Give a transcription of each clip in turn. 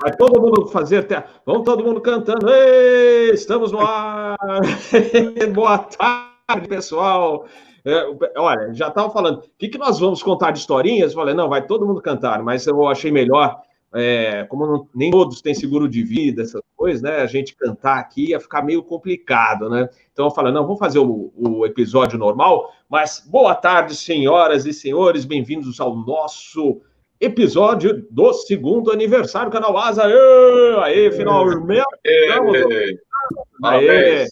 Vai todo mundo fazer até. Vamos todo mundo cantando. Ei, estamos no ar! Boa tarde, pessoal! É, olha, já estava falando, o que, que nós vamos contar de historinhas? Eu falei, não, vai todo mundo cantar, mas eu achei melhor, é, como não, nem todos têm seguro de vida, essas coisas, né? A gente cantar aqui ia ficar meio complicado, né? Então eu falei, não, vamos fazer o, o episódio normal, mas boa tarde, senhoras e senhores, bem-vindos ao nosso episódio do segundo aniversário do canal Asa. Aê, aê finalmente! Aê,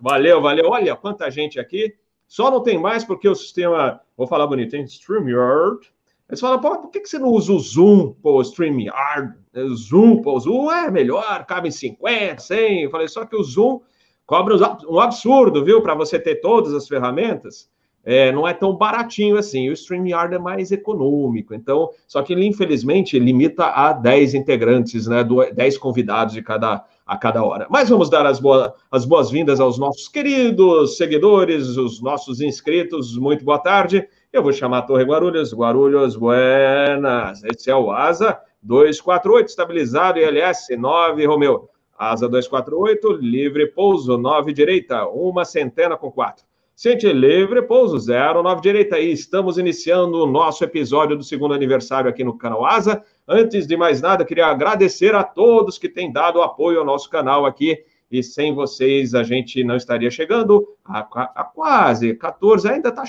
valeu, valeu. Olha quanta gente aqui. Só não tem mais porque o sistema, vou falar bonito, tem StreamYard. Eles falam, pô, por que você não usa o Zoom, pô, StreamYard? Zoom, pô, o Zoom é melhor, cabe em 50, 100. Eu falei, só que o Zoom cobra um absurdo, viu, para você ter todas as ferramentas é, não é tão baratinho assim. O StreamYard é mais econômico. Então, só que ele, infelizmente, limita a 10 integrantes, né? 10 convidados de cada, a cada hora. Mas vamos dar as, as boas-vindas aos nossos queridos seguidores, os nossos inscritos. Muito boa tarde. Eu vou chamar a Torre Guarulhos. Guarulhos, buenas. Esse é o Asa 248, estabilizado, ILS 9, Romeu. Asa 248, livre pouso, 9 direita, uma centena com 4. Sente livre, pouso zero, nove direita aí. Estamos iniciando o nosso episódio do segundo aniversário aqui no canal Asa. Antes de mais nada, queria agradecer a todos que têm dado apoio ao nosso canal aqui. E sem vocês a gente não estaria chegando a, a, a quase 14, ainda está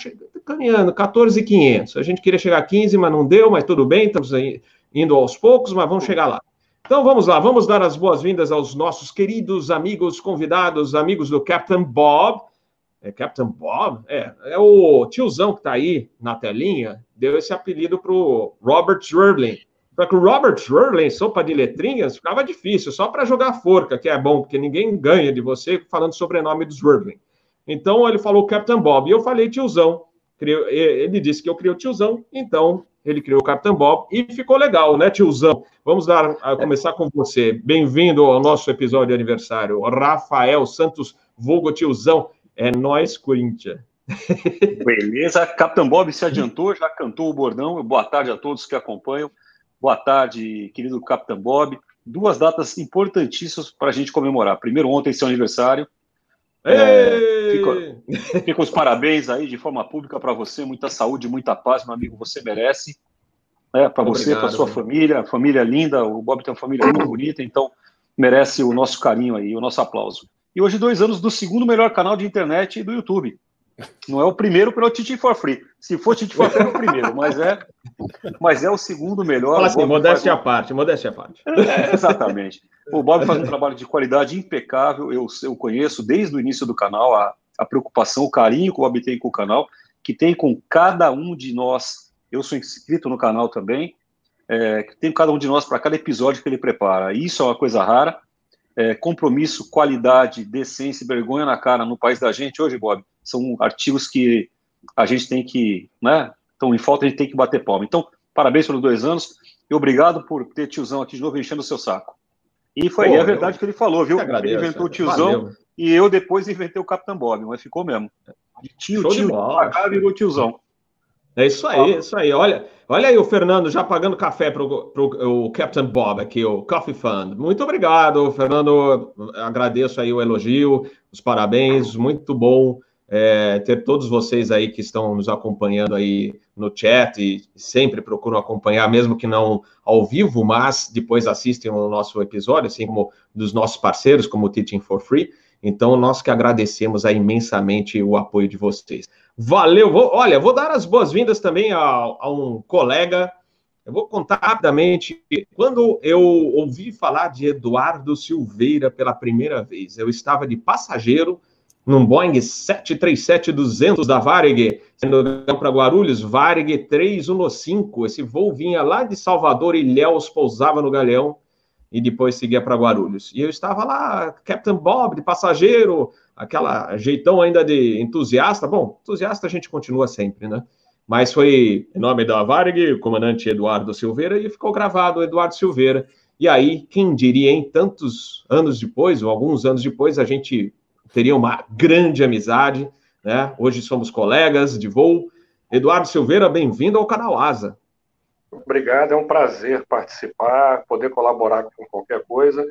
caminhando, 14,500. A gente queria chegar a 15, mas não deu, mas tudo bem, estamos indo aos poucos, mas vamos chegar lá. Então vamos lá, vamos dar as boas-vindas aos nossos queridos amigos convidados, amigos do Captain Bob é Captain Bob, é, é o tiozão que está aí na telinha, deu esse apelido para o Robert Zwerling. Só que o Robert Zwerling, sopa de letrinhas, ficava difícil, só para jogar forca, que é bom, porque ninguém ganha de você falando sobrenome do Zwerling. Então ele falou Captain Bob, e eu falei tiozão. Ele disse que eu criei o tiozão, então ele criou o Captain Bob, e ficou legal, né, tiozão? Vamos dar, começar com você. Bem-vindo ao nosso episódio de aniversário. Rafael Santos, vulgo tiozão. É nós, Corinthians. Beleza, Capitão Bob se adiantou, já cantou o bordão. Boa tarde a todos que acompanham. Boa tarde, querido Capitão Bob. Duas datas importantíssimas para a gente comemorar. Primeiro, ontem, seu aniversário. É, fica, fica, os parabéns aí de forma pública para você. Muita saúde, muita paz, meu amigo. Você merece. É, para você, para sua família. Família linda. O Bob tem uma família muito bonita, então merece o nosso carinho aí, o nosso aplauso. E hoje, dois anos do segundo melhor canal de internet do YouTube. Não é o primeiro pelo Titi for Free. Se for Titi for Free, é o primeiro, mas é, mas é o segundo melhor. Fala assim, modéstia à parte, modéstia à parte. É, exatamente. O Bob faz um trabalho de qualidade impecável. Eu, eu conheço desde o início do canal a, a preocupação, o carinho que o Bob tem com o canal, que tem com cada um de nós. Eu sou inscrito no canal também. É, que tem cada um de nós para cada episódio que ele prepara. Isso é uma coisa rara é, compromisso, qualidade, decência e vergonha na cara no país da gente hoje, Bob, são artigos que a gente tem que, né? Então, em falta, a gente tem que bater palma. Então, parabéns pelos dois anos e obrigado por ter tiozão aqui de novo enchendo o seu saco. E foi Pô, é a verdade eu, que ele falou, viu? Agradeço, ele inventou o tiozão valeu. e eu depois inventei o Capitão Bob, mas ficou mesmo. De tio, Show tio, de virou tiozão. É isso aí, é isso aí. Olha, olha aí o Fernando já pagando café para o Captain Bob aqui, o Coffee Fund. Muito obrigado, Fernando. Agradeço aí o elogio, os parabéns. Muito bom é, ter todos vocês aí que estão nos acompanhando aí no chat e sempre procuram acompanhar, mesmo que não ao vivo, mas depois assistem o nosso episódio, assim como dos nossos parceiros, como o Teaching for Free. Então, nós que agradecemos imensamente o apoio de vocês. Valeu! Vou, olha, vou dar as boas-vindas também a, a, um colega. Eu vou contar rapidamente. Quando eu ouvi falar de Eduardo Silveira pela primeira vez, eu estava de passageiro num Boeing 737-200 da Varig, sendo para Guarulhos, Varig 315. Esse voo vinha lá de Salvador, Ilhéus, pousava no Galeão e depois seguia para Guarulhos. E eu estava lá, Captain Bob, de passageiro, aquela jeitão ainda de entusiasta. Bom, entusiasta a gente continua sempre, né? Mas foi em nome da Varg, o comandante Eduardo Silveira, e ficou gravado Eduardo Silveira. E aí, quem diria, em tantos anos depois, ou alguns anos depois, a gente teria uma grande amizade, né? Hoje somos colegas de voo. Eduardo Silveira, bem-vindo ao canal Asa. Obrigado, é um prazer participar, poder colaborar com qualquer coisa.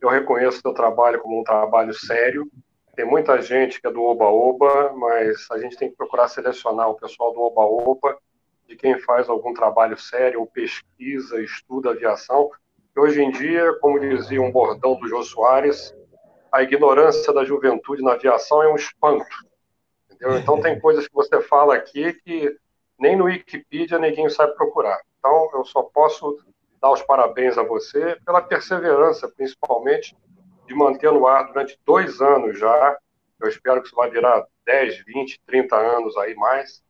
Eu reconheço o seu trabalho como um trabalho sério. Tem muita gente que é do Oba-Oba, mas a gente tem que procurar selecionar o pessoal do Oba-Oba, de quem faz algum trabalho sério, ou pesquisa, estuda aviação. E hoje em dia, como dizia um bordão do Jô Soares, a ignorância da juventude na aviação é um espanto. Entendeu? Então, tem coisas que você fala aqui que nem no Wikipedia ninguém sabe procurar. Então, eu só posso dar os parabéns a você pela perseverança, principalmente, de manter no ar durante dois anos já. Eu espero que isso vai virar 10, 20, 30 anos aí mais.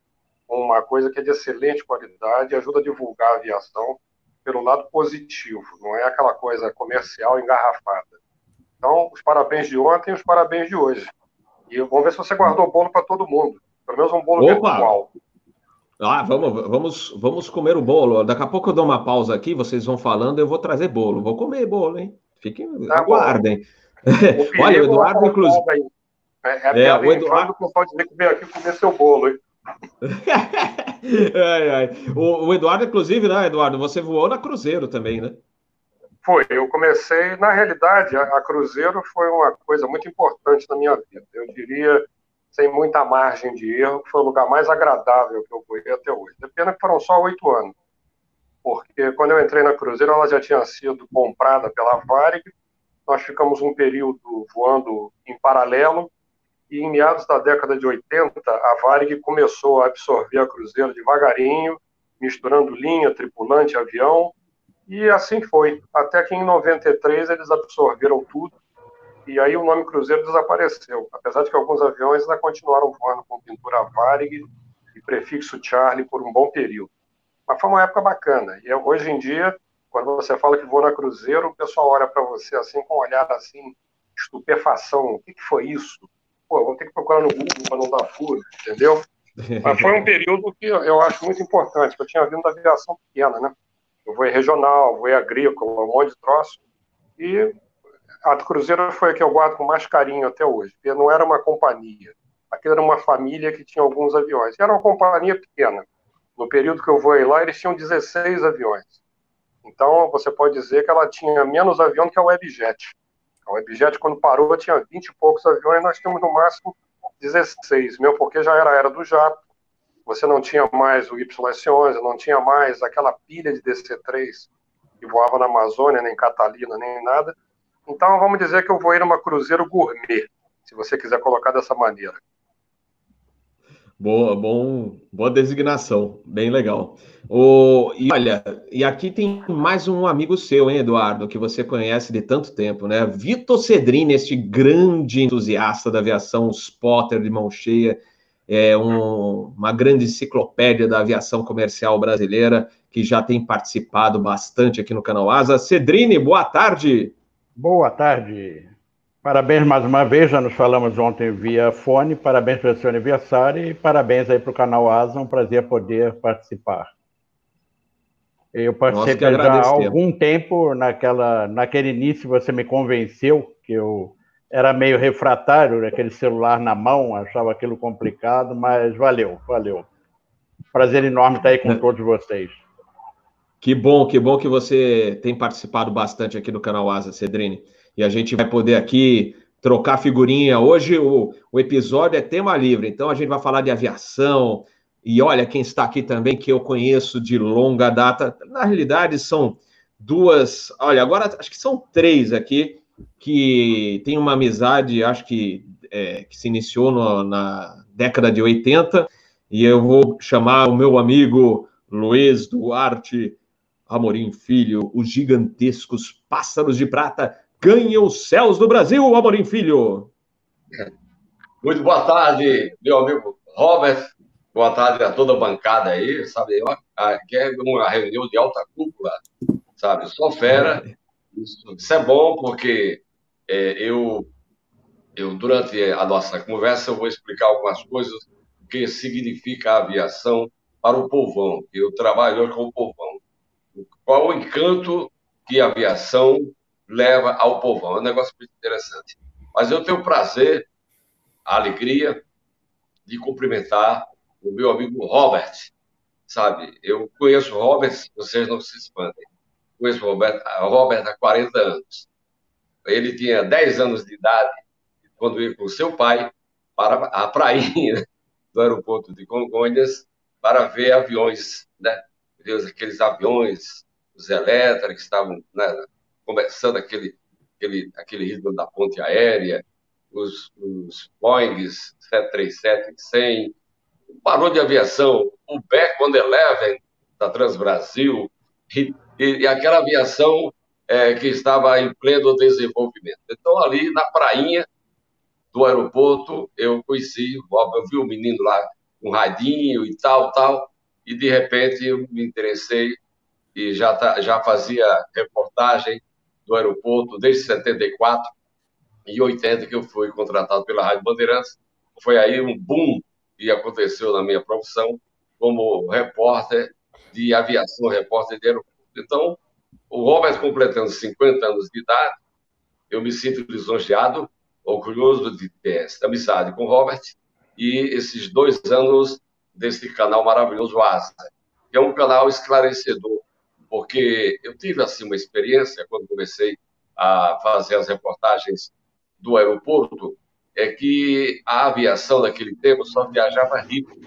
Uma coisa que é de excelente qualidade e ajuda a divulgar a aviação pelo lado positivo, não é aquela coisa comercial engarrafada. Então, os parabéns de ontem e os parabéns de hoje. E vamos ver se você guardou bolo para todo mundo. Pelo menos um bolo Opa! virtual. Ah, vamos, vamos, vamos comer o bolo. Daqui a pouco eu dou uma pausa aqui, vocês vão falando, eu vou trazer bolo. Vou comer bolo, hein? Fiquem, tá aguardem. Olha, o Eduardo, inclusive. É, é, é o Eduardo pode dizer que veio aqui comer seu bolo, hein? ai, ai. O, o, Eduardo, inclusive, né, Eduardo? Você voou na Cruzeiro também, né? Foi, eu comecei, na realidade, a, a Cruzeiro foi uma coisa muito importante na minha vida. Eu diria sem muita margem de erro, que foi o lugar mais agradável que eu fui até hoje. É pena que foram só oito anos, porque quando eu entrei na Cruzeiro, ela já tinha sido comprada pela Varig, nós ficamos um período voando em paralelo, e em meados da década de 80, a Varig começou a absorver a Cruzeiro devagarinho, misturando linha, tripulante, avião, e assim foi. Até que em 93 eles absorveram tudo, e aí o nome Cruzeiro desapareceu, apesar de que alguns aviões ainda continuaram voando com pintura Varig e prefixo Charlie por um bom período. Mas foi uma época bacana. E hoje em dia, quando você fala que voa na Cruzeiro, o pessoal olha para você assim com um olhar assim, estupefação. O que, que foi isso? Pô, vou ter que procurar no Google para não dar furo, entendeu? Mas foi um período que eu acho muito importante, que eu tinha vindo da aviação pequena, né? Eu voei regional, voei agrícola, um monte de troço. E a Cruzeiro foi a que eu guardo com mais carinho até hoje, porque não era uma companhia. Aquilo era uma família que tinha alguns aviões. Era uma companhia pequena. No período que eu voei lá, eles tinham 16 aviões. Então, você pode dizer que ela tinha menos avião que a Webjet. A Webjet, quando parou, tinha 20 e poucos aviões, nós tínhamos no máximo 16. Meu, porque já era a era do jato, você não tinha mais o YS-11, não tinha mais aquela pilha de DC-3 que voava na Amazônia, nem Catalina, nem nada. Então, vamos dizer que eu vou ir numa cruzeiro gourmet, se você quiser colocar dessa maneira. Boa, bom, boa designação, bem legal. E olha, e aqui tem mais um amigo seu, hein, Eduardo, que você conhece de tanto tempo, né? Vitor Cedrini, este grande entusiasta da aviação, spotter de mão cheia, é um, uma grande enciclopédia da aviação comercial brasileira, que já tem participado bastante aqui no canal Asa. Cedrini, boa tarde. Boa tarde. Parabéns mais uma vez, já nos falamos ontem via fone. Parabéns pelo seu aniversário e parabéns aí para o canal Asa. Um prazer poder participar. Eu participei já há algum tempo, naquela, naquele início você me convenceu que eu era meio refratário, aquele celular na mão, achava aquilo complicado, mas valeu, valeu. Prazer enorme estar aí com todos vocês. Que bom, que bom que você tem participado bastante aqui no canal Asa, Cedrini. E a gente vai poder aqui trocar figurinha. Hoje o, o episódio é tema livre, então a gente vai falar de aviação. E olha quem está aqui também, que eu conheço de longa data. Na realidade, são duas. Olha, agora acho que são três aqui que tem uma amizade, acho que, é, que se iniciou no, na década de 80. E eu vou chamar o meu amigo Luiz Duarte Amorim Filho, os gigantescos pássaros de prata ganham os céus do Brasil, Amorim Filho. Muito boa tarde, meu amigo Robert. Boa tarde a toda a bancada aí, sabe? Aqui é uma reunião de alta cúpula, sabe? Só fera. Isso, isso é bom porque é, eu, eu, durante a nossa conversa, eu vou explicar algumas coisas que significa a aviação para o povão. Eu trabalho com o povão qual o encanto que a aviação leva ao povão. É um negócio muito interessante. Mas eu tenho o prazer, a alegria de cumprimentar o meu amigo Robert sabe? Eu conheço o Robert, vocês não se espantem. Conheço o Robert, Robert há 40 anos. Ele tinha 10 anos de idade quando ia com seu pai para a prainha do aeroporto de Congonhas para ver aviões, né? Ver aqueles aviões, os elétricos que estavam né, começando aquele, aquele, aquele ritmo da ponte aérea, os, os Boeings 737 100, parou de aviação, o on Eleven da Transbrasil, e, e aquela aviação é, que estava em pleno desenvolvimento. Então, ali na prainha do aeroporto, eu conheci, eu vi o menino lá com um radinho e tal, tal, e de repente eu me interessei e já, tá, já fazia reportagem do aeroporto desde 74 e 80 que eu fui contratado pela Rádio Bandeirantes. Foi aí um boom que aconteceu na minha profissão como repórter de aviação, repórter de aeroporto. Então, o Robert completando 50 anos de idade, eu me sinto lisonjeado, orgulhoso de ter esta amizade com o Robert e esses dois anos desse canal maravilhoso Asa, que é um canal esclarecedor, porque eu tive assim uma experiência quando comecei a fazer as reportagens do aeroporto, é que a aviação naquele tempo só viajava rico.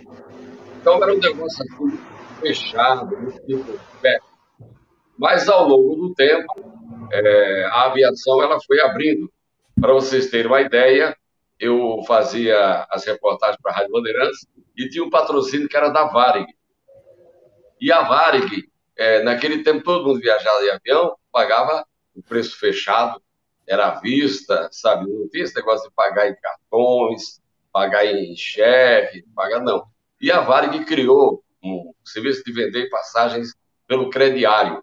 Então era um negócio assim, fechado, muito tipo perto. Mas ao longo do tempo, é, a aviação ela foi abrindo. Para vocês terem uma ideia, eu fazia as reportagens para a Rádio Bandeirantes e tinha um patrocínio que era da Varig. E a Varig, é, naquele tempo, todo mundo viajava em avião, pagava o preço fechado, era à vista, sabe? Não tinha esse negócio de pagar em cartões, pagar em cheque, pagar não. E a Varig criou um serviço de vender passagens pelo crediário.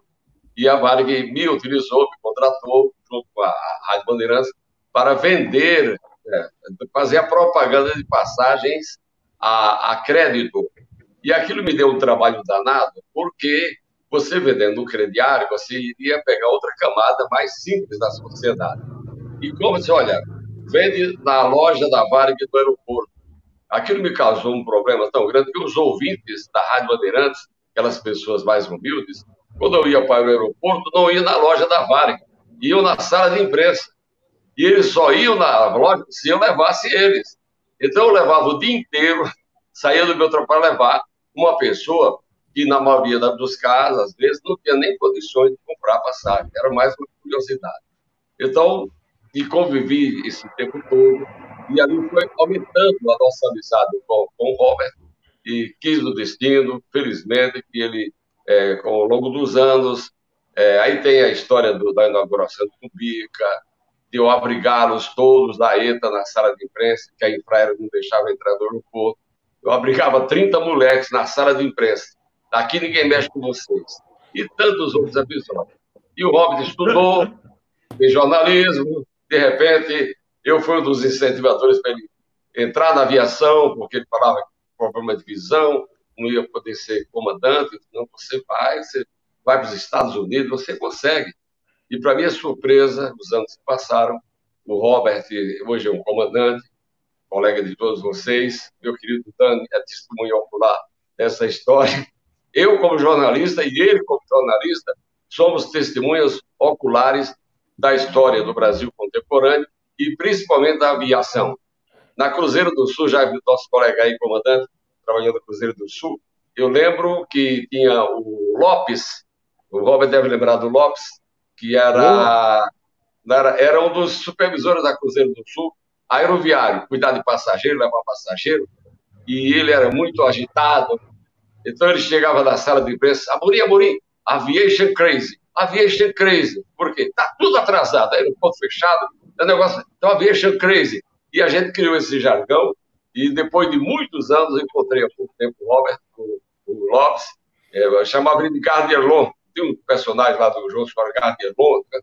E a Varig me utilizou, me contratou, junto com a Rádio Bandeirantes, para vender, é, fazer a propaganda de passagens a, a crédito. E aquilo me deu um trabalho danado, porque você vendendo no crediário, você iria pegar outra camada mais simples da sociedade. E como se, olha, vende na loja da Varig do aeroporto. Aquilo me causou um problema tão grande que os ouvintes da Rádio Bandeirantes, aquelas pessoas mais humildes, quando eu ia para o aeroporto, não ia na loja da Varig, iam na sala de imprensa. E eles só iam na loja se eu levasse eles. Então eu levava o dia inteiro, saía do meu trabalho para levar uma pessoa que na maioria dos casos, às vezes, não tinha nem condições de comprar passagem, era mais uma curiosidade. Então, e convivi esse tempo todo, e ali foi aumentando a nossa amizade com, com o Robert, e quis o destino, felizmente, que ele, é, ao longo dos anos, é, aí tem a história do, da inauguração do Cumbica, de eu abrigá-los todos da ETA na sala de imprensa, que a Infraero não deixava entrar no aeroporto. Eu abrigava 30 moleques na sala de imprensa Aqui ninguém mexe com vocês. E tantos outros episódios. E o Robert estudou, fez jornalismo, de repente, eu fui um dos incentivadores para ele entrar na aviação, porque ele falava que problema de visão, não ia poder ser comandante. Não, você vai, você vai para os Estados Unidos, você consegue. E, para minha surpresa, os anos que passaram, o Robert hoje é um comandante, colega de todos vocês, meu querido Dani é testemunho ocular dessa história, eu, como jornalista, e ele, como jornalista, somos testemunhas oculares da história do Brasil contemporâneo e principalmente da aviação. Na Cruzeiro do Sul, já vi nosso colega aí, comandante, trabalhando na Cruzeiro do Sul, eu lembro que tinha o Lopes, o Robert deve lembrar do Lopes, que era, era, era um dos supervisores da Cruzeiro do Sul, aeroviário, cuidar de passageiro, levar passageiro, e ele era muito agitado, então ele chegava na sala de imprensa, Amorim, Amorim, aviation crazy, aviation crazy. Por quê? Está tudo atrasado, aeroporto fechado, é negócio, então aviation crazy. E a gente criou esse jargão, e depois de muitos anos, encontrei há pouco tempo o Robert, o, o Lopes, é, chamava ele de Gardelon, tem um personagem lá do jogo chamado né?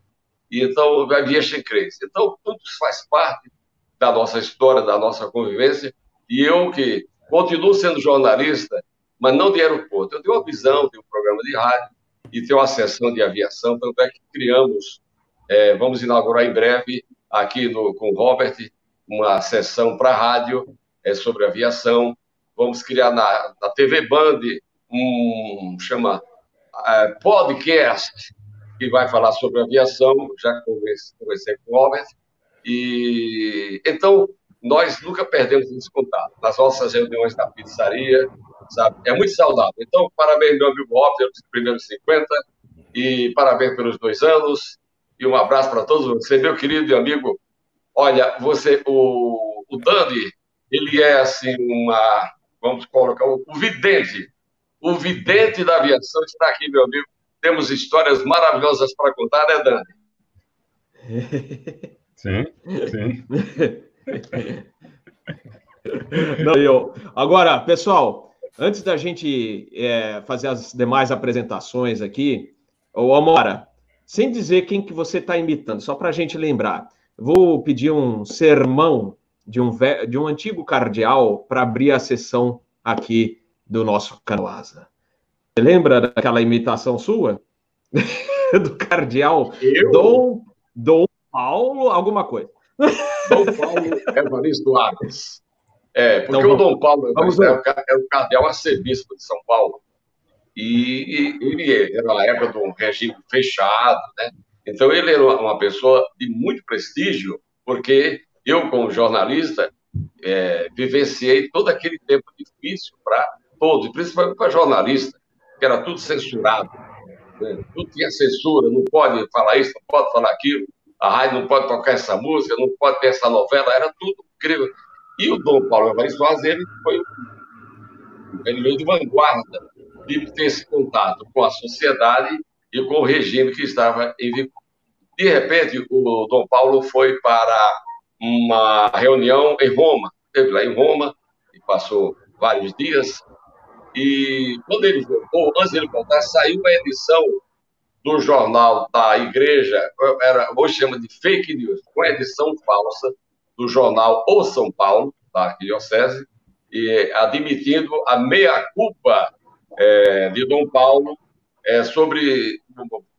e então aviation crazy. Então tudo isso faz parte da nossa história, da nossa convivência, e eu que continuo sendo jornalista, mas não de aeroporto. Eu tenho uma visão, tenho um programa de rádio e tenho uma sessão de aviação, tanto é que criamos, é, vamos inaugurar em breve, aqui no, com o Robert, uma sessão para rádio é, sobre aviação. Vamos criar na, na TV Band um chama uh, podcast que vai falar sobre aviação. Já conversei, conversei com o Robert. E então nós nunca perdemos esse contato nas nossas reuniões da pizzaria, sabe? É muito saudável. Então, parabéns, meu amigo Robert, pelos primeiros 50 e parabéns pelos dois anos e um abraço para todos vocês, meu querido e amigo. Olha, você, o, o Dani, ele é assim uma, vamos colocar o, o vidente, o vidente da aviação está aqui, meu amigo. Temos histórias maravilhosas para contar, né, Dani? Sim, sim. Não, eu. Agora, pessoal, antes da gente é, fazer as demais apresentações aqui, ô Amora, sem dizer quem que você está imitando, só para a gente lembrar, vou pedir um sermão de um, de um antigo cardeal para abrir a sessão aqui do nosso Canoasa. Você lembra daquela imitação sua? do cardeal Eu? Dom, Dom Paulo, alguma coisa. Dom Paulo Evaristo Aves. É, porque então, o Dom Paulo Evaristo é, o, é o cardeal arcebispo de São Paulo. E, e ele era na época do regime fechado, né? Então ele era uma pessoa de muito prestígio, porque eu, como jornalista, é, vivenciei todo aquele tempo difícil para todos, principalmente para jornalista, que era tudo censurado. Né? Tudo tinha censura, não pode falar isso, não pode falar aquilo, a rádio não pode tocar essa música, não pode ter essa novela, era tudo incrível. E o Dom Paulo Evaristo ele foi ele veio de vanguarda de ter esse contato com a sociedade e com o regime que estava em vigor. De repente, o Dom Paulo foi para uma reunião em Roma, esteve lá em Roma e passou vários dias. E quando ele voltou, antes de ele voltar, saiu uma edição do jornal da igreja, era, hoje chama de fake news, uma edição falsa do jornal O São Paulo, da Arquidiocese, e admitindo a meia-culpa é, de Dom Paulo é, sobre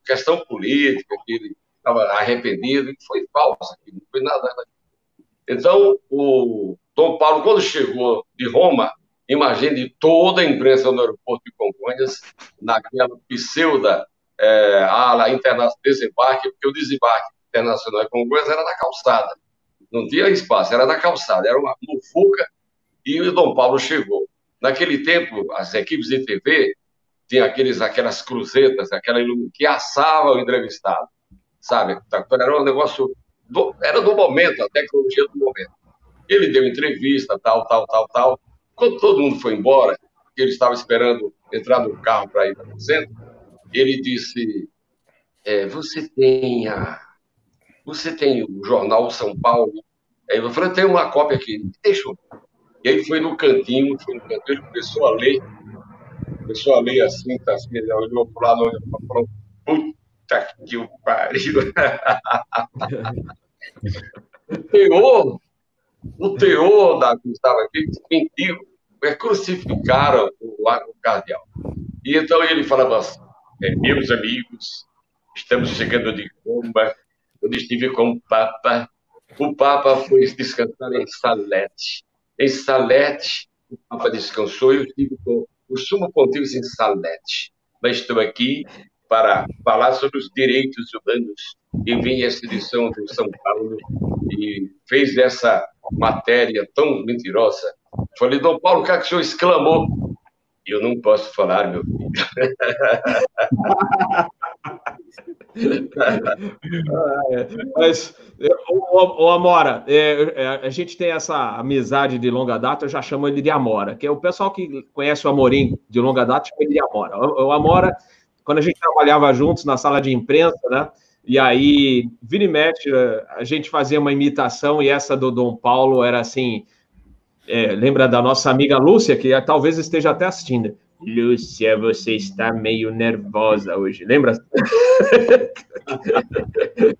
questão política, que ele estava arrependido, e foi falsa, que não foi nada. Então, o Dom Paulo, quando chegou de Roma, imagine toda a imprensa no aeroporto de Congonhas, naquela pseuda é, ala internacional, desembarque, porque o desembarque internacional de Congonhas era na calçada. Não tinha espaço, era na calçada, era uma mufuca, e o Dom Paulo chegou. Naquele tempo, as equipes de TV tinham aqueles, aquelas cruzetas, aquela que assava o entrevistado, sabe? Então, era um negócio, do, era do momento, a tecnologia do momento. Ele deu entrevista, tal, tal, tal, tal. Quando todo mundo foi embora, ele estava esperando entrar no carro para ir para o centro, ele disse: é, Você tem a, você tem o jornal São Paulo? Aí eu falei: Tem uma cópia aqui, deixa eu e aí foi no cantinho, foi no cantinho, ele começou a ler, começou a ler assim, tá assim, ele olhou para lado e falou, puta que o pariu. o teor, o teor da que estava aqui, mentiu, é, crucificaram o, o cardeal. E então ele falava assim, é, meus amigos, estamos chegando de Roma, eu estive com o Papa, o Papa foi descansar em Salete em Salete, o Papa descansou e eu estive com o sumo pontífice em Salete. Mas estou aqui para falar sobre os direitos humanos e vim essa edição do São Paulo e fez essa matéria tão mentirosa. Falei, Dom Paulo, o que, é que o senhor exclamou? Eu não posso falar, meu filho. Mas, o, o Amora, é, é, a gente tem essa amizade de longa data, eu já chamo ele de Amora, que é o pessoal que conhece o Amorim de longa data chama ele de Amora. O, o Amora, quando a gente trabalhava juntos na sala de imprensa, né? E aí, vira e mexe, a gente fazia uma imitação e essa do Dom Paulo era assim. É, lembra da nossa amiga Lúcia, que talvez esteja até assistindo. Lúcia, você está meio nervosa hoje. Lembra?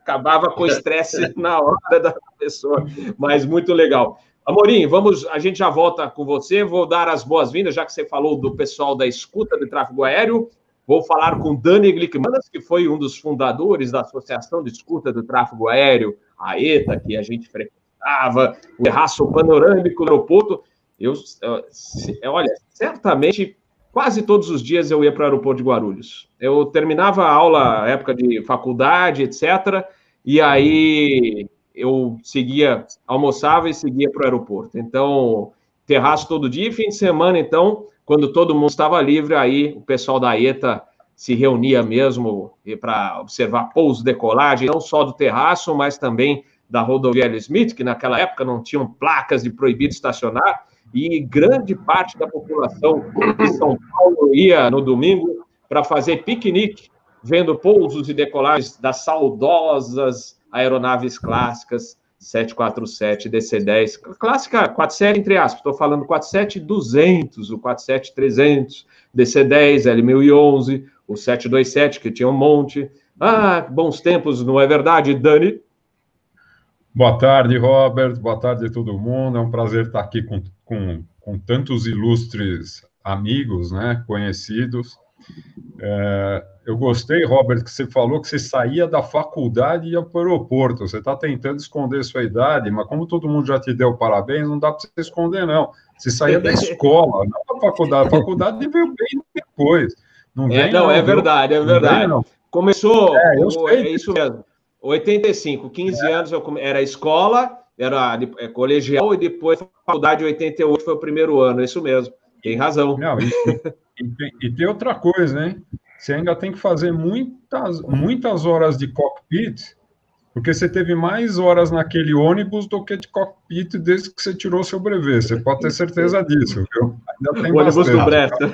Acabava com o estresse na hora da pessoa, mas muito legal. Amorim, vamos, a gente já volta com você. Vou dar as boas-vindas, já que você falou do pessoal da escuta de tráfego aéreo. Vou falar com Dani Glickmanas, que foi um dos fundadores da Associação de Escuta do Tráfego Aéreo, a ETA, que a gente frequentava, o terraço panorâmico do aeroporto. Eu, eu, olha, certamente quase todos os dias eu ia para o aeroporto de Guarulhos. Eu terminava a aula, época de faculdade, etc., e aí eu seguia, almoçava e seguia para o aeroporto. Então, terraço todo dia, fim de semana, então, quando todo mundo estava livre, aí o pessoal da ETA se reunia mesmo para observar pouso, decolagem, não só do terraço, mas também da rodoviária Smith, que naquela época não tinham placas de proibido estacionar, e grande parte da população de São Paulo ia no domingo para fazer piquenique, vendo pousos e decolagens das saudosas aeronaves clássicas 747 DC-10, clássica 47 entre aspas, estou falando 47-200, o 47-300, DC-10, L1011, o 727, que tinha um monte. Ah, bons tempos, não é verdade, Dani? Boa tarde, Robert. Boa tarde a todo mundo. É um prazer estar aqui com, com, com tantos ilustres amigos, né, conhecidos. É, eu gostei, Robert, que você falou que você saía da faculdade e ia para o aeroporto. Você está tentando esconder sua idade, mas como todo mundo já te deu parabéns, não dá para você esconder, não. Você saía da escola, não da faculdade. A faculdade veio bem depois. Não, é, vem, não, não, é verdade, é verdade. Vem, Começou, é, eu sei. é isso mesmo. 85, 15 é. anos eu come... era escola, era é, colegial, e depois faculdade, 88 foi o primeiro ano, isso mesmo. Tem razão. Não, e, e, e, tem outra coisa, hein? Você ainda tem que fazer muitas, muitas horas de cockpit, porque você teve mais horas naquele ônibus do que de cockpit desde que você tirou seu brevet. Você pode ter certeza disso, viu? Ainda tem o ônibus do Bresta.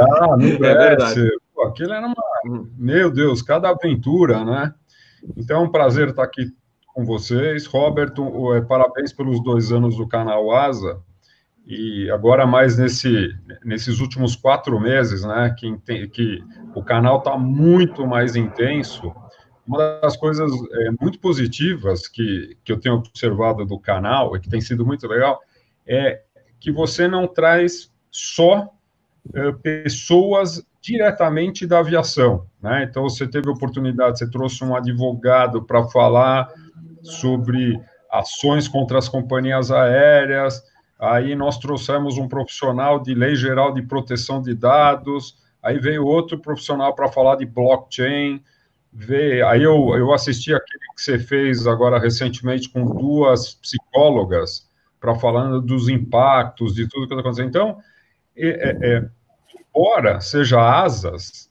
Ah, no Bresta. É Pô, aquilo era uma... Hum. Meu Deus, cada aventura, né? Então, é um prazer estar aqui com vocês. Roberto, é, parabéns pelos dois anos do canal Asa. E agora mais nesse, nesses últimos quatro meses, né, que, que o canal está muito mais intenso. Uma das coisas é, muito positivas que, que eu tenho observado do canal e que tem sido muito legal é que você não traz só é, pessoas diretamente da aviação, né? Então você teve oportunidade, você trouxe um advogado para falar sobre ações contra as companhias aéreas. Aí nós trouxemos um profissional de lei geral de proteção de dados. Aí veio outro profissional para falar de blockchain. Veio, aí eu, eu assisti aquele que você fez agora recentemente com duas psicólogas para falando dos impactos de tudo que está acontecendo. Então, é, é, é embora seja asas,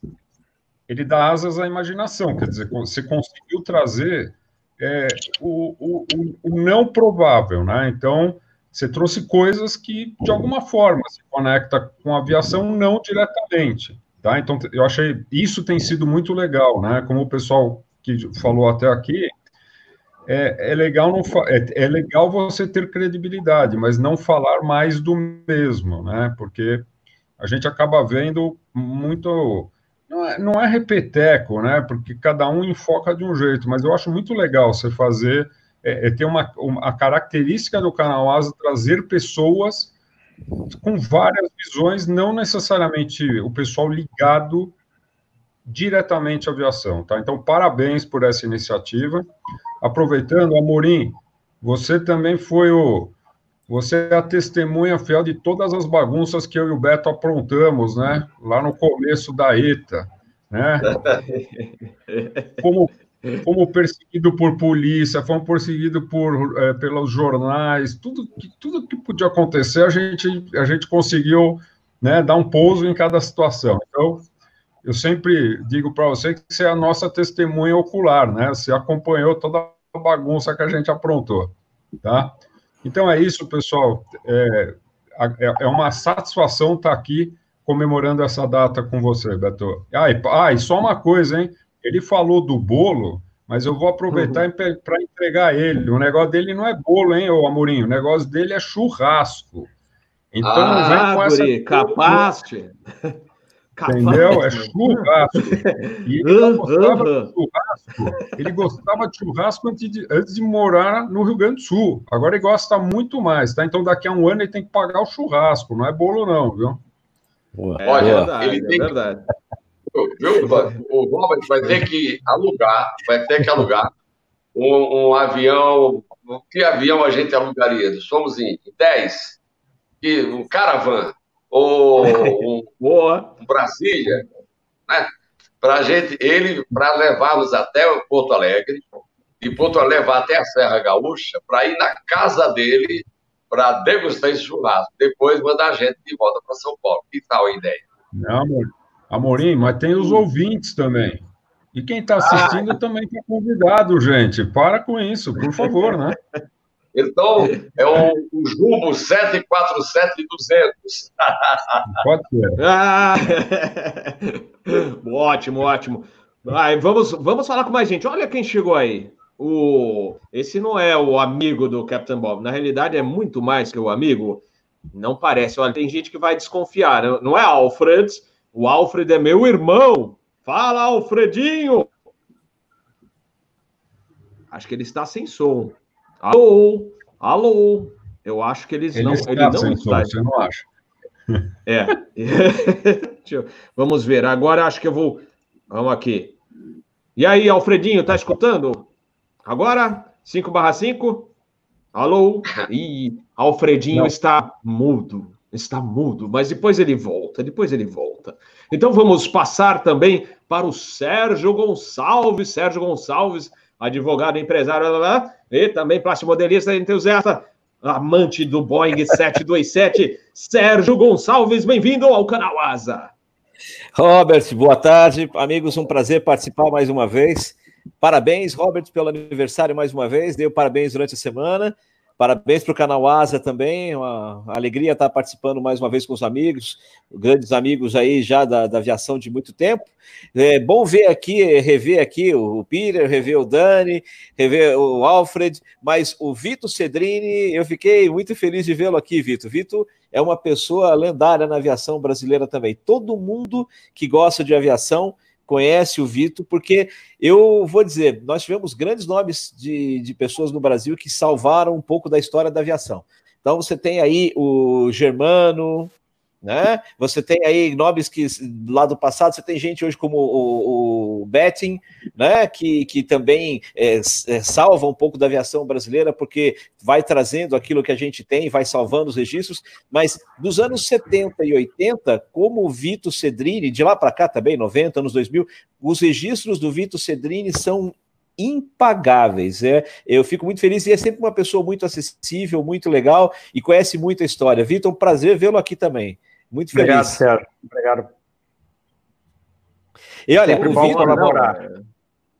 ele dá asas à imaginação, quer dizer, você conseguiu trazer é, o, o, o, não provável, né? Então, você trouxe coisas que, de alguma forma, se conecta com a aviação não diretamente, tá? Então, eu achei, isso tem sido muito legal, né? Como o pessoal que falou até aqui, é, é legal não é, é legal você ter credibilidade, mas não falar mais do mesmo, né? Porque a gente acaba vendo muito. Não é, não é repeteco, né? Porque cada um enfoca de um jeito, mas eu acho muito legal você fazer. É, é ter uma, uma, a característica do canal Asa trazer pessoas com várias visões, não necessariamente o pessoal ligado diretamente à aviação, tá? Então, parabéns por essa iniciativa. Aproveitando, Amorim, você também foi o, você é a testemunha fiel de todas as bagunças que eu e o Beto aprontamos, né? Lá no começo da ETA, né? Como, como perseguido por polícia, fomos perseguidos por, é, pelos jornais, tudo que, tudo que podia acontecer, a gente, a gente conseguiu né, dar um pouso em cada situação. Então, eu sempre digo para você que você é a nossa testemunha ocular, né? Você acompanhou toda a bagunça que a gente aprontou, tá? Então é isso, pessoal. É, é, é uma satisfação estar aqui comemorando essa data com você, Beto. Ah, e, ah, e só uma coisa, hein? Ele falou do bolo, mas eu vou aproveitar uhum. para entregar ele. O negócio dele não é bolo, hein, ô Amorinho? O negócio dele é churrasco. Então ah, não vem com essa. Capaz, Entendeu? É churrasco. E ele gostava de churrasco. Ele gostava de churrasco antes de, antes de morar no Rio Grande do Sul. Agora ele gosta muito mais, tá? Então daqui a um ano ele tem que pagar o churrasco, não é bolo, não, viu? É, Olha, é verdade, ele tem é verdade. Viu, o Robert vai ter que alugar, vai ter que alugar um, um avião. Que avião a gente alugaria? Somos em 10? E um caravan ou um, Boa. um Brasília, né? Para gente, ele, para levá-los até Porto Alegre, e Porto Alegre levar até a Serra Gaúcha, para ir na casa dele para degustar esse churrasco. Depois mandar a gente de volta para São Paulo. Que tal a ideia? Não, Amorim, mas tem os ouvintes também. E quem está assistindo ah. também está convidado, gente. Para com isso, por favor, né? Então, é o, o Jumbo 747-200. Pode ser. Ah, ótimo, ótimo. Vai, vamos, vamos falar com mais gente. Olha quem chegou aí. O, esse não é o amigo do Captain Bob. Na realidade, é muito mais que o amigo. Não parece. Olha, tem gente que vai desconfiar. Não é Alfred. O Alfred é meu irmão. Fala, Alfredinho! Acho que ele está sem som. Alô? Alô? Eu acho que eles ele não. Está ele não sem está. Você não acha? É. Vamos ver. Agora acho que eu vou. Vamos aqui. E aí, Alfredinho, tá escutando? Agora? 5 barra 5? Alô? Ih, Alfredinho não. está mudo. Está mudo, mas depois ele volta, depois ele volta. Então vamos passar também para o Sérgio Gonçalves. Sérgio Gonçalves, advogado, empresário, blá, e também plastimodelista entusiasta, amante do Boeing 727. Sérgio Gonçalves, bem-vindo ao canal Asa. Robert, boa tarde. Amigos, um prazer participar mais uma vez. Parabéns, Robert, pelo aniversário mais uma vez. Dei parabéns durante a semana. Parabéns para o canal Asa também, uma alegria estar participando mais uma vez com os amigos, grandes amigos aí já da, da aviação de muito tempo. É bom ver aqui, rever aqui o Peter, rever o Dani, rever o Alfred, mas o Vitor Cedrini, eu fiquei muito feliz de vê-lo aqui, Vitor. Vitor é uma pessoa lendária na aviação brasileira também. Todo mundo que gosta de aviação conhece o Vitor, porque eu vou dizer, nós tivemos grandes nomes de, de pessoas no Brasil que salvaram um pouco da história da aviação. Então você tem aí o Germano, né? Você tem aí nomes que lá do passado, você tem gente hoje como o, o Betting, né? Que, que também é, é, salva um pouco da aviação brasileira, porque vai trazendo aquilo que a gente tem, vai salvando os registros. Mas dos anos 70 e 80, como o Vito Cedrini, de lá para cá também, 90, anos 2000, os registros do Vito Cedrini são impagáveis. É, eu fico muito feliz e é sempre uma pessoa muito acessível, muito legal e conhece muito a história. Vitor, um prazer vê-lo aqui também. Muito feliz. Obrigado, Sérgio. Obrigado. E olha, Sempre o bom Vitor, colaborar.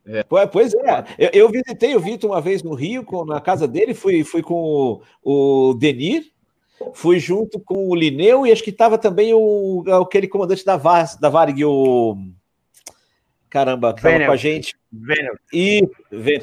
É. Pois é, eu, eu, visitei o Vitor uma vez no Rio, com, na casa dele, fui, fui com o, o Denir, fui junto com o Lineu e acho que estava também o, aquele comandante da, VAS, da Varig, o Caramba, que estava com a gente. E,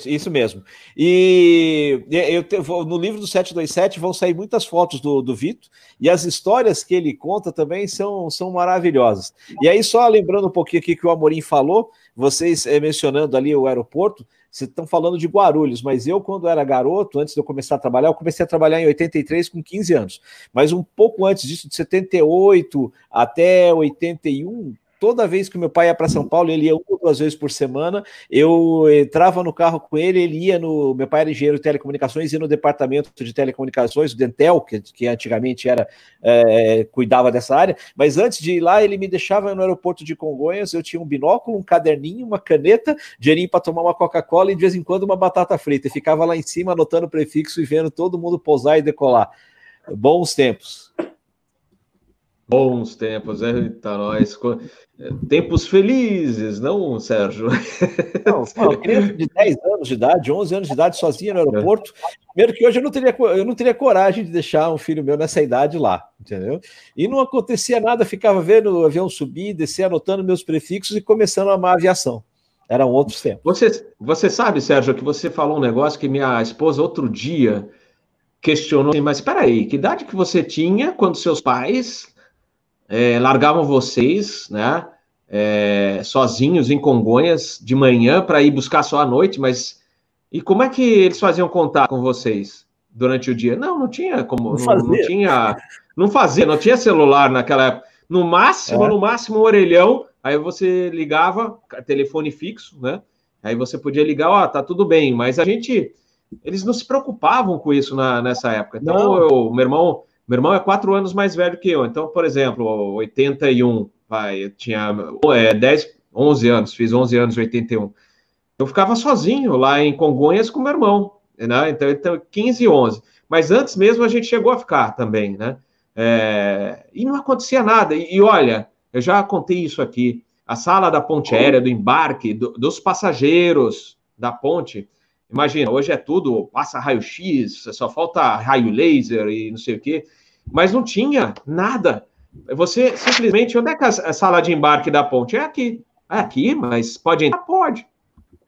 isso mesmo. E eu te, no livro do 727 vão sair muitas fotos do, do Vito, e as histórias que ele conta também são, são maravilhosas. E aí, só lembrando um pouquinho aqui que o Amorim falou, vocês eh, mencionando ali o aeroporto, vocês estão falando de Guarulhos, mas eu, quando era garoto, antes de eu começar a trabalhar, eu comecei a trabalhar em 83 com 15 anos. Mas um pouco antes disso, de 78 até 81, toda vez que meu pai ia para São Paulo, ele ia uma ou duas vezes por semana, eu entrava no carro com ele, ele ia no. Meu pai era engenheiro de telecomunicações, ia no departamento de telecomunicações, o Dentel, que, que antigamente era é, cuidava dessa área, mas antes de ir lá, ele me deixava no aeroporto de Congonhas, eu tinha um binóculo, um caderninho, uma caneta, dinheirinho para tomar uma Coca-Cola e de vez em quando uma batata frita. E ficava lá em cima anotando o prefixo e vendo todo mundo pousar e decolar. Bons tempos. Bons tempos, eita, nós. Tempos felizes, não, Sérgio? Não, uma criança de 10 anos de idade, 11 anos de idade, sozinha no aeroporto. Primeiro que hoje eu não, teria, eu não teria coragem de deixar um filho meu nessa idade lá, entendeu? E não acontecia nada, ficava vendo o avião subir, descer, anotando meus prefixos e começando a amar a aviação. Eram outros tempos. Você, você sabe, Sérgio, que você falou um negócio que minha esposa outro dia questionou, assim, mas espera aí, que idade que você tinha quando seus pais é, largavam vocês, né, é, sozinhos em Congonhas de manhã para ir buscar só à noite, mas e como é que eles faziam contato com vocês durante o dia? Não, não tinha como, não, não, não tinha, não fazia, não tinha celular naquela época. No máximo, é. no máximo um orelhão, aí você ligava, telefone fixo, né? Aí você podia ligar, ó, oh, tá tudo bem, mas a gente, eles não se preocupavam com isso na, nessa época. Então, eu, meu irmão Meu irmão é quatro anos mais velho que eu. Então, por exemplo, 81, vai, eu tinha é, 10, 11 anos, fiz 11 anos em 81. Eu ficava sozinho lá em Congonhas com meu irmão, né? Então, então 15 e 11. Mas antes mesmo a gente chegou a ficar também, né? É, e não acontecia nada. E, e, olha, eu já contei isso aqui. A sala da ponte aérea, do embarque, do, dos passageiros da ponte. Imagina, hoje é tudo, passa raio-x, só falta raio laser e não sei o quê. Mas não tinha nada. Você simplesmente, onde é que a sala de embarque da ponte? É aqui. É aqui, mas pode entrar? Pode.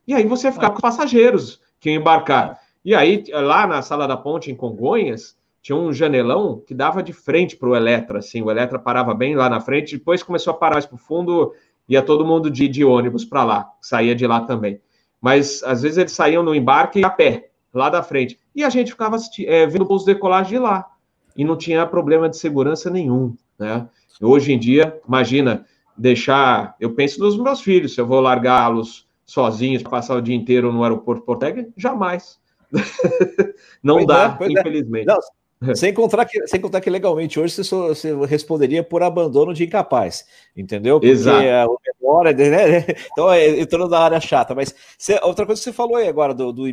E aí você ficar com os passageiros que embarcar. E aí, lá na sala da ponte, em Congonhas, tinha um janelão que dava de frente para o Eletra, assim, o Eletra parava bem lá na frente, depois começou a parar mais para o fundo, ia todo mundo de, de ônibus para lá, saía de lá também. Mas, às vezes, eles saíam no embarque a pé, lá da frente, e a gente ficava é, vendo os decolagem de lá, e não tinha problema de segurança nenhum, né? Hoje em dia, imagina, deixar, eu penso nos meus filhos, se eu vou largá-los sozinhos, passar o dia inteiro no aeroporto de Porto Alegre, jamais. não pois dá, é, é. infelizmente. É. Não, sem contar, que, sem contar que legalmente hoje você, só, você responderia por abandono de incapaz, entendeu? Porque Exato. A, o memória, né? Então, é, entrando na área chata. Mas você, outra coisa que você falou aí agora do, do.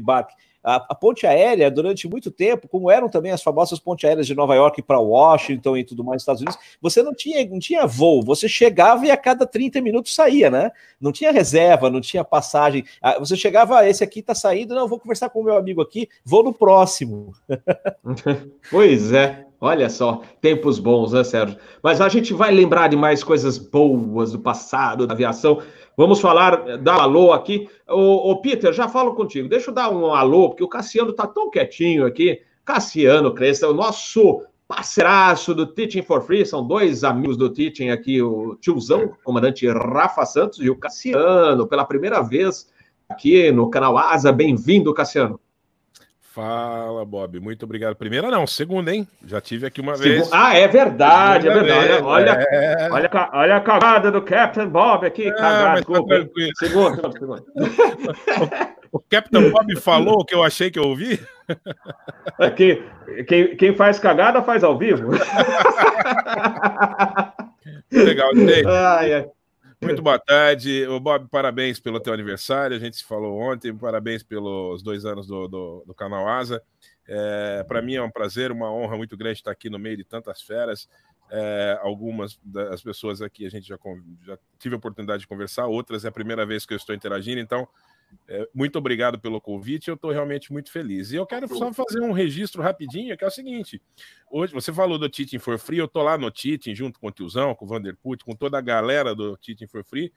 A, a, ponte aérea, durante muito tempo, como eram também as famosas pontes aéreas de Nova York para Washington e tudo mais nos Estados Unidos, você não tinha, não tinha voo, você chegava e a cada 30 minutos saía, né? Não tinha reserva, não tinha passagem. Ah, você chegava, ah, esse aqui está saindo, não, vou conversar com o meu amigo aqui, vou no próximo. pois é. Olha só, tempos bons, né, Sérgio? Mas a gente vai lembrar de mais coisas boas do passado da aviação. Vamos falar, dar um alô aqui. Ô, ô, Peter, já falo contigo. Deixa eu dar um alô, porque o Cassiano tá tão quietinho aqui. Cassiano Cresta, o nosso parceiraço do Teaching for Free, são dois amigos do Teaching aqui, o tiozão, o comandante Rafa Santos e o Cassiano, pela primeira vez aqui no canal Asa. Bem-vindo, Cassiano. Fala, Bob. Muito obrigado. Primeira não, segunda, hein? Já tive aqui uma vez. Ah, é verdade, segunda é verdade. Vez, olha, é... olha, olha a cagada do Captain Bob aqui. É, cagada, tá segunda, segunda. o Captain Bob falou o que eu achei que eu ouvi? É que, quem, quem faz cagada faz ao vivo. Legal, gente. Ai, ai. Muito boa tarde. O Bob, parabéns pelo teu aniversário. A gente se falou ontem. Parabéns pelos dois anos do, do, do canal Asa. É, Para mim é um prazer, uma honra muito grande estar aqui no meio de tantas feras. É, algumas das pessoas aqui a gente já, já tive a oportunidade de conversar, outras é a primeira vez que eu estou interagindo, então é, muito obrigado pelo convite, eu estou realmente muito feliz. E eu quero só fazer um registro rapidinho, que é o seguinte: hoje você falou do Teaching for Free, eu estou lá no Teaching, junto com o Tiozão, com o Vanderput, com toda a galera do Teaching for Free,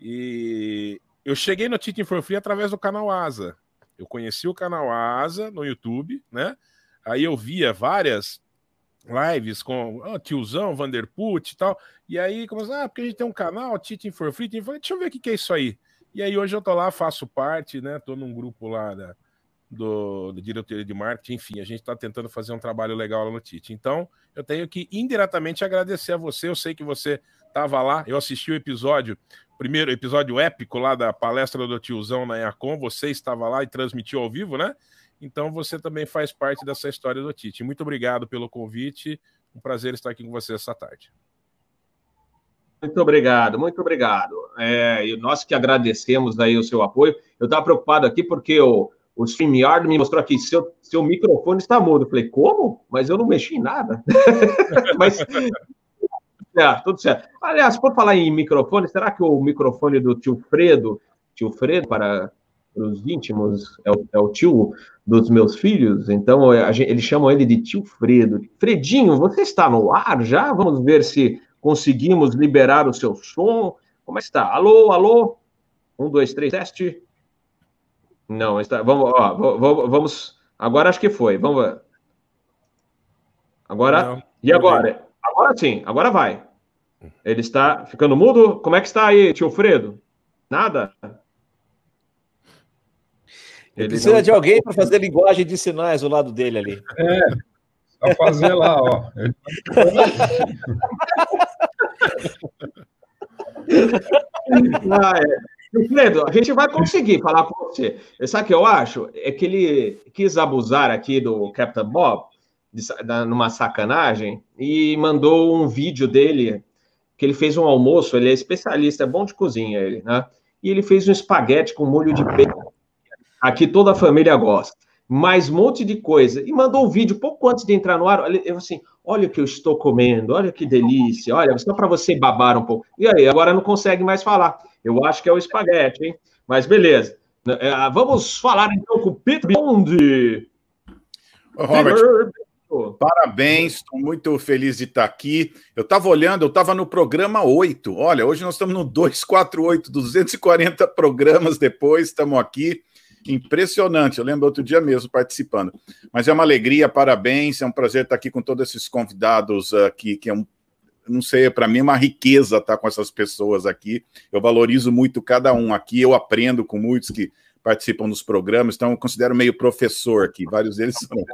e eu cheguei no Teaching for Free através do canal Asa. Eu conheci o canal Asa no YouTube, né? Aí eu via várias lives com oh, tiozão, Vanderput e tal. E aí começou, ah, porque a gente tem um canal, Teaching for Free. Eu falei, deixa eu ver o que é isso aí. E aí hoje eu tô lá, faço parte, né? Tô num grupo lá da, do, diretoria de marketing, enfim, a gente está tentando fazer um trabalho legal lá no Tite. Então, eu tenho que indiretamente agradecer a você. Eu sei que você estava lá, eu assisti o episódio, primeiro episódio épico lá da palestra do tiozão na Iacom, você estava lá e transmitiu ao vivo, né? Então você também faz parte dessa história do Tite. Muito obrigado pelo convite. Um prazer estar aqui com você essa tarde. Muito obrigado, muito obrigado. É, e nós que agradecemos aí o seu apoio. Eu estava preocupado aqui porque o, o StreamYard me mostrou aqui, seu, seu microfone está mudo. Eu falei, como? Mas eu não mexi em nada. Mas é, tudo certo. Aliás, por falar em microfone, será que o microfone do tio Fredo, tio Fredo, para os íntimos, é o, é o tio dos meus filhos, então gente, eles chamam ele de tio Fredo. Fredinho, você está no ar já? Vamos ver se Conseguimos liberar o seu som? Como é que está? Alô, alô? Um, dois, três, teste. Não, está. Vamos, ó, vamos. Agora acho que foi. Vamos ver. Agora. Não, e agora? Agora sim, agora vai. Ele está ficando mudo? Como é que está aí, tio Fredo? Nada? Ele precisa não... de alguém para fazer linguagem de sinais do lado dele ali. É, só fazer lá, ó. ah, é. Fredo, a gente vai conseguir falar com você. Sabe o que eu acho? É que ele quis abusar aqui do Captain Bob, de, da, numa sacanagem e mandou um vídeo dele que ele fez um almoço. Ele é especialista, é bom de cozinha, ele, né? E ele fez um espaguete com molho de peixe. Aqui toda a família gosta. Mais um monte de coisa. E mandou um vídeo pouco antes de entrar no ar. Eu assim: olha o que eu estou comendo, olha que delícia, olha, só para você babar um pouco. E aí, agora não consegue mais falar. Eu acho que é o espaguete, hein? Mas beleza. É, vamos falar então com o Peter Bond. Robert, parabéns, estou muito feliz de estar aqui. Eu estava olhando, eu estava no programa 8. Olha, hoje nós estamos no 248, 240 programas depois, estamos aqui. Impressionante, eu lembro outro dia mesmo participando. Mas é uma alegria, parabéns, é um prazer estar aqui com todos esses convidados aqui, que é um não sei, para mim é uma riqueza estar com essas pessoas aqui. Eu valorizo muito cada um aqui, eu aprendo com muitos que participam dos programas, então eu considero meio professor aqui, vários deles são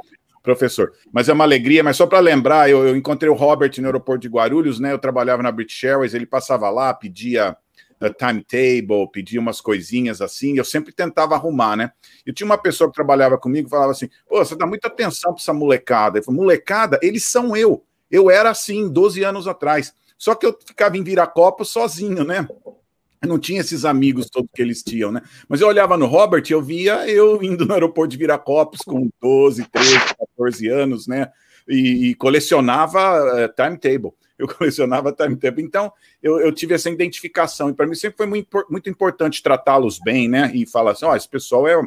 professor. Mas é uma alegria, mas só para lembrar, eu, eu, encontrei o Robert no aeroporto de Guarulhos, né? Eu trabalhava na British Airways, ele passava lá, pedia timetable, pedia umas coisinhas assim, eu sempre tentava arrumar, né? E tinha uma pessoa que trabalhava comigo e falava assim: pô, você dá muita atenção para essa molecada. Eu falei, molecada, eles são eu. Eu era assim 12 anos atrás. Só que eu ficava em Viracopa sozinho, né? Eu não tinha esses amigos todos que eles tinham, né? Mas eu olhava no Robert e eu via eu indo no aeroporto de Viracopos com 12, 13, 14 anos, né? E, e colecionava uh, timetable. Eu colecionava timetable. Então, eu, eu tive essa identificação. E para mim sempre foi muito, muito importante tratá-los bem, né? E falar assim: ó, oh, esse pessoal é,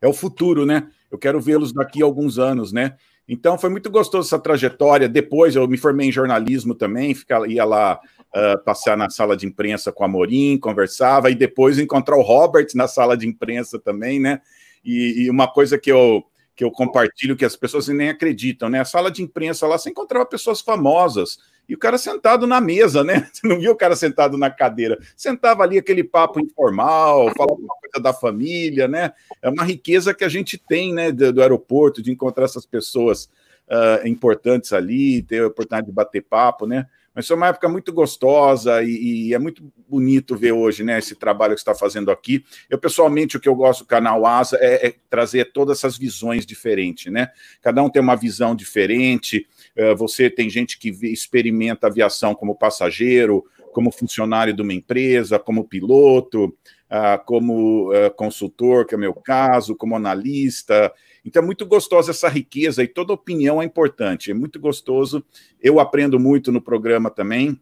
é o futuro, né? Eu quero vê-los daqui a alguns anos, né? Então foi muito gostoso essa trajetória. Depois eu me formei em jornalismo também, ficava, ia lá uh, passear na sala de imprensa com a Morim, conversava, e depois encontrar o Robert na sala de imprensa também, né? E, e uma coisa que eu, que eu compartilho que as pessoas nem acreditam, né? A sala de imprensa lá você encontrava pessoas famosas e o cara sentado na mesa, né? Você não via o cara sentado na cadeira. Sentava ali aquele papo informal, falava uma coisa da família, né? É uma riqueza que a gente tem, né, do, do aeroporto, de encontrar essas pessoas uh, importantes ali, ter a oportunidade de bater papo, né? Mas foi uma época muito gostosa e, e, é muito bonito ver hoje, né, esse trabalho que está fazendo aqui. Eu, pessoalmente, o que eu gosto do canal Asa é, é trazer todas essas visões diferentes, né? Cada um tem uma visão diferente. Uh, você tem gente que experimenta aviação como passageiro, como funcionário de uma empresa, como piloto, uh, como uh, consultor, que é o meu caso, como analista. Então é muito gostosa essa riqueza e toda opinião é importante, é muito gostoso. Eu aprendo muito no programa também.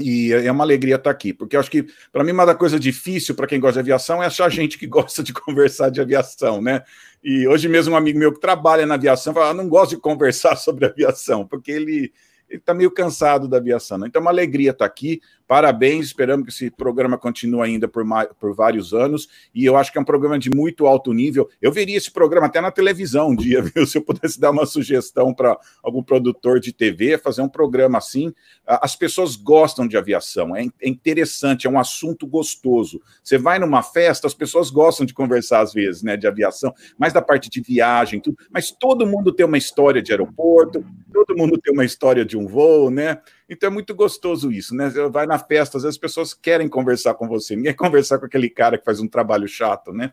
E é uma alegria estar aqui, porque eu acho que, para mim, uma da coisa difícil para quem gosta de aviação é achar gente que gosta de conversar de aviação, né? E hoje mesmo um amigo meu que trabalha na aviação fala: ah, não gosto de conversar sobre aviação, porque ele ele está meio cansado da aviação. Né? Então, é uma alegria estar aqui. Parabéns, esperamos que esse programa continue ainda por, por vários anos. E eu acho que é um programa de muito alto nível. Eu veria esse programa até na televisão um dia, viu? Se eu pudesse dar uma sugestão para algum produtor de TV, fazer um programa assim. As pessoas gostam de aviação, é, é interessante, é um assunto gostoso. Você vai numa festa, as pessoas gostam de conversar às vezes, né, de aviação, mais da parte de viagem, tudo. Mas todo mundo tem uma história de aeroporto, todo mundo tem uma história de um voo, né? Então é muito gostoso isso, né? Você vai na festa, às vezes as pessoas querem conversar com você, ninguém quer conversar com aquele cara que faz um trabalho chato, né?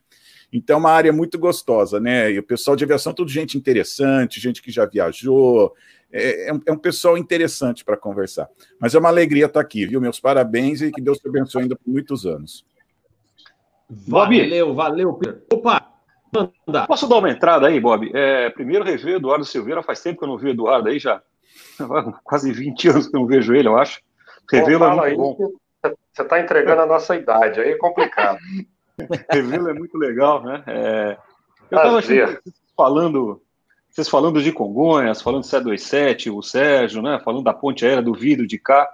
Então é uma área muito gostosa, né? E o pessoal de aviação, tudo gente interessante, gente que já viajou, é, é, um, é um, pessoal interessante para conversar. Mas é uma alegria estar aqui, viu? Meus parabéns e que Deus te abençoe ainda por muitos anos. Bob. Valeu, valeu, Pedro. Opa! Manda. Posso dar uma entrada aí, Bob? É, primeiro rever Eduardo Silveira, faz tempo que eu não vi o Eduardo aí já. Quase 20 anos que eu não vejo ele, eu acho. Revelo é muito bom. Você está entregando a nossa idade, aí é complicado. Revelo é muito legal, né? É... Eu estava falando, vocês falando de Congonhas, falando do C27, o Sérgio, né? Falando da ponte aérea do vidro de cá.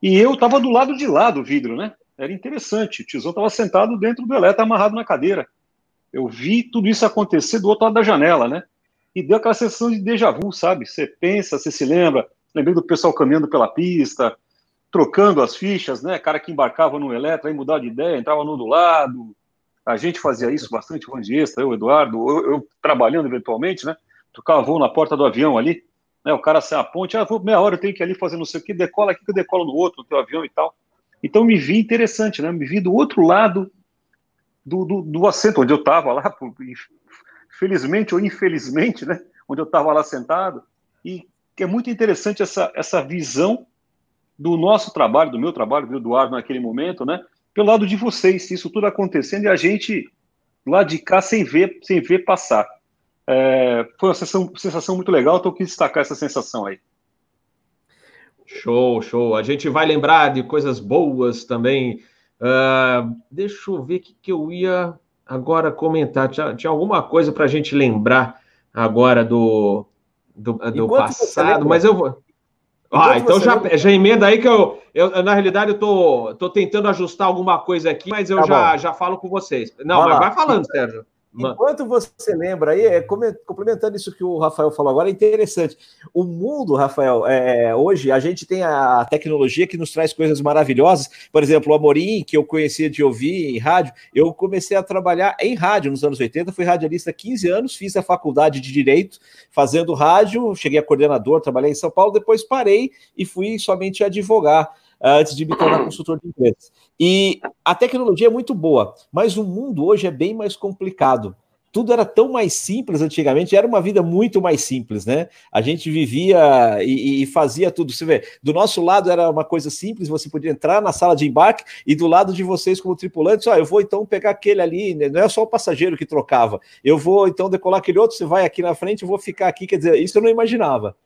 E eu estava do lado de lá do vidro, né? Era interessante. O Tizão estava sentado dentro do elétrico, amarrado na cadeira. Eu vi tudo isso acontecer do outro lado da janela, né? E deu aquela sensação de déjà vu, sabe? Você pensa, você se lembra, lembrei do pessoal caminhando pela pista, trocando as fichas, né? Cara que embarcava no Eletro, aí mudava de ideia, entrava no do lado. A gente fazia isso bastante, o extra, eu, Eduardo, eu, eu, trabalhando eventualmente, né? Trocava voo na porta do avião ali, né? O cara sai a ponte, ah, vou meia hora, eu tenho que ir ali fazer não sei o que, decola aqui que eu decolo no outro, no teu avião e tal. Então me vi interessante, né? Me vi do outro lado do, do, do assento onde eu estava lá, felizmente ou infelizmente, né? onde eu estava lá sentado, e é muito interessante essa, essa visão do nosso trabalho, do meu trabalho, do Eduardo naquele momento, né? Pelo lado de vocês, isso tudo acontecendo e a gente lá de cá sem ver, sem ver passar. É, foi uma sensação, sensação muito legal, então eu quis destacar essa sensação aí. Show, show. A gente vai lembrar de coisas boas também. Uh, deixa eu ver o que, que eu ia agora comentar. Tinha, tinha alguma coisa para a gente lembrar agora do, do, do passado, mas eu vou. Ah, então já, já emenda aí que eu, eu, na realidade, eu tô, tô tentando ajustar alguma coisa aqui, mas eu tá já, já falo com vocês. Não, vai mas vai falando, Sérgio. Enquanto você lembra aí, é, complementando isso que o Rafael falou agora, é interessante. O mundo, Rafael, é, hoje a gente tem a tecnologia que nos traz coisas maravilhosas. Por exemplo, o Amorim, que eu conhecia de ouvir em rádio, eu comecei a trabalhar em rádio nos anos 80, fui radialista há 15 anos, fiz a faculdade de Direito fazendo rádio, cheguei a coordenador, trabalhei em São Paulo, depois parei e fui somente advogar antes de me tornar consultor de empresas. E a tecnologia é muito boa, mas o mundo hoje é bem mais complicado. Tudo era tão mais simples antigamente, era uma vida muito mais simples, né? A gente vivia e, e, fazia tudo. Você vê, do nosso lado era uma coisa simples, você podia entrar na sala de embarque, e do lado de vocês, como tripulantes, ó, eu vou então pegar aquele ali, né? não é só o passageiro que trocava, eu vou então decolar aquele outro, você vai aqui na frente, eu vou ficar aqui. Quer dizer, isso eu não imaginava.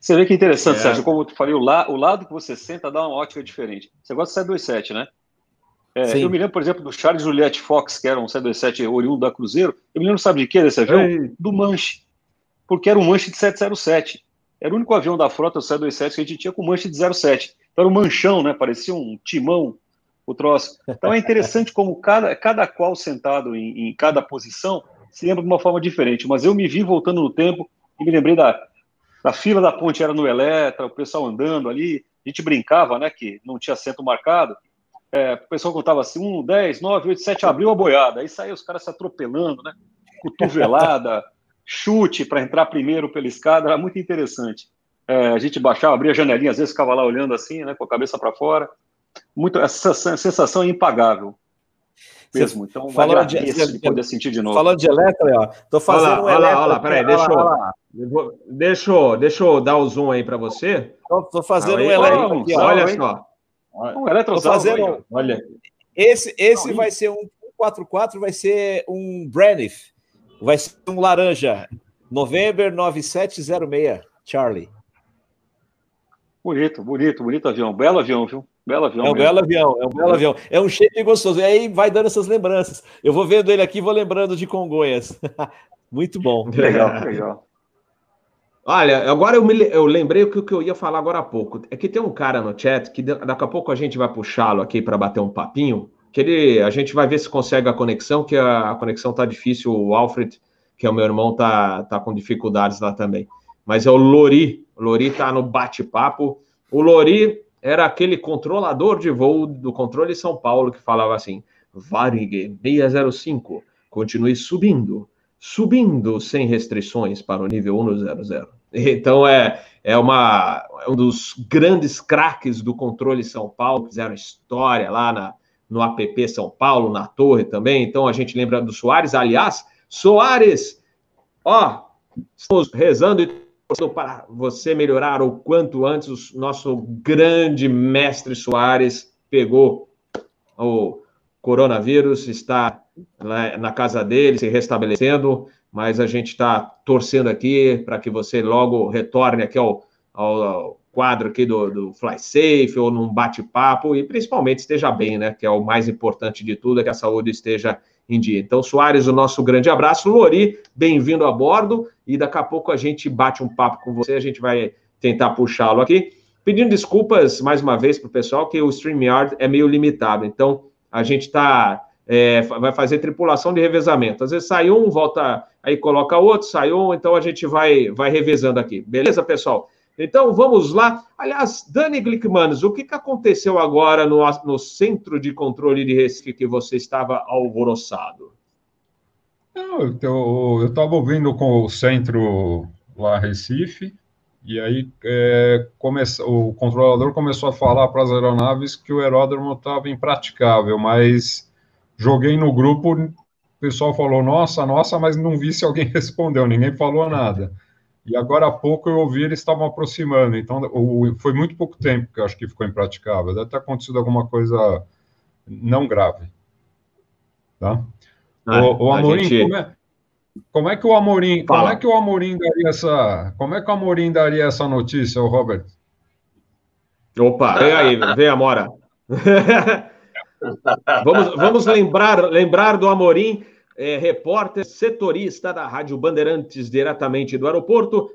Você vê que interessante, é. Sérgio, como eu falei, o, la, o, lado que você senta dá uma ótica diferente. Você gosta do 727, né? É, eu me lembro, por exemplo, do Charles Juliette Fox, que era um 727 oriundo da Cruzeiro. Eu me lembro, sabe de quê desse avião? Ei. Do Manche. Porque era um Manche de 707. Era o único avião da frota, o 727, que a gente tinha com Manche de 07. Então era um manchão, né? Parecia um timão, o troço. Então é interessante como cada, cada qual sentado em, em cada posição se lembra de uma forma diferente. Mas eu me vi voltando no tempo e me lembrei da, a fila da ponte era no Eletra, o pessoal andando ali, a gente brincava, né, que não tinha assento marcado. É, o pessoal contava assim, 1, 10, 9, 8, 7, abriu a boiada. Aí saía os caras se atropelando, né? Cotovelada, chute para entrar primeiro pela escada, era muito interessante. É, a gente baixava, abria a janelinha, às vezes ficava lá olhando assim, né, com a cabeça para fora. Muito, essa sensação é impagável mesmo. Então, falando de, de, poder sentir de novo. Falando de Eletra, ó, tô fazendo olha lá, um olha lá, olha lá, peraí, deixa eu, deixa, eu, deixa eu dar o zoom aí para você. Tô, tô fazendo aí, um Eletra aqui, olha hein? só. Um Eletrosal, fazendo, olha. Esse, esse Não, vai ser um 44, vai ser um Braniff, vai ser um laranja, November 9706, Charlie. Bonito, bonito, bonito avião, belo avião, viu? Belo avião. É um mesmo. belo avião, é um belo avião. É um shape gostoso. E aí vai dando essas lembranças. Eu vou vendo ele aqui, vou lembrando de Congonhas. Muito bom. Legal, legal. Olha, agora eu, me, eu lembrei o que eu ia falar agora há pouco. É que tem um cara no chat que daqui a pouco a gente vai puxá-lo aqui para bater um papinho. Que ele, a gente vai ver se consegue a conexão, que a, a conexão tá difícil. O Alfred, que é o meu irmão, tá, tá com dificuldades lá também. Mas é o Lori. O Lori tá no bate-papo. O Lori era aquele controlador de voo do controle São Paulo que falava assim: Varig 605, continue subindo, subindo sem restrições para o nível 100. Então é, é, uma, é um dos grandes craques do controle São Paulo, fizeram história lá na, no app São Paulo, na torre também. Então a gente lembra do Soares. Aliás, Soares, ó, estamos rezando e para você melhorar o quanto antes. O nosso grande mestre Soares pegou o coronavírus, está na casa dele, se restabelecendo, mas a gente está torcendo aqui para que você logo retorne aqui ao, ao quadro aqui do, do Fly Safe ou num bate-papo e principalmente esteja bem, né? Que é o mais importante de tudo, é que a saúde esteja em dia. Então, Soares, o nosso grande abraço. Lori, bem-vindo a bordo. E daqui a pouco a gente bate um papo com você, a gente vai tentar puxá-lo aqui. Pedindo desculpas mais uma vez para o pessoal, que o StreamYard é meio limitado. Então, a gente está. É, vai fazer tripulação de revezamento. Às vezes sai um, volta, aí coloca outro, sai um, então a gente vai, vai revezando aqui. Beleza, pessoal? Então vamos lá. Aliás, Dani Glickmanes, o que, que aconteceu agora no, no centro de controle de Recife que você estava alvoroçado? eu estava ouvindo com o centro lá Recife, e aí é, o controlador começou a falar para as aeronaves que o aeródromo estava impraticável, mas joguei no grupo, o pessoal falou, nossa, nossa, mas não vi se alguém respondeu, ninguém falou nada. E agora há pouco eu ouvi eles estavam aproximando, então foi muito pouco tempo que eu acho que ficou impraticável. Deve ter acontecido alguma coisa não grave. Tá? Ah, o, o Amorim, gente... como, é, como, é, que o Amorim, Fala. como é que o Amorim daria essa, como é que o Amorim daria essa notícia, o Robert? Opa, vem aí, vem Amora. vamos, vamos lembrar, lembrar do Amorim é, repórter setorista da Rádio Bandeirantes, diretamente do aeroporto.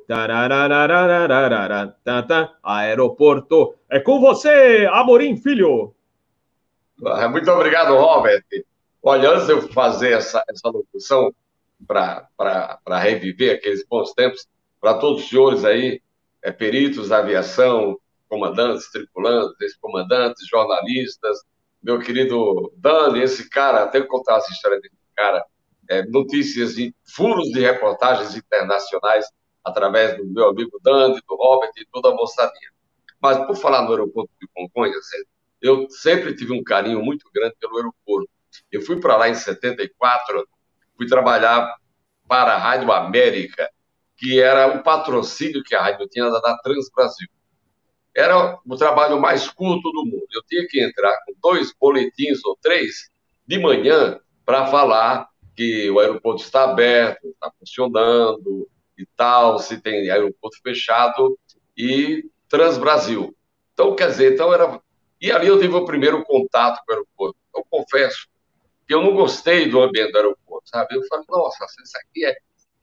Aeroporto. É com você, Amorim Filho. Muito obrigado, Robert. Olha, antes de eu fazer essa, essa locução para reviver aqueles bons tempos, para todos os senhores aí, é, peritos da aviação, comandantes, tripulantes, ex-comandantes, jornalistas, meu querido Dani, esse cara, que contar essa história desse cara, é, notícias de furos de reportagens internacionais através do meu amigo Dante, do Robert e toda a moçadinha. Mas, por falar no aeroporto de Congonhas, eu sempre tive um carinho muito grande pelo aeroporto. Eu fui para lá em 74, fui trabalhar para a Rádio América, que era o patrocínio que a rádio tinha da Trans Brasil. Era o trabalho mais curto do mundo. Eu tinha que entrar com dois boletins ou três de manhã para falar que o aeroporto está aberto, está funcionando e tal, se tem aeroporto fechado e Transbrasil. Então, quer dizer, então era. E ali eu tive o primeiro contato com o aeroporto. Eu confesso que eu não gostei do ambiente do aeroporto, sabe? Eu falei, nossa, isso aqui é.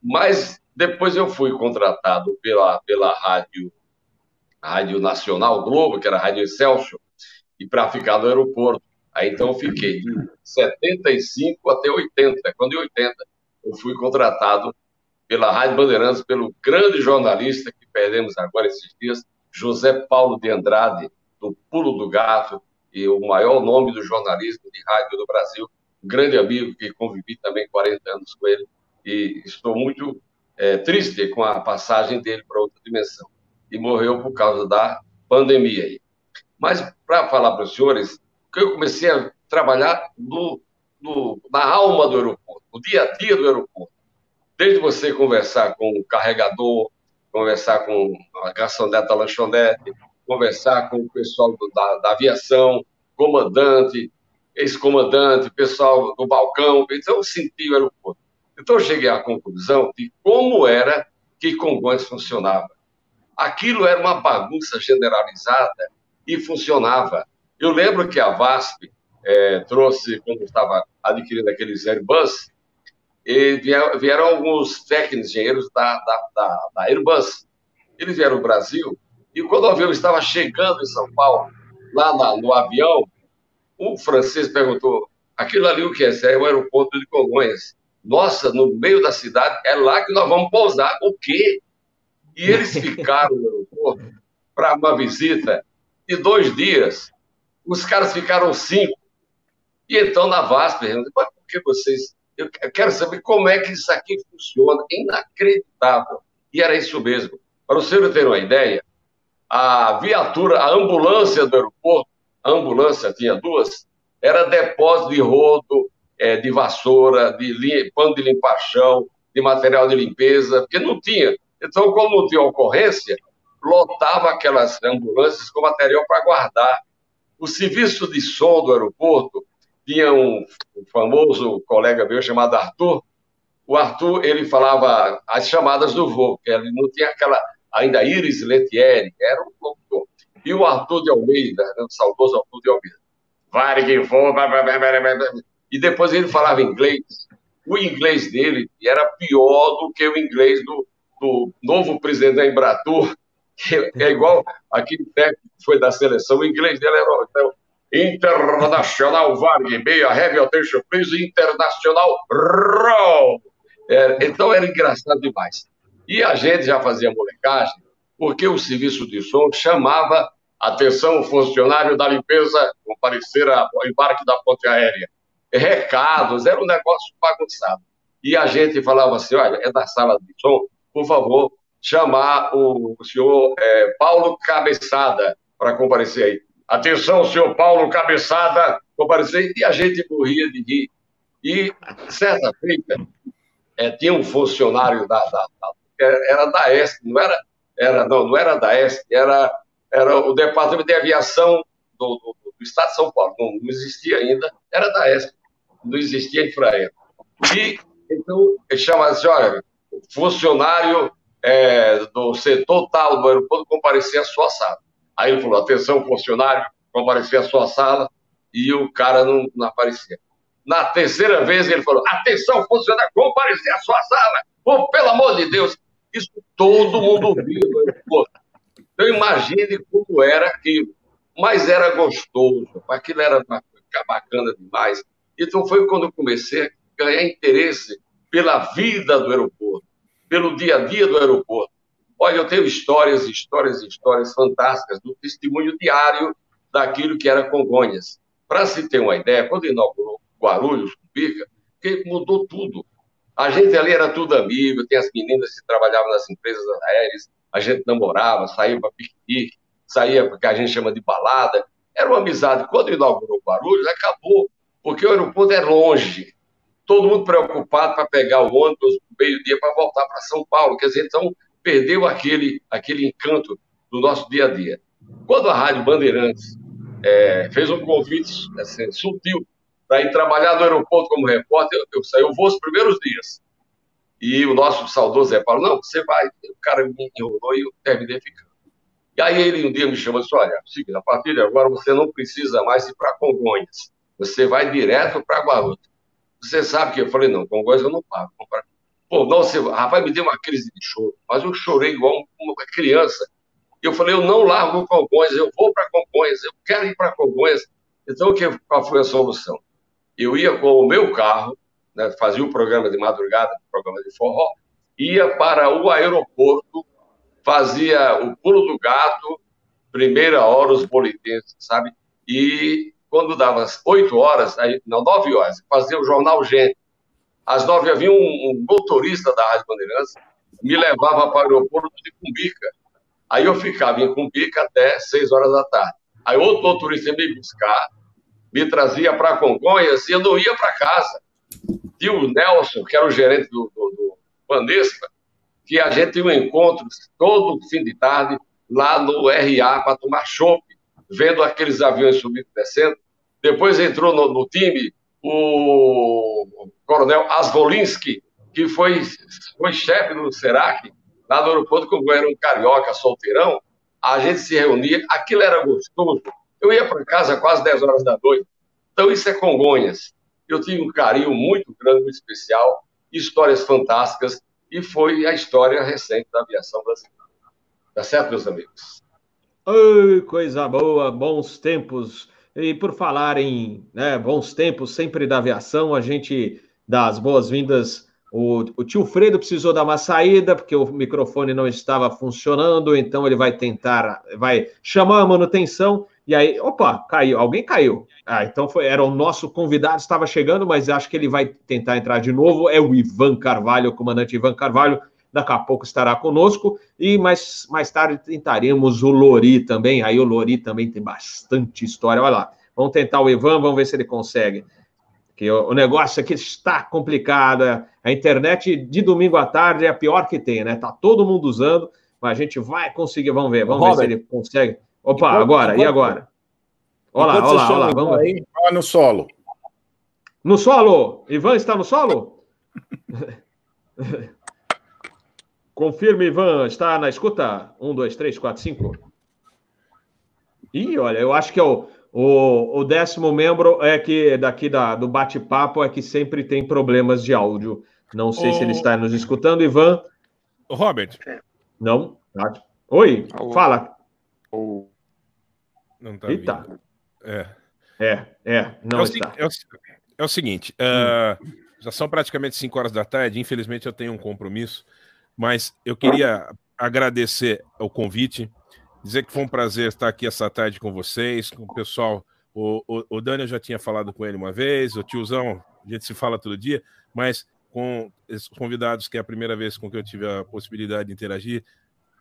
Mas depois eu fui contratado pela, pela rádio, rádio Nacional Globo, que era a Rádio Excelsior, e para ficar no aeroporto. Aí então eu fiquei de 75 até 80. Quando em 80 eu fui contratado pela Rádio Bandeirantes, pelo grande jornalista que perdemos agora esses dias, José Paulo de Andrade, do Pulo do Gato, e o maior nome do jornalismo de rádio do Brasil, um grande amigo que convivi também 40 anos com ele, e estou muito é, triste com a passagem dele para outra dimensão. E morreu por causa da pandemia. Mas, para falar para os senhores, que eu comecei a trabalhar no, no, na alma do aeroporto, no dia a dia do aeroporto. Desde você conversar com o carregador, conversar com a garçonete da lanchonete, conversar com o pessoal do, da, da aviação, comandante, ex-comandante, pessoal do balcão. Então, eu senti o aeroporto. Então, eu cheguei à conclusão de como era que Congonhas funcionava. Aquilo era uma bagunça generalizada e funcionava. Eu lembro que a VASP é, trouxe, quando estava adquirindo aqueles Airbus, e vieram, alguns técnicos, engenheiros da, da, da, da Airbus. Eles vieram ao Brasil, e quando o avião estava chegando em São Paulo, lá na, no avião, o francês perguntou: aquilo ali o que é? é o aeroporto de Congonhas. Nossa, no meio da cidade, é lá que nós vamos pousar. O quê? E eles ficaram no aeroporto para uma visita de dois dias. Os caras ficaram cinco. E então na VASP, por que vocês. Eu quero saber como é que isso aqui funciona. Inacreditável. E era isso mesmo. Para o senhor ter uma ideia, a viatura, a ambulância do aeroporto, a ambulância tinha duas, era depósito de rodo, é, de vassoura, de pano de limpar chão, de material de limpeza, porque não tinha. Então, como não tinha ocorrência, lotava aquelas ambulâncias com material para guardar. O serviço de som do aeroporto tinha um, famoso colega meu chamado Arthur. O Arthur, ele falava as chamadas do voo, que ele não tinha aquela, ainda Iris Letieri, era um locutor. E o Arthur de Almeida, né, o saudoso Arthur de Almeida. Varig voo, e depois ele falava inglês. O inglês dele era pior do que o inglês do, do novo presidente da Embratur, é igual aquele técnico que foi da seleção, o inglês dele era então, Internacional Varg, meia heavy attention please, Internacional Roll. É, então era engraçado demais. E a gente já fazia molecagem, porque o serviço de som chamava atenção funcionário da limpeza comparecer ao embarque da ponte aérea. Recados, era um negócio bagunçado. E a gente falava assim, olha, é da sala de som, por favor, chamar o, senhor é, Paulo Cabeçada para comparecer aí. Atenção, senhor Paulo Cabeçada, comparecer. E a gente morria de rir. E, certa feita, é, tinha um funcionário da, da, da, era da ESP, não era, era, não, não era da ESP, era, era o Departamento de Aviação do, do, do Estado de São Paulo, não, não, existia ainda, era da ESP, não existia infraero. E, então, ele chama assim, olha, funcionário é, do setor tal do aeroporto comparecer à sua sala. Aí ele falou, atenção, funcionário, comparecer à sua sala, e o cara não, não aparecia. Na terceira vez ele falou, atenção, funcionário, comparecer à sua sala, oh, pelo amor de Deus. Isso todo mundo ouviu. Então imagine como era aquilo. Mas era gostoso, aquilo era bacana demais. Então foi quando eu comecei a ganhar interesse pela vida do aeroporto, pelo dia a dia do aeroporto. Olha, eu tenho histórias, histórias, histórias fantásticas do testemunho diário daquilo que era Congonhas. Para se ter uma ideia, quando inaugurou Guarulhos, que mudou tudo. A gente ali era tudo amigo, tem as meninas que trabalhavam nas empresas aéreas, a gente namorava, saía para piquenique, saía porque a gente chama de balada. Era uma amizade. Quando inaugurou Guarulhos, acabou, porque o aeroporto é longe todo mundo preocupado para pegar o ônibus meio-dia para voltar para São Paulo. Quer dizer, então perdeu aquele, aquele encanto do nosso dia a dia. Quando a Rádio Bandeirantes é, fez um convite assim, sutil para ir trabalhar no aeroporto como repórter, eu, eu saí, eu vou os primeiros dias. E o nosso saudoso Zé falou, não, você vai. O cara me enrolou e eu terminei ficando. E aí ele um dia me chamou e disse, olha, a partir de agora você não precisa mais ir para Congonhas. Você vai direto para Guarulhos. Você sabe que eu falei, não, Congonhas eu não pago. Pô, não, você, rapaz, me deu uma crise de choro, mas eu chorei igual uma criança. Eu falei, eu não largo Congonhas, eu vou para Congonhas, eu quero ir para Congonhas. Então, que, qual foi a solução? Eu ia com o meu carro, né, fazia o programa de madrugada, o programa de forró, ia para o aeroporto, fazia o pulo do gato, primeira hora, os boletins, sabe? E quando dava as 8 horas, aí, não, 9 horas, fazia o jornal Gente. Às 9 havia um, um motorista da Rádio Bandeirantes, me levava para o aeroporto de Cumbica. Aí eu ficava em Cumbica até 6 horas da tarde. Aí outro motorista ia me buscar, me trazia para Congonhas e eu não ia para casa. Tinha o Nelson, que era o gerente do, do, do Banespa, que a gente tinha um encontro todo fim de tarde lá no RA para tomar chopp vendo aqueles aviões subindo e descendo. Depois entrou no, no time o, coronel Asvolinski, que foi, foi chefe do SERAC, lá no aeroporto, como era um carioca solteirão. A gente se reunia, aquilo era gostoso. Eu ia para casa quase 10 horas da noite. Então, isso é Congonhas. Eu tinha um carinho muito grande, muito especial, histórias fantásticas, e foi a história recente da aviação brasileira. Tá certo, meus amigos? Oi, coisa boa, bons tempos. E por falar em né, bons tempos, sempre da aviação, a gente dá as boas-vindas. O, o, tio Fredo precisou dar uma saída, porque o microfone não estava funcionando, então ele vai tentar, vai chamar a manutenção, e aí, opa, caiu, alguém caiu. Ah, então foi, era o nosso convidado, estava chegando, mas acho que ele vai tentar entrar de novo. É o Ivan Carvalho, o comandante Ivan Carvalho daqui a pouco estará conosco, e mais, mais tarde tentaremos o Lori também, aí o Lori também tem bastante história, olha lá, vamos tentar o Ivan, vamos ver se ele consegue, que o, o negócio aqui está complicado, a internet de domingo à tarde é a pior que tem, né, tá todo mundo usando, mas a gente vai conseguir, vamos ver, vamos Robert, ver se ele consegue, opa, enquanto, agora, enquanto, e agora? Olha lá, olha lá, olha lá, vamos aí, no solo. No solo? Ivan está no solo? Confirme, Ivan, está na escuta? Um, dois, três, quatro, cinco. Ih, olha, eu acho que é o, o, o décimo membro é que daqui da, do bate-papo é que sempre tem problemas de áudio. Não sei o... se ele está nos escutando, Ivan. Robert. Não. Oi, fala. Não está Eita. É. É, é, não é o, está. É o, é o seguinte, uh, já são praticamente 5 horas da tarde, infelizmente eu tenho um compromisso. Mas eu queria agradecer o convite, dizer que foi um prazer estar aqui essa tarde com vocês, com o pessoal. O, o, o Dani eu já tinha falado com ele uma vez, o tiozão, a gente se fala todo dia, mas com esses convidados, que é a primeira vez com que eu tive a possibilidade de interagir,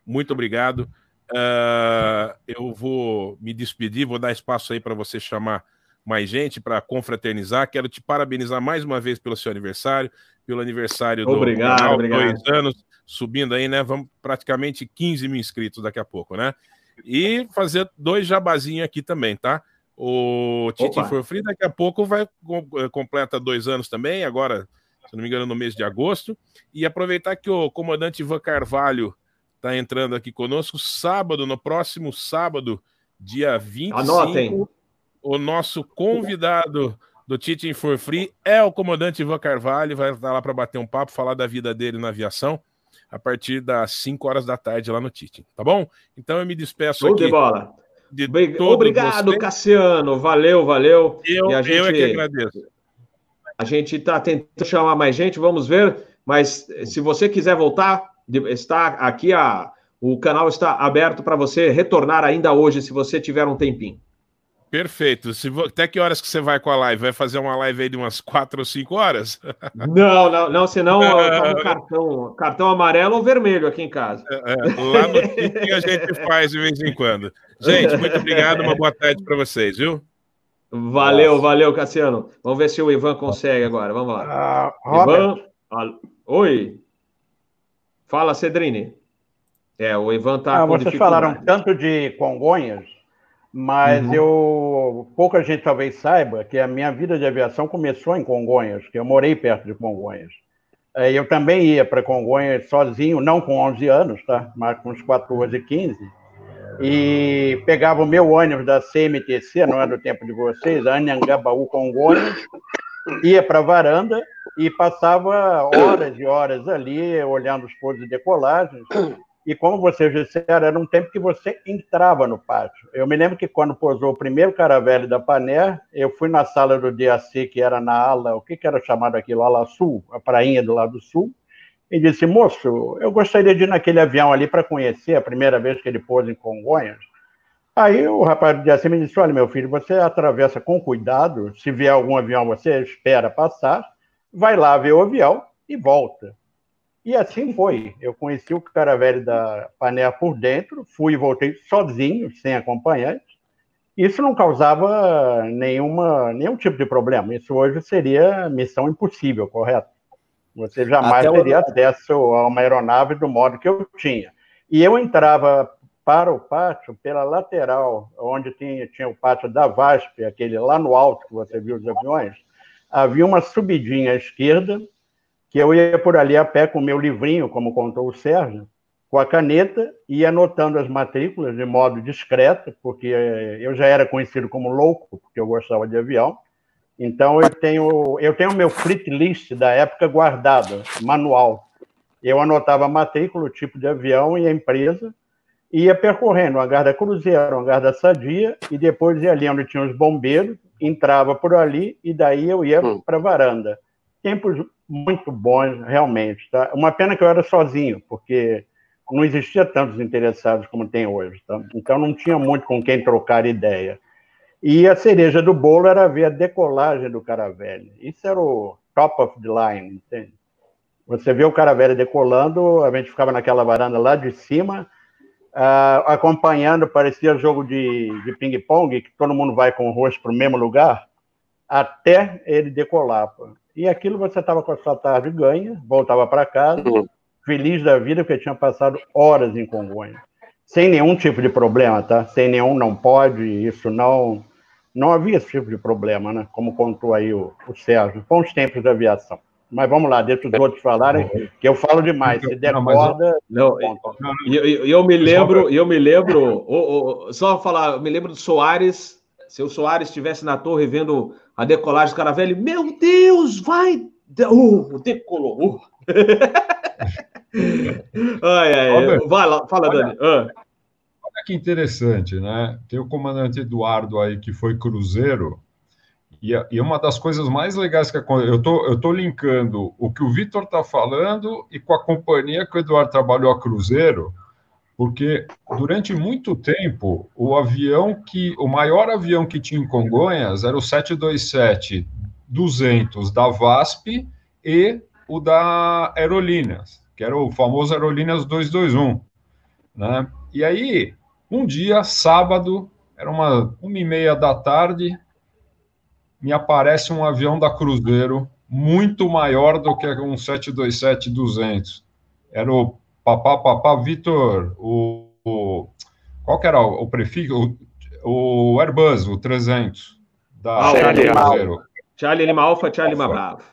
muito obrigado. Uh, eu vou me despedir, vou dar espaço aí para você chamar mais gente para confraternizar. Quero te parabenizar mais uma vez pelo seu aniversário, pelo aniversário do obrigado, canal, obrigado. dois anos, subindo aí, né? Vamos praticamente 15 mil inscritos daqui a pouco, né? E fazer dois jabazinhos aqui também, tá? O Tite for Free daqui a pouco vai completa dois anos também, agora, se não me engano, no mês de agosto. E aproveitar que o comandante Ivan Carvalho está entrando aqui conosco sábado, no próximo sábado, dia 25. Anotem. O nosso convidado do Tite for Free é o comandante Ivan Carvalho, vai estar lá para bater um papo, falar da vida dele na aviação a partir das 5 horas da tarde lá no Tite, tá bom? Então eu me despeço Show aqui. De bola. De Obrigado, Cassiano. Valeu, valeu. Eu, gente, eu é que agradeço. A gente está tentando chamar mais gente, vamos ver. Mas se você quiser voltar, está aqui a, o canal está aberto para você retornar ainda hoje, se você tiver um tempinho. Perfeito. Se Até que horas que você vai com a live? Vai fazer uma live aí de umas quatro ou cinco horas? Não, não, não, senão eu um cartão, cartão amarelo ou vermelho aqui em casa. É, é, lá no que a gente faz de vez em quando. Gente, muito obrigado, uma boa tarde para vocês, viu? Valeu, Nossa. valeu, Cassiano. Vamos ver se o Ivan consegue agora. Vamos lá. Uh, Ivan. Oi. Fala, Cedrini. É, o Ivan tá ah, com Vocês falaram tanto de Congonhas mas uhum. eu pouca gente talvez saiba que a minha vida de aviação começou em Congonhas, que eu morei perto de Congonhas. É, eu também ia para Congonhas sozinho, não com 11 anos, tá? Mas com uns 14 e 15. E pegava o meu ônibus da CMTC, não é do tempo de vocês, Anhangabaú, Congonhas, ia para a varanda e passava horas e horas ali olhando os pousos de decolagem e como vocês disseram, era um tempo que você entrava no pátio. Eu me lembro que quando pousou o primeiro caravelle da Paner, eu fui na sala do DAC, que era na ala, o que, que era chamado aquilo? Ala Sul, a prainha do lado sul, e disse, moço, eu gostaria de ir naquele avião ali para conhecer a primeira vez que ele pôs em Congonhas. Aí o rapaz do DAC me disse, olha, meu filho, você atravessa com cuidado, se vier algum avião, você espera passar, vai lá ver o avião e volta. E assim foi. Eu conheci o cara velho da Panela por dentro, fui e voltei sozinho, sem acompanhante. Isso não causava nenhuma, nenhum tipo de problema. Isso hoje seria missão impossível, correto? Você jamais Até teria o... acesso a uma aeronave do modo que eu tinha. E eu entrava para o pátio pela lateral, onde tinha, tinha o pátio da VASP, aquele lá no alto que você viu os aviões. Havia uma subidinha à esquerda, que eu ia por ali a pé com o meu livrinho, como contou o Sérgio, com a caneta, ia anotando as matrículas de modo discreto, porque eu já era conhecido como louco, porque eu gostava de avião. Então eu tenho eu tenho meu fleet list da época guardado, manual. Eu anotava a matrícula, o tipo de avião e a empresa, ia percorrendo o hangar da Cruzeiro, o hangar da Sadia, e depois ia ali onde tinha os bombeiros, entrava por ali e daí eu ia hum. para a varanda. Tempos muito bons, realmente. Tá? Uma pena que eu era sozinho, porque não existia tantos interessados como tem hoje. Tá? Então não tinha muito com quem trocar ideia. E a cereja do bolo era ver a decolagem do Caravelle. Isso era o top of the line, entende? Você vê o Caravelle decolando, a gente ficava naquela varanda lá de cima, uh, acompanhando, parecia jogo de, de ping-pong, que todo mundo vai com o rosto para o mesmo lugar, até ele decolar. E aquilo você estava com a sua tarde ganha, voltava para casa, uhum. feliz da vida, porque tinha passado horas em Congonhas. Sem nenhum tipo de problema, tá? Sem nenhum não pode, isso não. Não havia esse tipo de problema, né? Como contou aí o, o Sérgio. Bons tempos de aviação. Mas vamos lá, deixa os outros falarem, que eu falo demais. Se der corda. Não, eu, eu, eu, me lembro, eu me lembro, oh, oh, só falar, eu me lembro do Soares. Se o Soares estivesse na torre vendo a decolagem do Caravelli, meu Deus, vai! Uh, decolou! ai, ai, Robert, vai lá, fala, olha, Dani. Ah. Olha que interessante, né? Tem o comandante Eduardo aí, que foi cruzeiro, e, e uma das coisas mais legais que aconteceu, eu tô, eu tô linkando o que o Vitor está falando e com a companhia que o Eduardo trabalhou a cruzeiro, porque durante muito tempo o avião que o maior avião que tinha em Congonhas era o 727 200 da VASP e o da Aerolíneas, que era o famoso Aerolíneas 221, né? E aí, um dia, sábado, era uma uma e meia da tarde, me aparece um avião da Cruzeiro muito maior do que um 727-200. Era o Papá Papá Vitor, o, o, qual que era o, o prefixo? O, o, Airbus, o 300 da ah, Charlie Cruzeiro. Charlie Lima Alfa, Charlie Lima Bravo.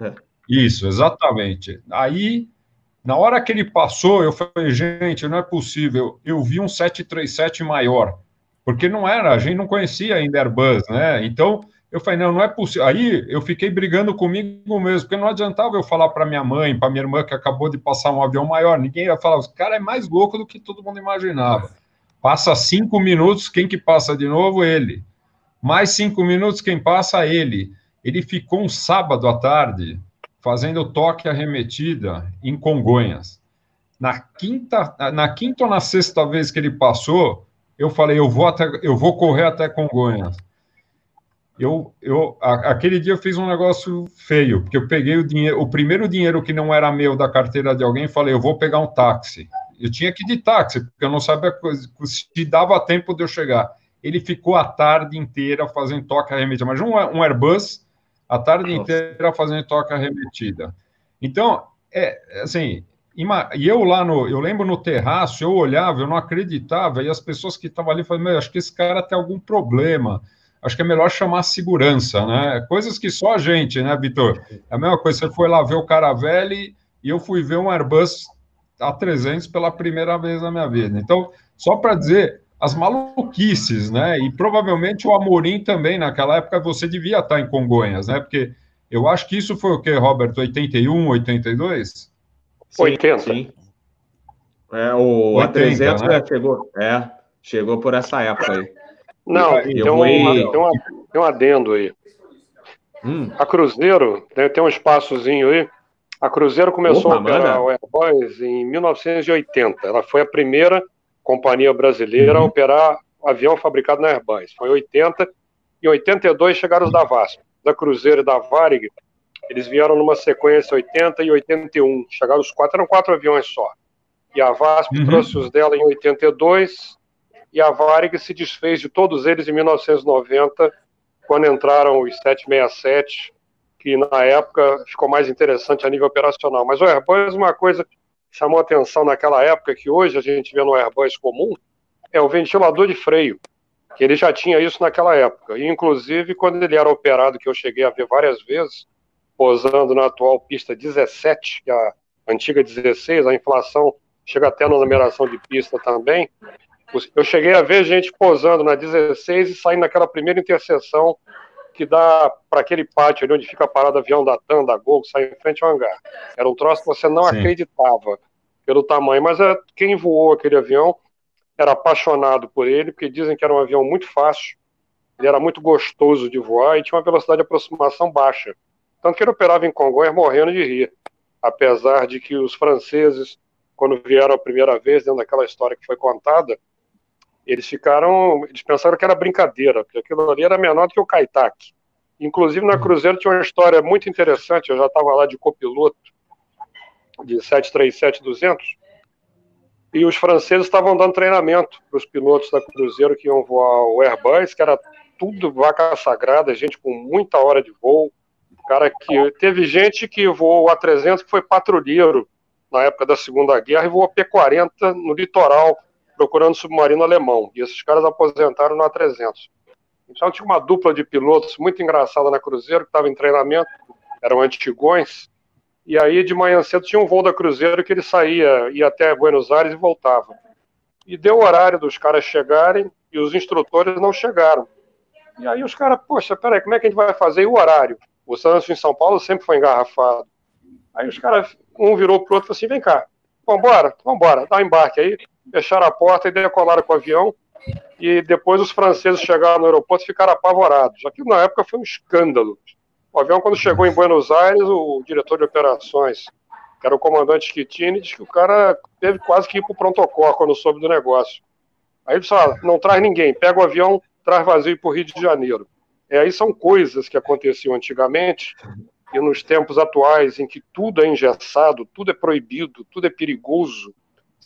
É. Isso, exatamente. Aí, na hora que ele passou, eu falei, gente, não é possível. Eu vi um 737 maior, porque não era, a gente não conhecia ainda Airbus, né? Então, eu falei, não, não é possível. Aí eu fiquei brigando comigo mesmo, porque não adiantava eu falar para minha mãe, para minha irmã, que acabou de passar um avião maior. Ninguém ia falar, o cara é mais louco do que todo mundo imaginava. Passa cinco minutos, quem que passa de novo? Ele. Mais cinco minutos, quem passa? Ele. Ele ficou um sábado à tarde fazendo toque arremetida em Congonhas. Na quinta, na quinta ou na sexta vez que ele passou, eu falei, eu vou, até, eu vou correr até Congonhas eu, eu a, aquele dia eu fiz um negócio feio, porque eu peguei o dinheiro, o primeiro dinheiro que não era meu da carteira de alguém, falei, eu vou pegar um táxi. Eu tinha que ir de táxi, porque eu não sabia se dava tempo de eu chegar. Ele ficou a tarde inteira fazendo toca arremetida, mas um, um Airbus a tarde Nossa. inteira fazendo toca arremetida. Então, é assim, e eu lá no, eu lembro no terraço, eu olhava, eu não acreditava, e as pessoas que estavam ali falavam, acho que esse cara tem algum problema acho que é melhor chamar segurança, né? Coisas que só a gente, né, Vitor? É a mesma coisa, você foi lá ver o Caravelle e eu fui ver um Airbus A300 pela primeira vez na minha vida. Então, só para dizer, as maluquices, né? E provavelmente o Amorim também, naquela época, você devia estar em Congonhas, né? Porque eu acho que isso foi o que, Roberto? 81, 82? 80. Sim. É, o 80, A300 né? chegou, é, chegou por essa época aí. Não, tem, um, tem, uma, tem um adendo aí. Hum. A Cruzeiro, tem, um espaçozinho aí. A Cruzeiro começou Opa, a operar o Airbus em 1980. Ela foi a primeira companhia brasileira uhum. a operar avião fabricado na Airbus. Foi em 80. Em 82 chegaram os da VASP. Da Cruzeiro e da Varig, eles vieram numa sequência 80 e 81. Chegaram os quatro, eram quatro aviões só. E a VASP uhum. trouxe os dela em 82 e a Varig se desfez de todos eles em 1990, quando entraram os 767, que na época ficou mais interessante a nível operacional. Mas o Airbus, uma coisa que chamou atenção naquela época, que hoje a gente vê no Airbus comum, é o ventilador de freio, que ele já tinha isso naquela época. E, inclusive, quando ele era operado, que eu cheguei a ver várias vezes, posando na atual pista 17, que é a antiga 16, a inflação chega até na numeração de pista também, eu cheguei a ver gente posando na 16 e saindo naquela primeira interseção que dá para aquele pátio ali onde fica parado o avião da TAM, da Gol, que sai em frente ao hangar. Era um troço que você não Sim. acreditava pelo tamanho, mas é, quem voou aquele avião era apaixonado por ele, porque dizem que era um avião muito fácil, ele era muito gostoso de voar e tinha uma velocidade de aproximação baixa. Tanto que ele operava em Congonhas morrendo de rir, apesar de que os franceses, quando vieram a primeira vez, dentro daquela história que foi contada, eles ficaram, eles pensaram que era brincadeira, porque aquilo ali era menor do que o Kaitak. Inclusive na uhum. Cruzeiro tinha uma história muito interessante, eu já estava lá de copiloto de 737-200, e os franceses estavam dando treinamento para os pilotos da Cruzeiro que iam voar o Airbus, que era tudo vaca sagrada, gente com muita hora de voo, cara que teve gente que voou o A300 que foi patrulheiro na época da Segunda Guerra e voou P40 no litoral procurando submarino alemão. E esses caras aposentaram no A300. Então tinha uma dupla de pilotos muito engraçada na Cruzeiro, que estava em treinamento, eram antigões. E aí de manhã cedo tinha um voo da Cruzeiro que ele saía, ia até Buenos Aires e voltava. E deu o horário dos caras chegarem e os instrutores não chegaram. E aí os caras, poxa, peraí, como é que a gente vai fazer? E o horário? O Santos em São Paulo sempre foi engarrafado. Aí os caras, um virou pro outro e falou assim: vem cá, vambora, vambora, dá um embarque aí fecharam a porta e decolaram com o avião. E depois os franceses chegaram no aeroporto e ficaram apavorados. Aquilo na época foi um escândalo. O avião, quando chegou em Buenos Aires, o diretor de operações, que era o comandante Schittini, disse que o cara teve quase que ir para o protocolo quando soube do negócio. Aí ele ah, não traz ninguém, pega o avião, traz vazio para o Rio de Janeiro. É, aí são coisas que aconteciam antigamente e nos tempos atuais, em que tudo é engessado, tudo é proibido, tudo é perigoso,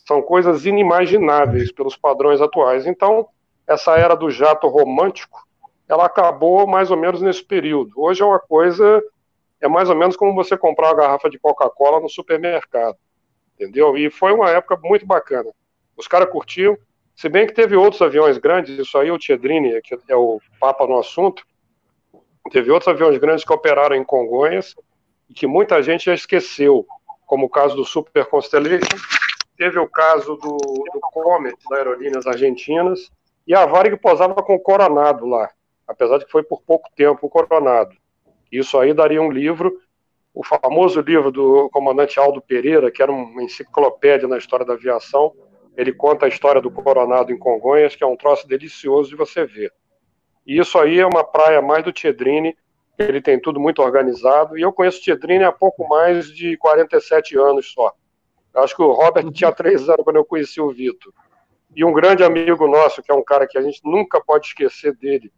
são coisas inimagináveis pelos padrões atuais. Então, essa era do jato romântico ela acabou mais ou menos nesse período. Hoje é uma coisa, é mais ou menos como você comprar uma garrafa de Coca-Cola no supermercado, entendeu? E foi uma época muito bacana. Os caras curtiam, se bem que teve outros aviões grandes, isso aí o Tiedrini, que é o papa no assunto, teve outros aviões grandes que operaram em Congonhas e que muita gente já esqueceu, como o caso do Super Constellation, teve o caso do, do Comet, da Aerolíneas Argentinas, e a Varig posava com o Coronado lá, apesar de que foi por pouco tempo o Coronado. Isso aí daria um livro, o famoso livro do comandante Aldo Pereira, que era uma enciclopédia na história da aviação, ele conta a história do Coronado em Congonhas, que é um troço delicioso de você ver. E isso aí é uma praia mais do Tiedrini, ele tem tudo muito organizado, e eu conheço o Tiedrini há pouco mais de 47 anos só. Acho que o Robert tinha três anos quando eu conheci o Vitor. E um grande amigo nosso, que é um cara que a gente nunca pode esquecer dele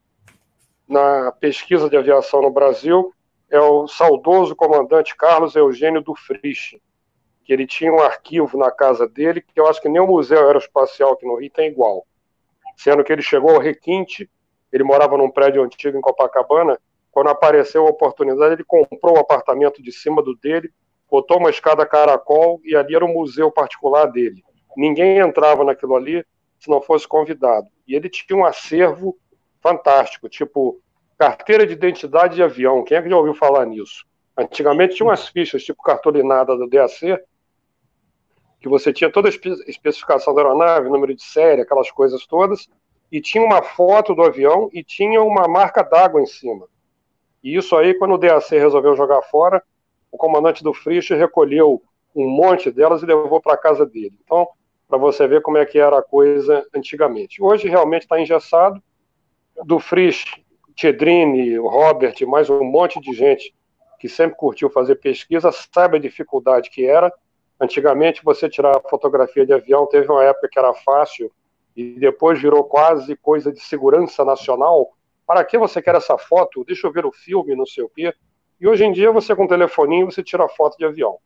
na pesquisa de aviação no Brasil, é o saudoso comandante Carlos Eugênio do Frisch, que ele tinha um arquivo na casa dele, que eu acho que nem o Museu Aeroespacial aqui no Rio tem igual. Sendo que ele chegou ao requinte, ele morava num prédio antigo em Copacabana, quando apareceu a oportunidade, ele comprou o apartamento de cima do dele, botou uma escada caracol e ali era o museu particular dele. Ninguém entrava naquilo ali se não fosse convidado. E ele tinha um acervo fantástico, tipo carteira de identidade de avião. Quem é que já ouviu falar nisso? Antigamente tinha umas fichas tipo cartolinada do DAC, que você tinha toda a especificação da aeronave, número de série, aquelas coisas todas, e tinha uma foto do avião e tinha uma marca d'água em cima. E isso aí, quando o DAC resolveu jogar fora, o comandante do Frisch recolheu um monte delas e levou para casa dele. Então, para você ver como é que era a coisa antigamente. Hoje realmente está engessado. Do Frisch, Tiedrini, Robert, mais um monte de gente que sempre curtiu fazer pesquisa, sabe a dificuldade que era. Antigamente, você tirar fotografia de avião, teve uma época que era fácil e depois virou quase coisa de segurança nacional. Para que você quer essa foto? Deixa eu ver o filme, não sei o quê. E hoje em dia, você com um telefoninho, você tira foto de avião.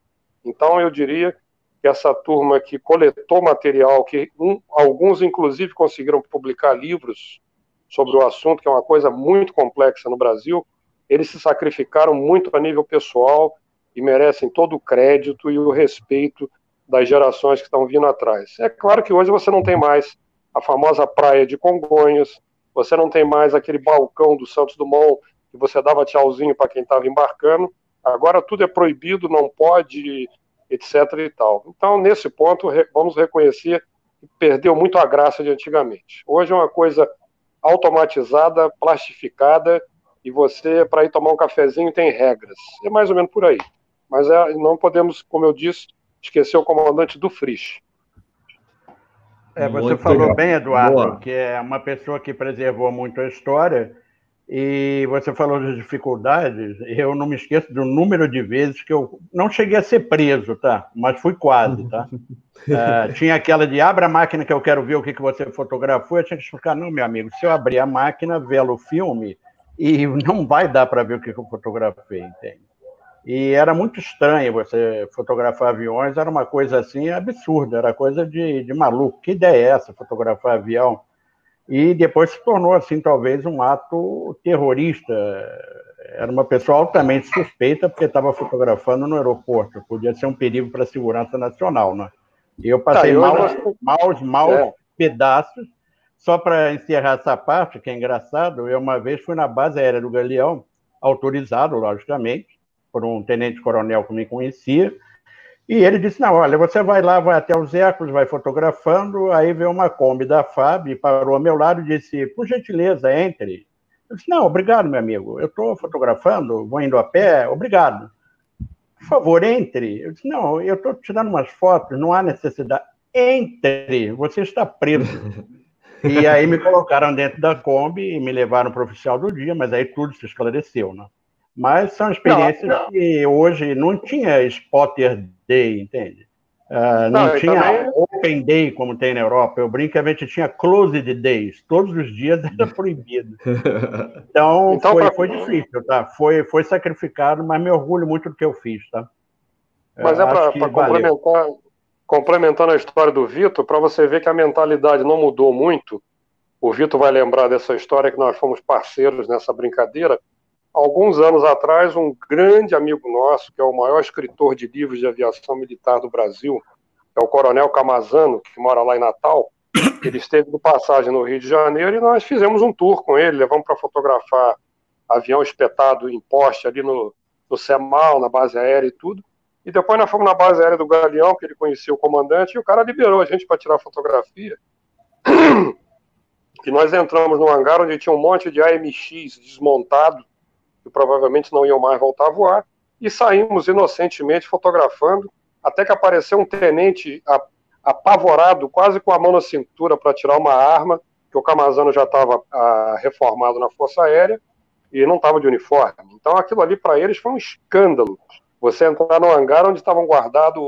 Então, eu diria que essa turma que coletou material, que um, alguns, inclusive, conseguiram publicar livros sobre o assunto, que é uma coisa muito complexa no Brasil, eles se sacrificaram muito a nível pessoal e merecem todo o crédito e o respeito das gerações que estão vindo atrás. É claro que hoje você não tem mais a famosa praia de Congonhas, você não tem mais aquele balcão do Santos Dumont que você dava tchauzinho para quem estava embarcando. Agora tudo é proibido, não pode, etc. e tal. Então, nesse ponto, vamos reconhecer que perdeu muito a graça de antigamente. Hoje é uma coisa automatizada, plastificada, e você, para ir tomar um cafezinho, tem regras. É mais ou menos por aí. Mas é, não podemos, como eu disse, esquecer o comandante do Frisch. É, você muito falou legal. bem, Eduardo, Boa. que é uma pessoa que preservou muito a história, e você falou das dificuldades, eu não me esqueço do número de vezes que eu não cheguei a ser preso, tá? Mas fui quase, tá? uh, tinha aquela de abra a máquina que eu quero ver o que, que você fotografou, eu tinha que explicar, não, meu amigo, se eu abrir a máquina, vê-lo o filme, e não vai dar para ver o que, que eu fotografei, entende? E era muito estranho você fotografar aviões, era uma coisa assim absurda, era coisa de, de maluco. Que ideia é essa, fotografar avião? E depois se tornou, assim, talvez um ato terrorista. Era uma pessoa altamente suspeita porque estava fotografando no aeroporto. Podia ser um perigo para a segurança nacional, né? E eu passei tá, maus, maus, maus é. pedaços. Só para encerrar essa parte, que é engraçado, eu uma vez fui na base aérea do Galeão, autorizado, logicamente, por um tenente-coronel que me conhecia, e ele disse: Não, olha, você vai lá, vai até os ecos, vai fotografando. Aí veio uma Kombi da FAB, parou ao meu lado e disse: Por gentileza, entre. Eu disse: Não, obrigado, meu amigo. Eu estou fotografando, vou indo a pé, obrigado. Por favor, entre. Eu disse: Não, eu estou tirando umas fotos, não há necessidade. Entre, você está preso. e aí me colocaram dentro da Kombi e me levaram para o oficial do dia, mas aí tudo se esclareceu, né? Mas são experiências não, não. que hoje não tinha spotter day, entende? Uh, não, não tinha também... open day como tem na Europa. Eu brinco que a gente tinha closed days. Todos os dias era proibido. Então, então foi, pra... foi difícil, tá? Foi, foi sacrificado, mas me orgulho muito do que eu fiz, tá? Mas é para complementar, complementando a história do Vitor, para você ver que a mentalidade não mudou muito, o Vitor vai lembrar dessa história que nós fomos parceiros nessa brincadeira. Alguns anos atrás, um grande amigo nosso, que é o maior escritor de livros de aviação militar do Brasil, é o Coronel Camazano, que mora lá em Natal, ele esteve de passagem no Rio de Janeiro e nós fizemos um tour com ele, levamos para fotografar avião espetado em poste ali no, no CEMAL, na base aérea e tudo. E depois nós fomos na base aérea do Galeão, que ele conhecia o comandante, e o cara liberou a gente para tirar fotografia. E nós entramos no hangar onde tinha um monte de AMX desmontado, que provavelmente não iam mais voltar a voar, e saímos inocentemente fotografando, até que apareceu um tenente apavorado, quase com a mão na cintura para tirar uma arma, que o Camazano já estava ah, reformado na Força Aérea e não estava de uniforme. Então aquilo ali para eles foi um escândalo. Você entrar no hangar onde estavam guardadas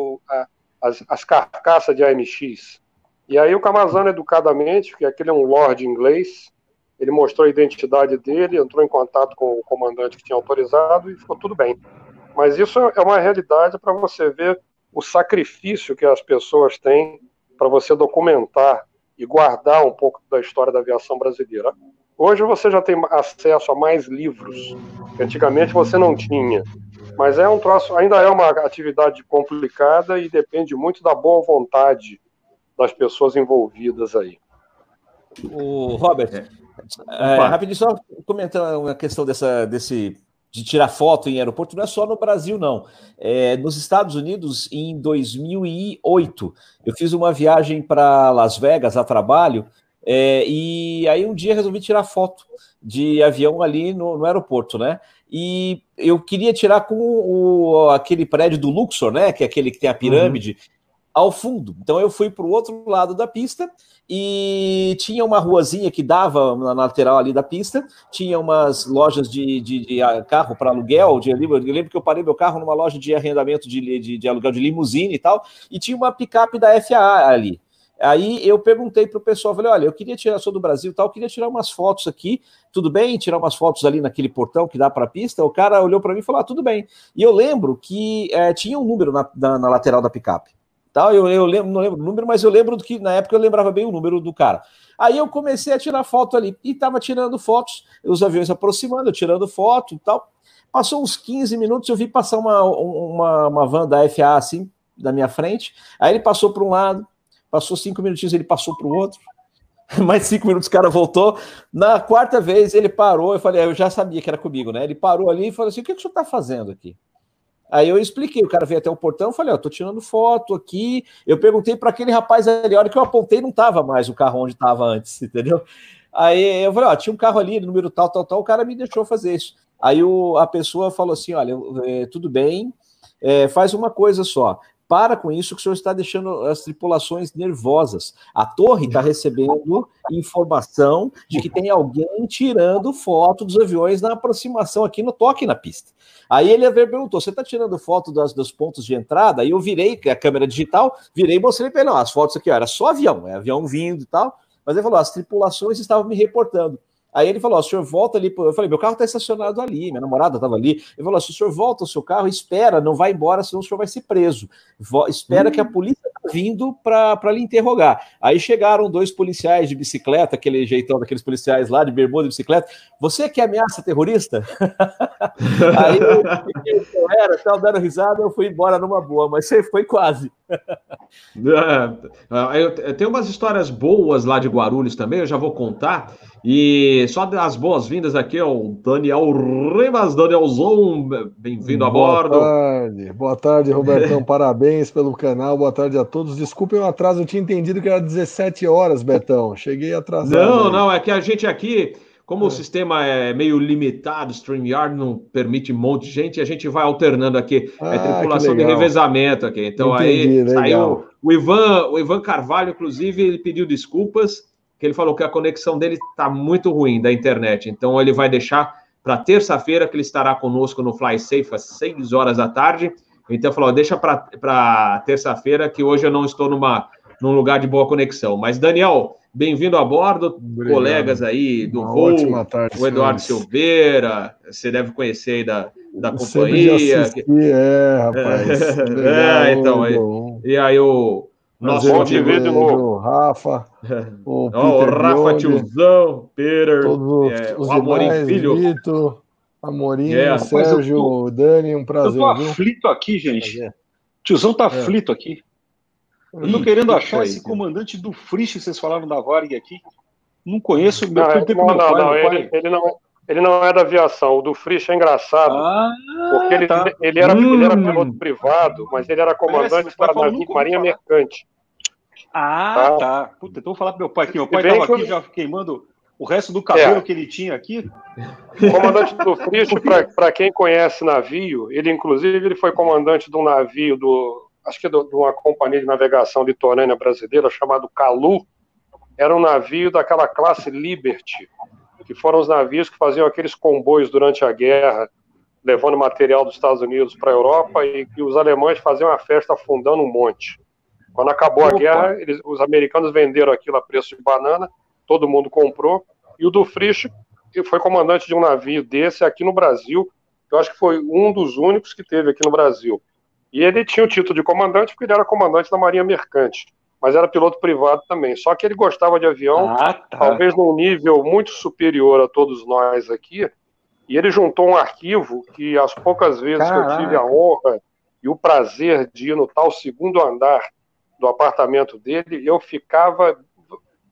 as, as carcaças de AMX. E aí o Camazano, educadamente, porque aquele é um lord inglês, ele mostrou a identidade dele, entrou em contato com o comandante que tinha autorizado e ficou tudo bem. Mas isso é uma realidade para você ver o sacrifício que as pessoas têm para você documentar e guardar um pouco da história da aviação brasileira. Hoje você já tem acesso a mais livros, que antigamente você não tinha. Mas é um troço, ainda é uma atividade complicada e depende muito da boa vontade das pessoas envolvidas aí. O Robert, é. Rapidinho, só comentando uma questão dessa, desse de tirar foto em aeroporto, não é só no Brasil, não. É, nos Estados Unidos, em 2008, eu fiz uma viagem para Las Vegas a trabalho, é, e aí um dia resolvi tirar foto de avião ali no, no aeroporto, né? E eu queria tirar com o, aquele prédio do Luxor, né? Que é aquele que tem a pirâmide. Uhum ao fundo. Então eu fui para o outro lado da pista e tinha uma ruazinha que dava na lateral ali da pista, tinha umas lojas de, de, de ah, carro para aluguel, de, eu lembro que eu parei meu carro numa loja de arrendamento de, de, de aluguel de limusine e tal, e tinha uma picape da FAA ali. Aí eu perguntei para o pessoal, falei, olha, eu queria tirar, sou do Brasil tal, queria tirar umas fotos aqui, tudo bem? Tirar umas fotos ali naquele portão que dá para a pista. O cara olhou para mim e falou, ah, tudo bem. E eu lembro que é, tinha um número na, na, na lateral da picape tal. Eu, eu lembro, não lembro o número, mas eu lembro que na época eu lembrava bem o número do cara. Aí eu comecei a tirar foto ali e estava tirando fotos, os aviões aproximando, tirando foto e tal. Passou uns 15 minutos, eu vi passar uma, uma, uma van da FA assim, da minha frente. Aí ele passou para um lado, passou cinco minutinhos, ele passou para o outro. Mais cinco minutos o cara voltou. Na quarta vez ele parou, eu falei, eu já sabia que era comigo, né? Ele parou ali e falou assim: o que, que o senhor está fazendo aqui? Aí eu expliquei, o cara veio até o portão, falei, ó, tô tirando foto aqui. Eu perguntei para aquele rapaz ali, a hora que eu apontei, não tava mais o carro onde estava antes, entendeu? Aí eu falei, ó, tinha um carro ali, número tal, tal, tal, o cara me deixou fazer isso. Aí o, a pessoa falou assim: olha, é, tudo bem, é, faz uma coisa só. Para com isso que o senhor está deixando as tripulações nervosas. A torre está recebendo informação de que tem alguém tirando foto dos aviões na aproximação aqui no toque na pista. Aí ele perguntou: você está tirando foto das, dos pontos de entrada? Aí eu virei a câmera digital, virei e mostrei para ele: não, as fotos aqui ó, era só avião, é avião vindo e tal. Mas ele falou: as tripulações estavam me reportando. Aí ele falou: o senhor volta ali. Eu falei: meu carro está estacionado ali, minha namorada estava ali. Ele falou: se o senhor volta o seu carro, espera, não vai embora, senão o senhor vai ser preso. espera hum. que a polícia está vindo para lhe interrogar. Aí chegaram dois policiais de bicicleta, aquele jeitão daqueles policiais lá de bermuda e bicicleta. Você que ameaça terrorista? Aí eu era, estava dando risada, eu fui embora numa boa, mas você foi quase. É, eu tenho umas histórias boas lá de Guarulhos também, eu já vou contar. E só das boas-vindas aqui ao Daniel Rivas, Danielzão, bem-vindo a bordo. Boa tarde, boa tarde, Robertão, parabéns pelo canal, boa tarde a todos. Desculpem o atraso, eu tinha entendido que era 17 horas, Betão, cheguei atrasado. Não, aí. não, é que a gente aqui, como é. o sistema é meio limitado, StreamYard não permite um monte de gente, a gente vai alternando aqui, é ah, é tripulação de revezamento aqui. Então Entendi, aí legal. saiu o Ivan, o Ivan Carvalho, inclusive, ele pediu desculpas, que ele falou que a conexão dele está muito ruim da internet. Então ele vai deixar para terça-feira, que ele estará conosco no Fly Safe às 6 horas da tarde. Então falou, deixa para terça-feira, que hoje eu não estou numa, num lugar de boa conexão. Mas, Daniel, bem-vindo a bordo, Obrigado. colegas aí do Uma voo, tarde, o Eduardo senhores. Silveira, você deve conhecer aí da, da companhia. Assisti, é, rapaz. é, então, aí, e aí o Nossa, bom te ver de novo. Rafa, o, Peter oh, o Rafa Biondi, Tiozão, Peter, todos é, os o Amorim demais, Filho. Vitor, Amorim, yeah. Sérgio, tô, Dani, um prazer. Eu tô aflito aqui, gente. Tiozão tá é. aflito aqui. Eu tô querendo achar esse comandante do Frisch que vocês falaram da Varg aqui. Não conheço, não, não, não, pai, não, ele, ele, não, ele não é da aviação. O do Frisch é engraçado, ah, porque ele, tá. ele, era, hum. ele era piloto privado, mas ele era comandante é, da Marinha Mercante. Ah, tá. tá. Puta, então vou falar pro meu pai aqui. Meu pai estava aqui já queimando o resto do cabelo é. que ele tinha aqui. O comandante do Frisch, para quem conhece navio, ele inclusive ele foi comandante de um navio do, acho que de uma companhia de navegação litorânea brasileira chamado Calu. Era um navio daquela classe Liberty, que foram os navios que faziam aqueles comboios durante a guerra, levando material dos Estados Unidos para a Europa e que os alemães faziam a festa afundando um monte. Quando acabou a guerra, eles, os americanos venderam aquilo a preço de banana, todo mundo comprou, e o do Frisch foi comandante de um navio desse aqui no Brasil, eu acho que foi um dos únicos que teve aqui no Brasil. E ele tinha o título de comandante porque ele era comandante da Marinha Mercante, mas era piloto privado também. Só que ele gostava de avião, ah, tá. talvez num nível muito superior a todos nós aqui, e ele juntou um arquivo que as poucas vezes Caraca. que eu tive a honra e o prazer de ir no tal segundo andar do apartamento dele, eu ficava.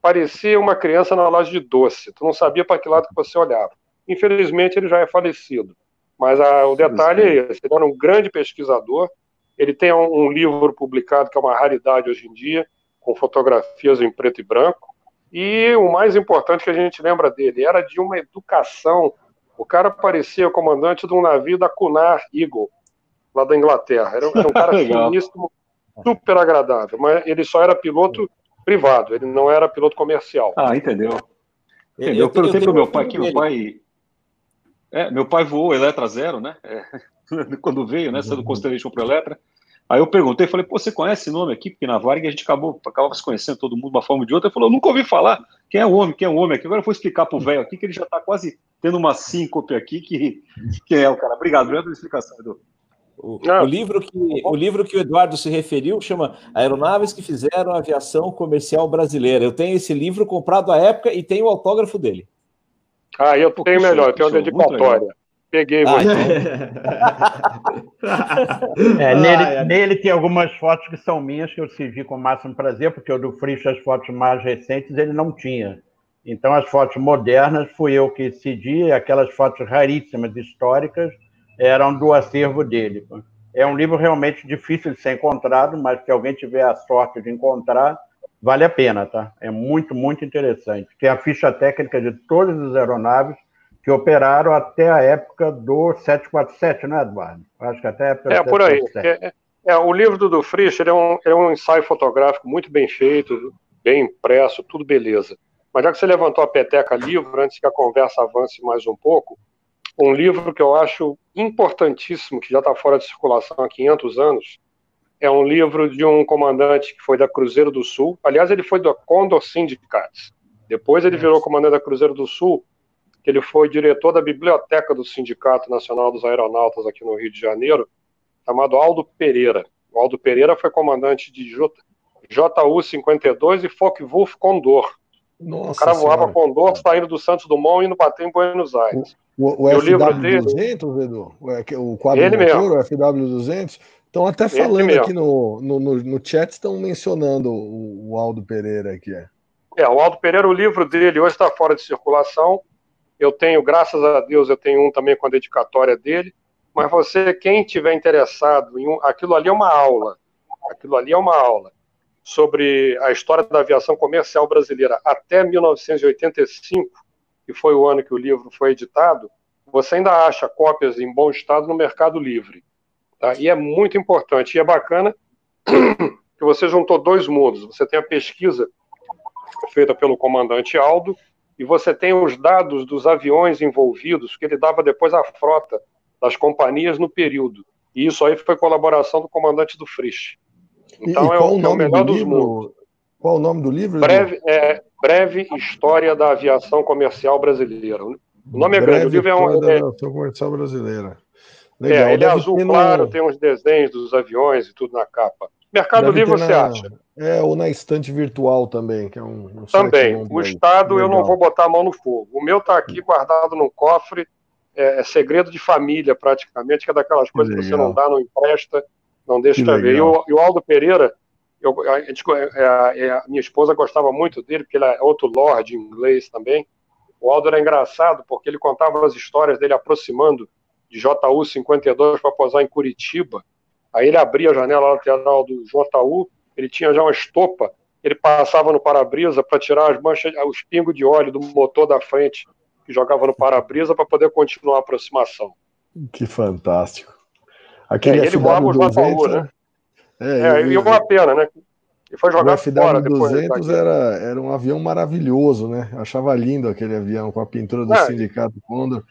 parecia uma criança na loja de doce. Tu não sabia para que lado que você olhava. Infelizmente, ele já é falecido. Mas a, o detalhe é esse: ele era um grande pesquisador. Ele tem um, um livro publicado que é uma raridade hoje em dia, com fotografias em preto e branco. E o mais importante que a gente lembra dele era de uma educação. O cara parecia o comandante de um navio da Cunard Eagle, lá da Inglaterra. Era, um cara finíssimo, super agradável, mas ele só era piloto privado, ele não era piloto comercial. Ah, entendeu. entendeu? Eu, eu perguntei para o meu pai que meu pai. É, meu pai voou Eletra Zero, né? É, quando veio, né? Saiu do Constellation para Eletra. Aí eu perguntei, falei, pô, você conhece esse nome aqui? Porque na Varg a gente acabou, acabava se conhecendo todo mundo de uma forma ou de outra. Ele falou, eu nunca ouvi falar. Quem é o homem? Quem é o homem aqui? Agora eu vou explicar pro velho aqui que ele já está quase tendo uma síncope aqui que, que é o cara. Obrigado, obrigado pela explicação, Edu. O, o, livro que, o livro que o Eduardo se referiu chama Aeronaves que Fizeram a Aviação Comercial Brasileira. Eu tenho esse livro comprado à época e tenho o autógrafo dele. Ah, eu tenho melhor, eu tenho uma dedicatória. Peguei ah, então. é, nele, nele, tem algumas fotos que são minhas que eu servi com o máximo prazer, porque o do Frisch, as fotos mais recentes, ele não tinha. Então, as fotos modernas fui eu que cedi, aquelas fotos raríssimas, históricas, eram do acervo dele. É um livro realmente difícil de ser encontrado, mas se alguém tiver a sorte de encontrar, vale a pena, tá? É muito, muito interessante. Tem a ficha técnica de todas as aeronaves que operaram até a época do 747, não é, Eduardo? Acho que até a época É, por aí. É, é, o livro do, do Frisch é um, é um ensaio fotográfico muito bem feito, bem impresso, tudo beleza. Mas já que você levantou a peteca livro, antes que a conversa avance mais um pouco, um livro que eu acho importantíssimo, que já está fora de circulação há 500 anos, é um livro de um comandante que foi da Cruzeiro do Sul. Aliás, ele foi da Condor Syndicates. Depois ele virou comandante da Cruzeiro do Sul, que ele foi diretor da biblioteca do Sindicato Nacional dos Aeronautas aqui no Rio de Janeiro, chamado Aldo Pereira. O Aldo Pereira foi comandante de JU-52 e Focke-Wulf Condor. Nossa o cara voava Condor saindo do Santos Dumont e indo bater em Buenos Aires. O, o, o FW200, Edu? O quadro Ele motor, mesmo. o FW200? Estão até falando aqui no, no, no, chat, estão mencionando o, o, Aldo Pereira aqui. É. é, o Aldo Pereira, o livro dele hoje está fora de circulação. Eu tenho, graças a Deus, eu tenho um também com a dedicatória dele. Mas você, quem tiver interessado em um, aquilo ali é uma aula. Aquilo ali é uma aula sobre a história da aviação comercial brasileira até 1985 que foi o ano que o livro foi editado, você ainda acha cópias em bom estado no Mercado Livre. Tá? E é muito importante, e é bacana que você juntou dois mundos. Você tem a pesquisa feita pelo comandante Aldo, e você tem os dados dos aviões envolvidos, que ele dava depois à frota das companhias no período. E isso aí foi colaboração do comandante do Frisch. Então e, e é, o, é o melhor dos mundos. Qual o nome do livro? Breve, é, Breve História da Aviação Comercial Brasileira. O nome é grande, o livro é um. Da é, Aviação Comercial Brasileira. Legal. É, ele é azul claro, no... tem uns desenhos dos aviões e tudo na capa. Mercado Deve Livre você na, acha? É, ou na estante virtual também, que é um. um também. O Estado eu não vou botar a mão no fogo. O meu está aqui guardado num cofre, é, é, segredo de família praticamente, que é daquelas coisas que, que você não dá, não empresta, não deixa ver. E o, e o Aldo Pereira, eu, a, gente, é, a, é, a, minha esposa gostava muito dele, porque ele é outro lord inglês também. O Aldo era engraçado, porque ele contava as histórias dele aproximando de JU 52 para posar em Curitiba Aí ele abria a janela lateral do JU, ele tinha já uma estopa, ele passava no para-brisa para tirar as manchas, os pingos de óleo do motor da frente que jogava no para-brisa para poder continuar a aproximação. Que fantástico. Aquele é, ele voava o JU, né? É, é e uma pena, né? E foi jogado o FW fora 200 era, era um avião maravilhoso, né? achava lindo aquele avião com a pintura do é, Sindicato Condor.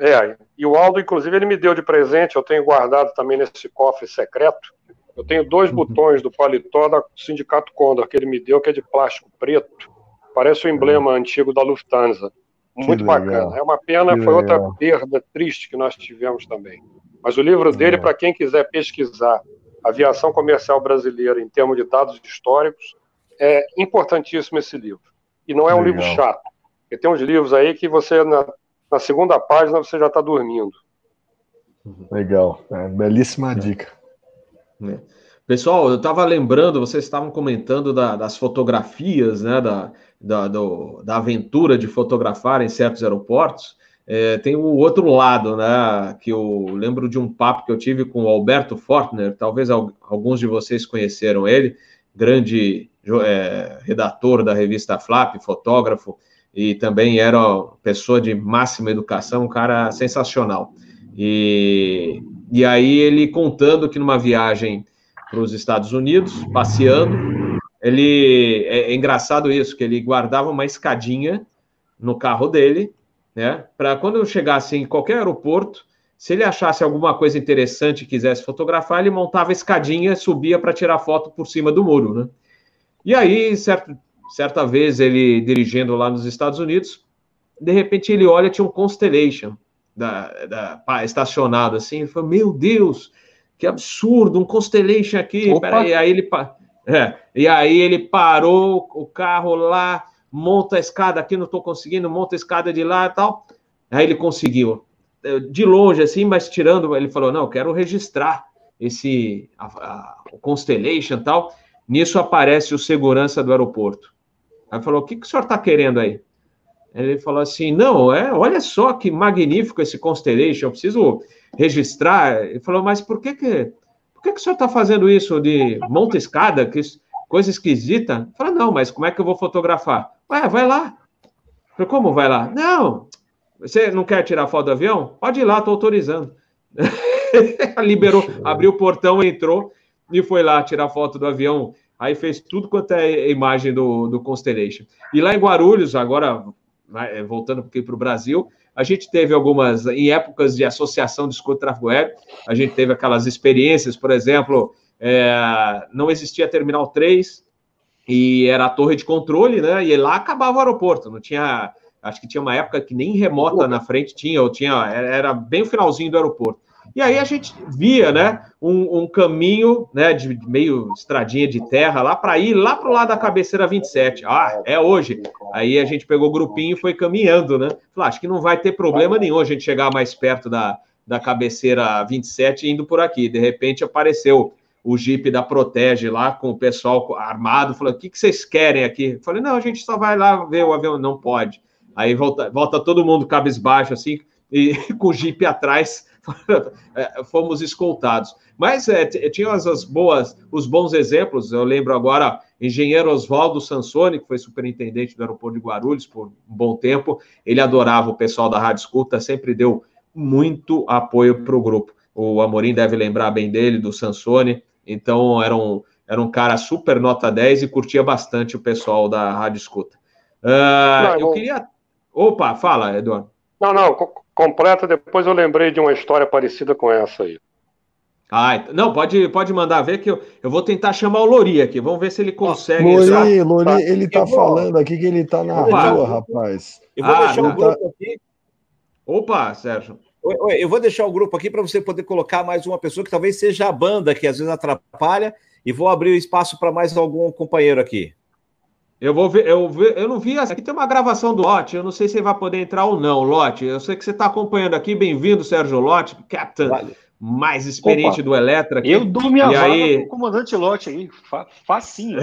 É, e o Aldo, inclusive, ele me deu de presente, eu tenho guardado também nesse cofre secreto. Eu tenho dois uhum. botões do paletó da Sindicato Condor que ele me deu, que é de plástico preto. Parece o emblema uhum. antigo da Lufthansa. Muito bacana. É uma pena, que foi legal. outra perda triste que nós tivemos também. Mas o livro dele, é. para quem quiser pesquisar aviação comercial brasileira em termos de dados históricos, é importantíssimo esse livro. E não é um legal. livro chato. Porque tem uns livros aí que você, na na segunda página você já está dormindo. Legal, é, belíssima dica. É. Pessoal, eu estava lembrando, vocês estavam comentando da, das fotografias, né, da, da, do, da aventura de fotografar em certos aeroportos. É, tem o outro lado, né, que eu lembro de um papo que eu tive com o Alberto Fortner, talvez alguns de vocês conheceram ele, grande é, redator da revista Flap, fotógrafo, e também era pessoa de máxima educação, um cara sensacional. E, e aí ele contando que numa viagem para os Estados Unidos, passeando, ele é, é, engraçado isso, que ele guardava uma escadinha no carro dele, né? Para quando chegasse em qualquer aeroporto, se ele achasse alguma coisa interessante e quisesse fotografar, ele montava a escadinha, subia para tirar foto por cima do muro, né? E aí, certo, certa vez ele dirigindo lá nos Estados Unidos, de repente ele olha, tinha um Constellation da, da, estacionado assim, ele falou, meu Deus, que absurdo, um Constellation aqui, peraí, aí ele, é, e aí ele parou o carro lá, monta a escada aqui, não estou conseguindo, monta a escada de lá e tal, aí ele conseguiu, de longe assim, mas tirando, ele falou, não, quero registrar esse, a, a, o Constellation e tal, nisso aparece o segurança do aeroporto, Aí falou: O que, que o senhor está querendo aí? Ele falou assim: Não, é, olha só que magnífico esse Constellation, eu preciso registrar. Ele falou: Mas por que que, por que, que o senhor está fazendo isso de monta escada, que coisa esquisita? Ele falou: Não, mas como é que eu vou fotografar? Ué, vai lá. Eu falei, Como vai lá? Não, você não quer tirar foto do avião? Pode ir lá, estou autorizando. Liberou, abriu o portão, entrou e foi lá tirar foto do avião aí fez tudo quanto é imagem do, do Constellation. E lá em Guarulhos, agora né, voltando aqui para o Brasil, a gente teve algumas, em épocas de associação de escuta tráfego aéreo, a gente teve aquelas experiências, por exemplo, é, não existia Terminal 3 e era a torre de controle, né? E lá acabava o aeroporto, não tinha, acho que tinha uma época que nem remota na frente tinha, ou tinha, era bem o finalzinho do aeroporto. E aí a gente via, né, um, um caminho, né, de meio estradinha de terra lá para ir lá para o lado da cabeceira 27. Ah, é hoje. Aí a gente pegou o grupinho e foi caminhando, né? Falei, ah, acho que não vai ter problema nenhum a gente chegar mais perto da, da cabeceira 27 indo por aqui. De repente apareceu o Jeep da Protege lá com o pessoal armado, falou: o que, que vocês querem aqui? Falei, não, a gente só vai lá ver o avião, não pode. Aí volta, volta todo mundo cabisbaixo, assim, e com o Jeep atrás fomos escoltados. Mas é, tinha as, as, boas, os bons exemplos. Eu lembro agora, engenheiro Oswaldo Sansoni, que foi superintendente do aeroporto de Guarulhos por um bom tempo. Ele adorava o pessoal da Rádio Escuta, sempre deu muito apoio para o grupo. O Amorim deve lembrar bem dele, do Sansoni. Então, era um, era um cara super nota 10 e curtia bastante o pessoal da Rádio Escuta. Uh, não, eu queria. Opa, fala, Eduardo. Não, não, completa, depois eu lembrei de uma história parecida com essa aí. Ah, não, pode, pode mandar ver que eu, eu vou tentar chamar o Lori aqui. Vamos ver se ele consegue. Lori, Lori, ele tá falando aqui que ele tá na Opa. rua, rapaz. Eu vou ah, deixar o tá... grupo aqui. Opa, Sérgio. Eu vou deixar o grupo aqui para você poder colocar mais uma pessoa que talvez seja a banda que às vezes atrapalha e vou abrir o espaço para mais algum companheiro aqui. Eu vou ver, eu, ver, eu não vi. Aqui tem uma gravação do Lote. Eu não sei se ele vai poder entrar ou não, Lote. Eu sei que você está acompanhando aqui. Bem-vindo, Sérgio Lote, captain vale. mais experiente Opa, do Eletra. Aqui. Eu dou minha e vaga aí... comandante Lote aí, facinho.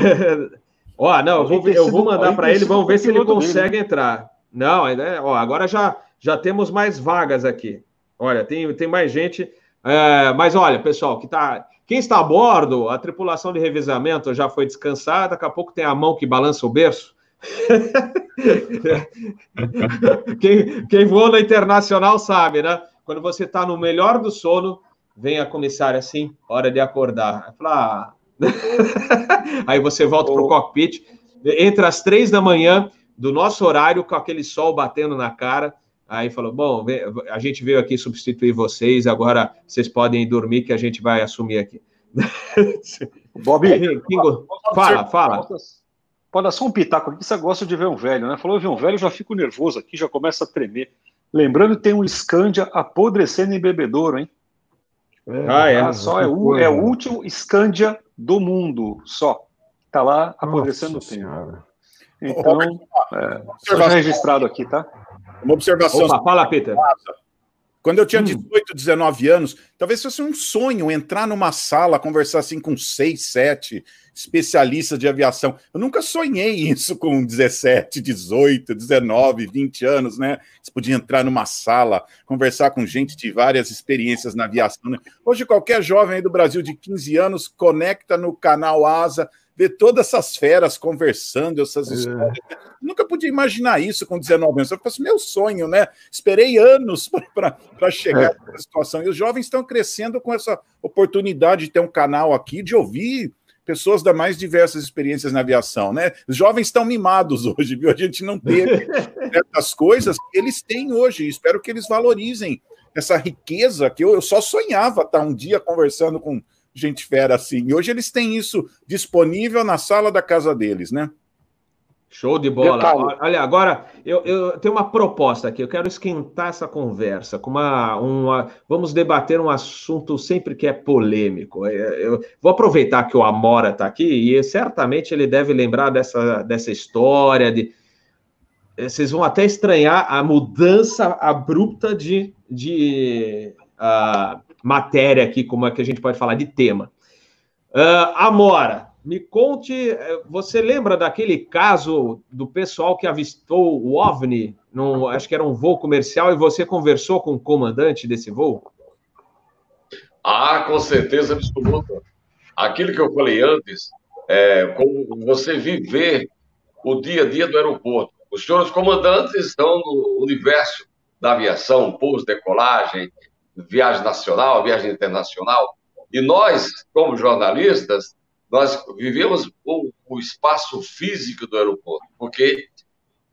ó, não, eu vou, eu vou mandar para ele. Vamos ver se ele consegue dele. entrar. Não, ainda, ó, agora já já temos mais vagas aqui. Olha, tem, tem mais gente. É, mas olha, pessoal, que tá quem está a bordo, a tripulação de revezamento já foi descansada, daqui a pouco tem a mão que balança o berço. quem, quem voa na internacional sabe, né? Quando você está no melhor do sono, vem a comissária assim, hora de acordar. Ah. Aí você volta para o cockpit, entra às três da manhã do nosso horário, com aquele sol batendo na cara. Aí falou: Bom, a gente veio aqui substituir vocês, agora vocês podem dormir que a gente vai assumir aqui. Bob, Kingo, fala, fala. Pode dar só um pitaco aqui, você gosta de ver um velho, né? Falou, ver um velho, já fico nervoso aqui, já começa a tremer. Lembrando que tem um Scandia apodrecendo em bebedouro, hein? É, ah, é. Ah, só é o, é o último Scandia do mundo, só. Tá lá apodrecendo o tempo. Então, é, só registrado aqui, tá? Uma observação. Opa, fala, Peter. Quando eu tinha 18, hum. 19 anos, talvez fosse um sonho entrar numa sala, conversar assim com seis, sete especialistas de aviação. Eu nunca sonhei isso com 17, 18, 19, 20 anos, né? Você podia entrar numa sala, conversar com gente de várias experiências na aviação. Né? Hoje, qualquer jovem aí do Brasil de 15 anos conecta no canal Asa, ver todas essas feras conversando, essas é. histórias. Nunca podia imaginar isso com 19 anos. Eu falei assim, meu sonho, né? Esperei anos para chegar é. nessa situação. E os jovens estão crescendo com essa oportunidade de ter um canal aqui, de ouvir pessoas da mais diversas experiências na aviação, né? Os jovens estão mimados hoje, viu? A gente não teve certas coisas que eles têm hoje. Espero que eles valorizem essa riqueza que eu, eu só sonhava estar um dia conversando com gente fera assim. E hoje eles têm isso disponível na sala da casa deles, né? Show de bola. Olha, agora eu, eu tenho uma proposta aqui. Eu quero esquentar essa conversa com uma, uma. Vamos debater um assunto sempre que é polêmico. É, eu vou aproveitar que o Amora está aqui e certamente ele deve lembrar dessa, dessa história de. Vocês vão até estranhar a mudança abrupta de, de uh, matéria aqui, como é que a gente pode falar de tema. Uh, Amora, me conte, eh, você lembra daquele caso do pessoal que avistou o OVNI, num, acho que era um voo comercial, e você conversou com o comandante desse voo? Ah, com certeza absoluta. Aquilo que eu falei antes, é, como você viver o dia a dia do aeroporto. Os senhores comandantes estão no universo da aviação, pouso, decolagem, viagem nacional, viagem internacional. E nós, como jornalistas, nós vivemos o, o espaço físico do aeroporto, porque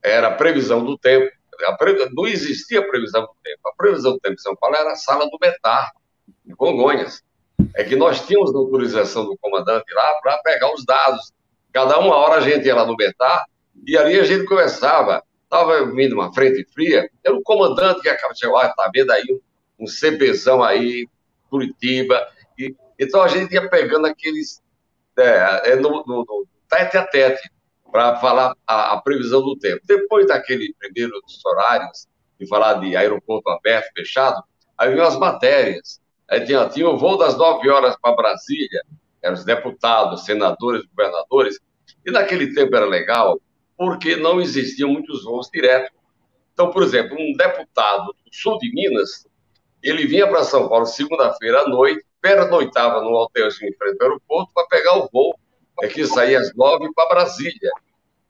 era a previsão do tempo. Não existia previsão do tempo. A previsão do tempo em São Paulo era a sala do Betar, em Congonhas. É que nós tínhamos autorização do comandante lá para pegar os dados. Cada uma hora a gente ia lá no Betar e ali a gente conversava. Estava vindo uma frente fria, era o comandante que acaba de chegar, ah, tá vendo aí um, CPzão aí, Curitiba. E, então a gente ia pegando aqueles é, é no, no, no tete a tete, para falar a, a, previsão do tempo. Depois daquele primeiro dos horários, de falar de aeroporto aberto, fechado, aí vinham as matérias. Aí tinha, tinha o voo das nove horas para Brasília, eram os deputados, senadores, governadores, e naquele tempo era legal, porque não existiam muitos voos diretos. Então, por exemplo, um deputado do sul de Minas, ele vinha para São Paulo segunda-feira à noite, pernoitava no hotelzinho em frente ao aeroporto para pegar o voo que saía às nove para Brasília.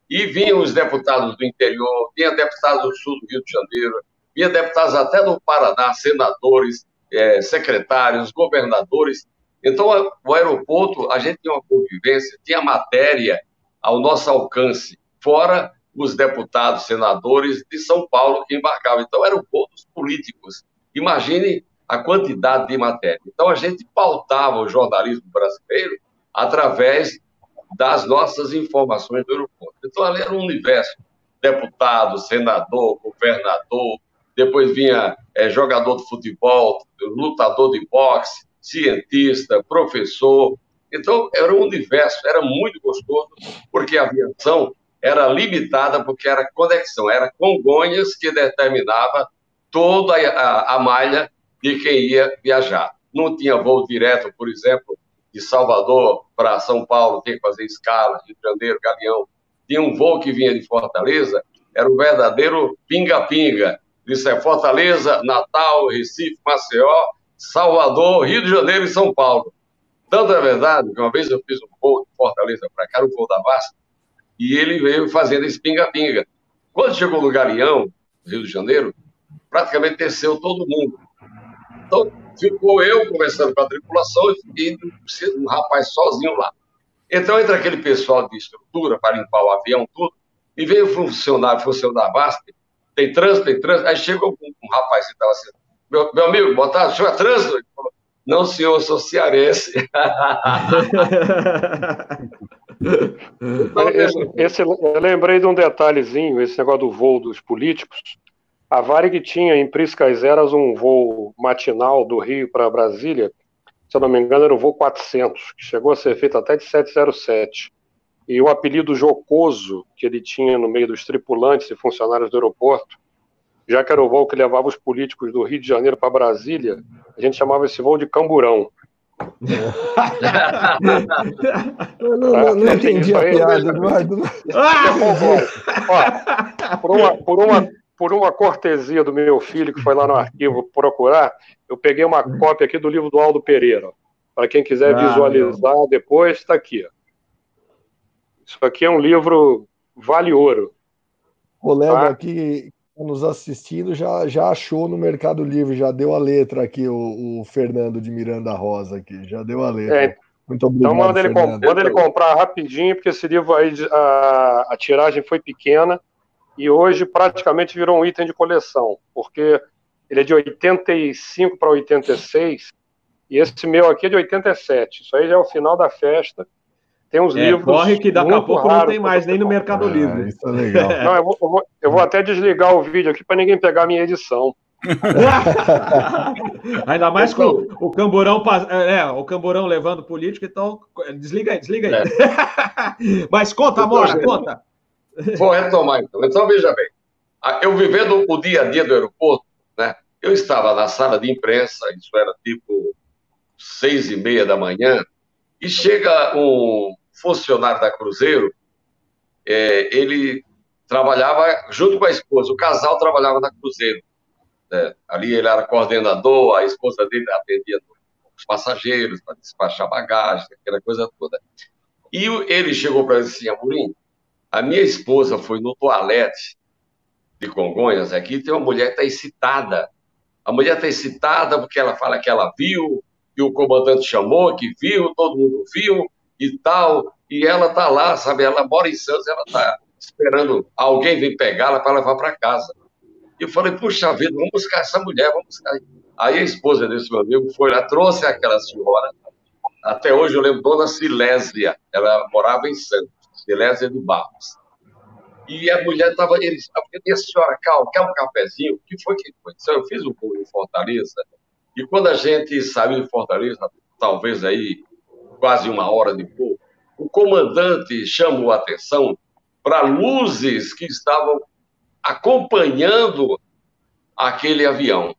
E vinham os deputados do interior, vinha deputados do sul do Rio de Janeiro, vinha deputados até do Paraná, senadores, é, secretários, governadores. Então, o aeroporto, a gente tinha uma convivência, tinha matéria ao nosso alcance, fora os deputados, senadores de São Paulo que embarcavam. Então, eram pontos políticos. Imagine a quantidade de matéria. Então, a gente pautava o jornalismo brasileiro através das nossas informações do aeroporto. Então, ali era um universo: deputado, senador, governador, depois vinha é, jogador de futebol, lutador de boxe, cientista, professor. Então, era um universo, era muito gostoso, porque a aviação era limitada, porque era conexão, era Congonhas que determinava toda a, a, malha de quem ia viajar. Não tinha voo direto, por exemplo, de Salvador para São Paulo, tem que fazer escala, Rio de Janeiro, Galeão. Tinha um voo que vinha de Fortaleza, era o verdadeiro pinga-pinga. Isso é Fortaleza, Natal, Recife, Maceió, Salvador, Rio de Janeiro e São Paulo. Tanto é verdade que uma vez eu fiz um voo de Fortaleza para cá, o voo da Vasco, e ele veio fazendo esse pinga-pinga. Quando chegou no Galeão, Rio de Janeiro, praticamente desceu todo mundo. Então, ficou eu conversando com a tripulação e um rapaz sozinho lá. Então, entra aquele pessoal de estrutura para limpar o avião, tudo, e veio o funcionário, funcionário da VASP, tem trânsito, tem trânsito, aí chegou um, um rapaz que estava assim, meu, meu amigo, boa tarde, o senhor é trânsito? Ele falou, não, senhor, eu sou cearense. esse, esse, eu lembrei de um detalhezinho, esse negócio do voo dos políticos. A Varig tinha em Priscas Eras um voo matinal do Rio para Brasília, se eu não me engano, era o voo 400, que chegou a ser feito até de 707. E o apelido jocoso que ele tinha no meio dos tripulantes e funcionários do aeroporto, já que era o voo que levava os políticos do Rio de Janeiro para Brasília, a gente chamava esse voo de camburão. eu não, não, não entendi a piada, Eduardo. por, uma, por, uma, por uma cortesia do meu filho, que foi lá no arquivo procurar, eu peguei uma cópia aqui do livro do Aldo Pereira. Para quem quiser ah, visualizar meu. depois, está aqui. Isso aqui é um livro vale ouro. O Léo tá? aqui nos assistindo já, já achou no Mercado Livre, já deu a letra aqui, o, o Fernando de Miranda Rosa aqui, já deu a letra. É, Muito obrigado. Então manda ele, manda ele, comprar rapidinho, porque esse livro aí, a, a tiragem foi pequena e hoje praticamente virou um item de coleção, porque ele é de 85 para 86 e esse meu aqui é de 87. Isso aí já é o final da festa. Tem uns é, livros. Corre que daqui a pouco não tem mais nem no Mercado Livre. Ah, isso é legal. Não, eu, vou, eu, vou, eu vou até desligar o vídeo aqui para ninguém pegar a minha edição. Ainda mais com o, camburão, é, o camburão levando político, então desliga aí, desliga aí. É. Mas conta, Amora, conta. Vou retomar então. Então, veja bem. Eu vivendo o dia a dia do aeroporto, né? Eu estava na sala de imprensa, isso era tipo seis e meia da manhã, e chega um funcionário da Cruzeiro, é, ele trabalhava junto com a esposa, o casal trabalhava na Cruzeiro. Né? Ali ele era coordenador, a esposa dele atendia os passageiros para despachar bagagem, aquela coisa toda. E ele chegou para ele assim, Amorim, a minha esposa foi no toalete de Congonhas aqui, tem uma mulher que está excitada. A mulher está excitada porque ela fala que ela viu que o comandante chamou, que viu, todo mundo viu e tal, e ela tá lá, sabe? Ela mora em Santos, ela tá esperando alguém vir pegá-la para levar para casa. E eu falei, puxa vida, vamos buscar essa mulher, vamos buscar. Aí a esposa desse meu amigo foi lá, trouxe aquela senhora, até hoje eu lembro, Dona Silésia, ela morava em Santos, Silésia de Barros. E a mulher estava, ele, e a senhora, calma, quer um cafezinho? O que foi que foi? Eu fiz um pouco em Fortaleza, e quando a gente saiu de Fortaleza, talvez aí quase uma hora depois, o comandante chamou a atenção para luzes que estavam acompanhando aquele avião.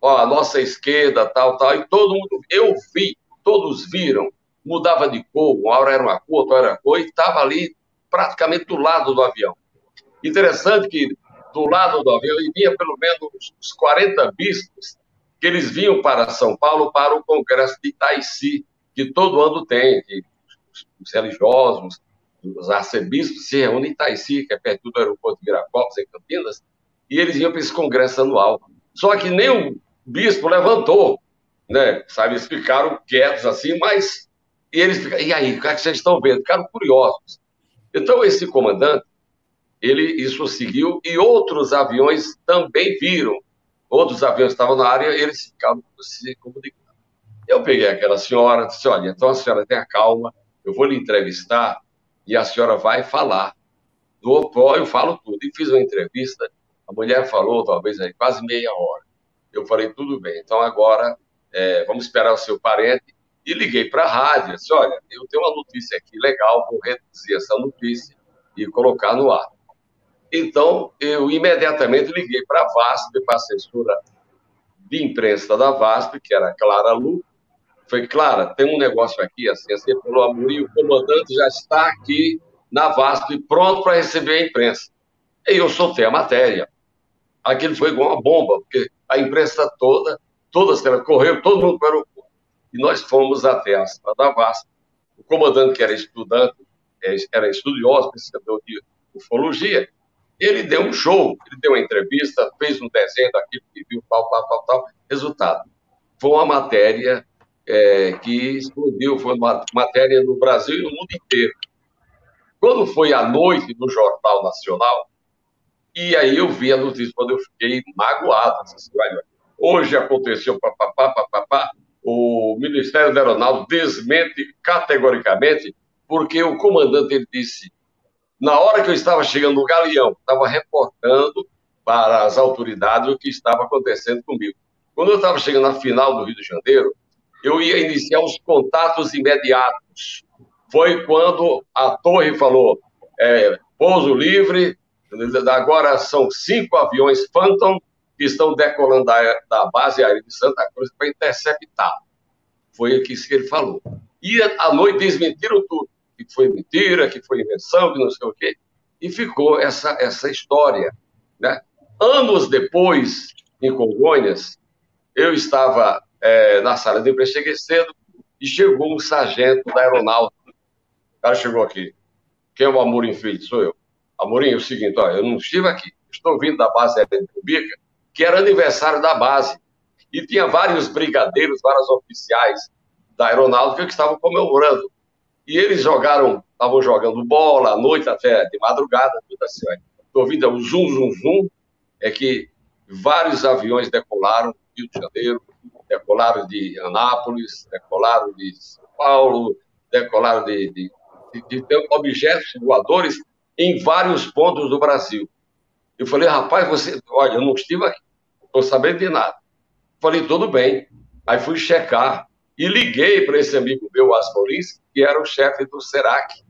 Ó, a nossa esquerda, tal, tal, e todo mundo, eu vi, todos viram, mudava de cor, uma hora era uma cor, outra era cor, e estava ali praticamente do lado do avião. Interessante que do lado do avião, vinha pelo menos uns 40 bispos que eles vinham para São Paulo para o Congresso de Itaici, que todo ano tem, que os religiosos, os arcebispos se reúnem em Itaici, que é perto do aeroporto de Viracopos, em Campinas, e eles iam para esse congresso anual. Só que nem o bispo levantou, né? Sabe, eles ficaram quietos assim, mas e eles ficaram, e aí, o que, é que vocês estão vendo? Ficaram curiosos. Então, esse comandante, ele isso seguiu, e outros aviões também viram outros aviões estavam na área, eles ficavam se comunicando. Eu peguei aquela senhora, disse: olha, então a senhora tenha calma, eu vou lhe entrevistar e a senhora vai falar. Do OPRO eu falo tudo. E fiz uma entrevista, a mulher falou talvez aí quase meia hora. Eu falei: tudo bem, então agora é, vamos esperar o seu parente E liguei para a rádio, disse, olha, eu tenho uma notícia aqui legal, vou reduzir essa notícia e colocar no ar. Então, eu imediatamente liguei para a VASP, para a assessora de imprensa da VASP, que era Clara Lu. Foi, Clara, tem um negócio aqui, assim, assim, pelo amor, e o comandante já está aqui na VASP, pronto para receber a imprensa. E eu soltei a matéria. Aquilo foi igual uma bomba, porque a imprensa toda, todas ela correu, todo mundo para o. E nós fomos até a cidade da VASP. O comandante, que era estudante, é, era estudioso, pesquisador de ufologia, ele deu um show, ele deu uma entrevista, fez um desenho daquilo que viu, tal, tal, tal, tal. Resultado, foi uma matéria é, que explodiu, foi uma matéria no Brasil e no mundo inteiro. Quando foi à noite no Jornal Nacional, e aí eu vi a notícia, quando eu fiquei magoado. Assim, hoje aconteceu, papapá, papapá, o Ministério da Aeronáutica desmente categoricamente, porque o comandante ele disse, na hora que eu estava chegando no Galeão, estava reportando para as autoridades o que estava acontecendo comigo. Quando eu estava chegando na final do Rio de Janeiro, eu ia iniciar os contatos imediatos. Foi quando a torre falou, é, pouso livre, Agora são cinco aviões Phantom que estão decolando da, da base aérea de Santa Cruz para interceptar. Foi o que ele falou. E à noite desmentiram tudo, que foi mentira, que foi invenção, que não sei o quê. E ficou essa, essa história. Né? Anos depois, em Congonhas, eu estava é, na sala de imprensa, cedo, e chegou um sargento da aeronáutica. O cara chegou aqui. Quem é o Amorim Filho? Sou eu. Amorim, é o seguinte, ó, eu não estive aqui, estou vindo da base aérea de Cubica, que era aniversário da base, e tinha vários brigadeiros, vários oficiais da aeronáutica que estavam comemorando. E eles jogaram, estavam jogando bola à noite até de madrugada, tudo assim. Estou ouvindo o zum, zum, zum, é que vários aviões decolaram do Rio de Janeiro, decolaram de Anápolis, decolaram de São Paulo, decolaram de, de, de, de objetos voadores em vários pontos do Brasil. Eu falei, rapaz, você, olha, eu não estive aqui, não sabendo de nada. Falei, tudo bem. Aí fui checar e liguei para esse amigo meu, Asmoris, que era o chefe do SERAC,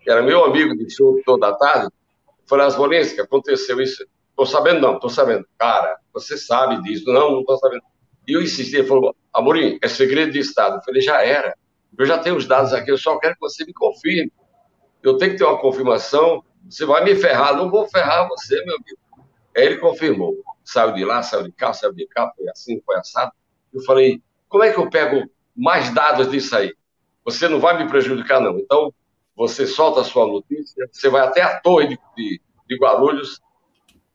que era meu amigo de show toda a tarde. Falei, Asmoris, que aconteceu isso? Estou sabendo, não, estou sabendo. Cara, você sabe disso. Não, não estou sabendo. E eu insisti, ele falou, Amorim, é segredo de Estado. Eu falei, já era. Eu já tenho os dados aqui, eu só quero que você me confirme eu tenho que ter uma confirmação. Você vai me ferrar, não vou ferrar você, meu amigo. Aí ele confirmou. Saiu de lá, saiu de cá, saiu de cá, foi assim, foi assado. Eu falei, como é que eu pego mais dados disso aí? Você não vai me prejudicar, não. Então, você solta a sua notícia, você vai até a torre de, de, de Guarulhos,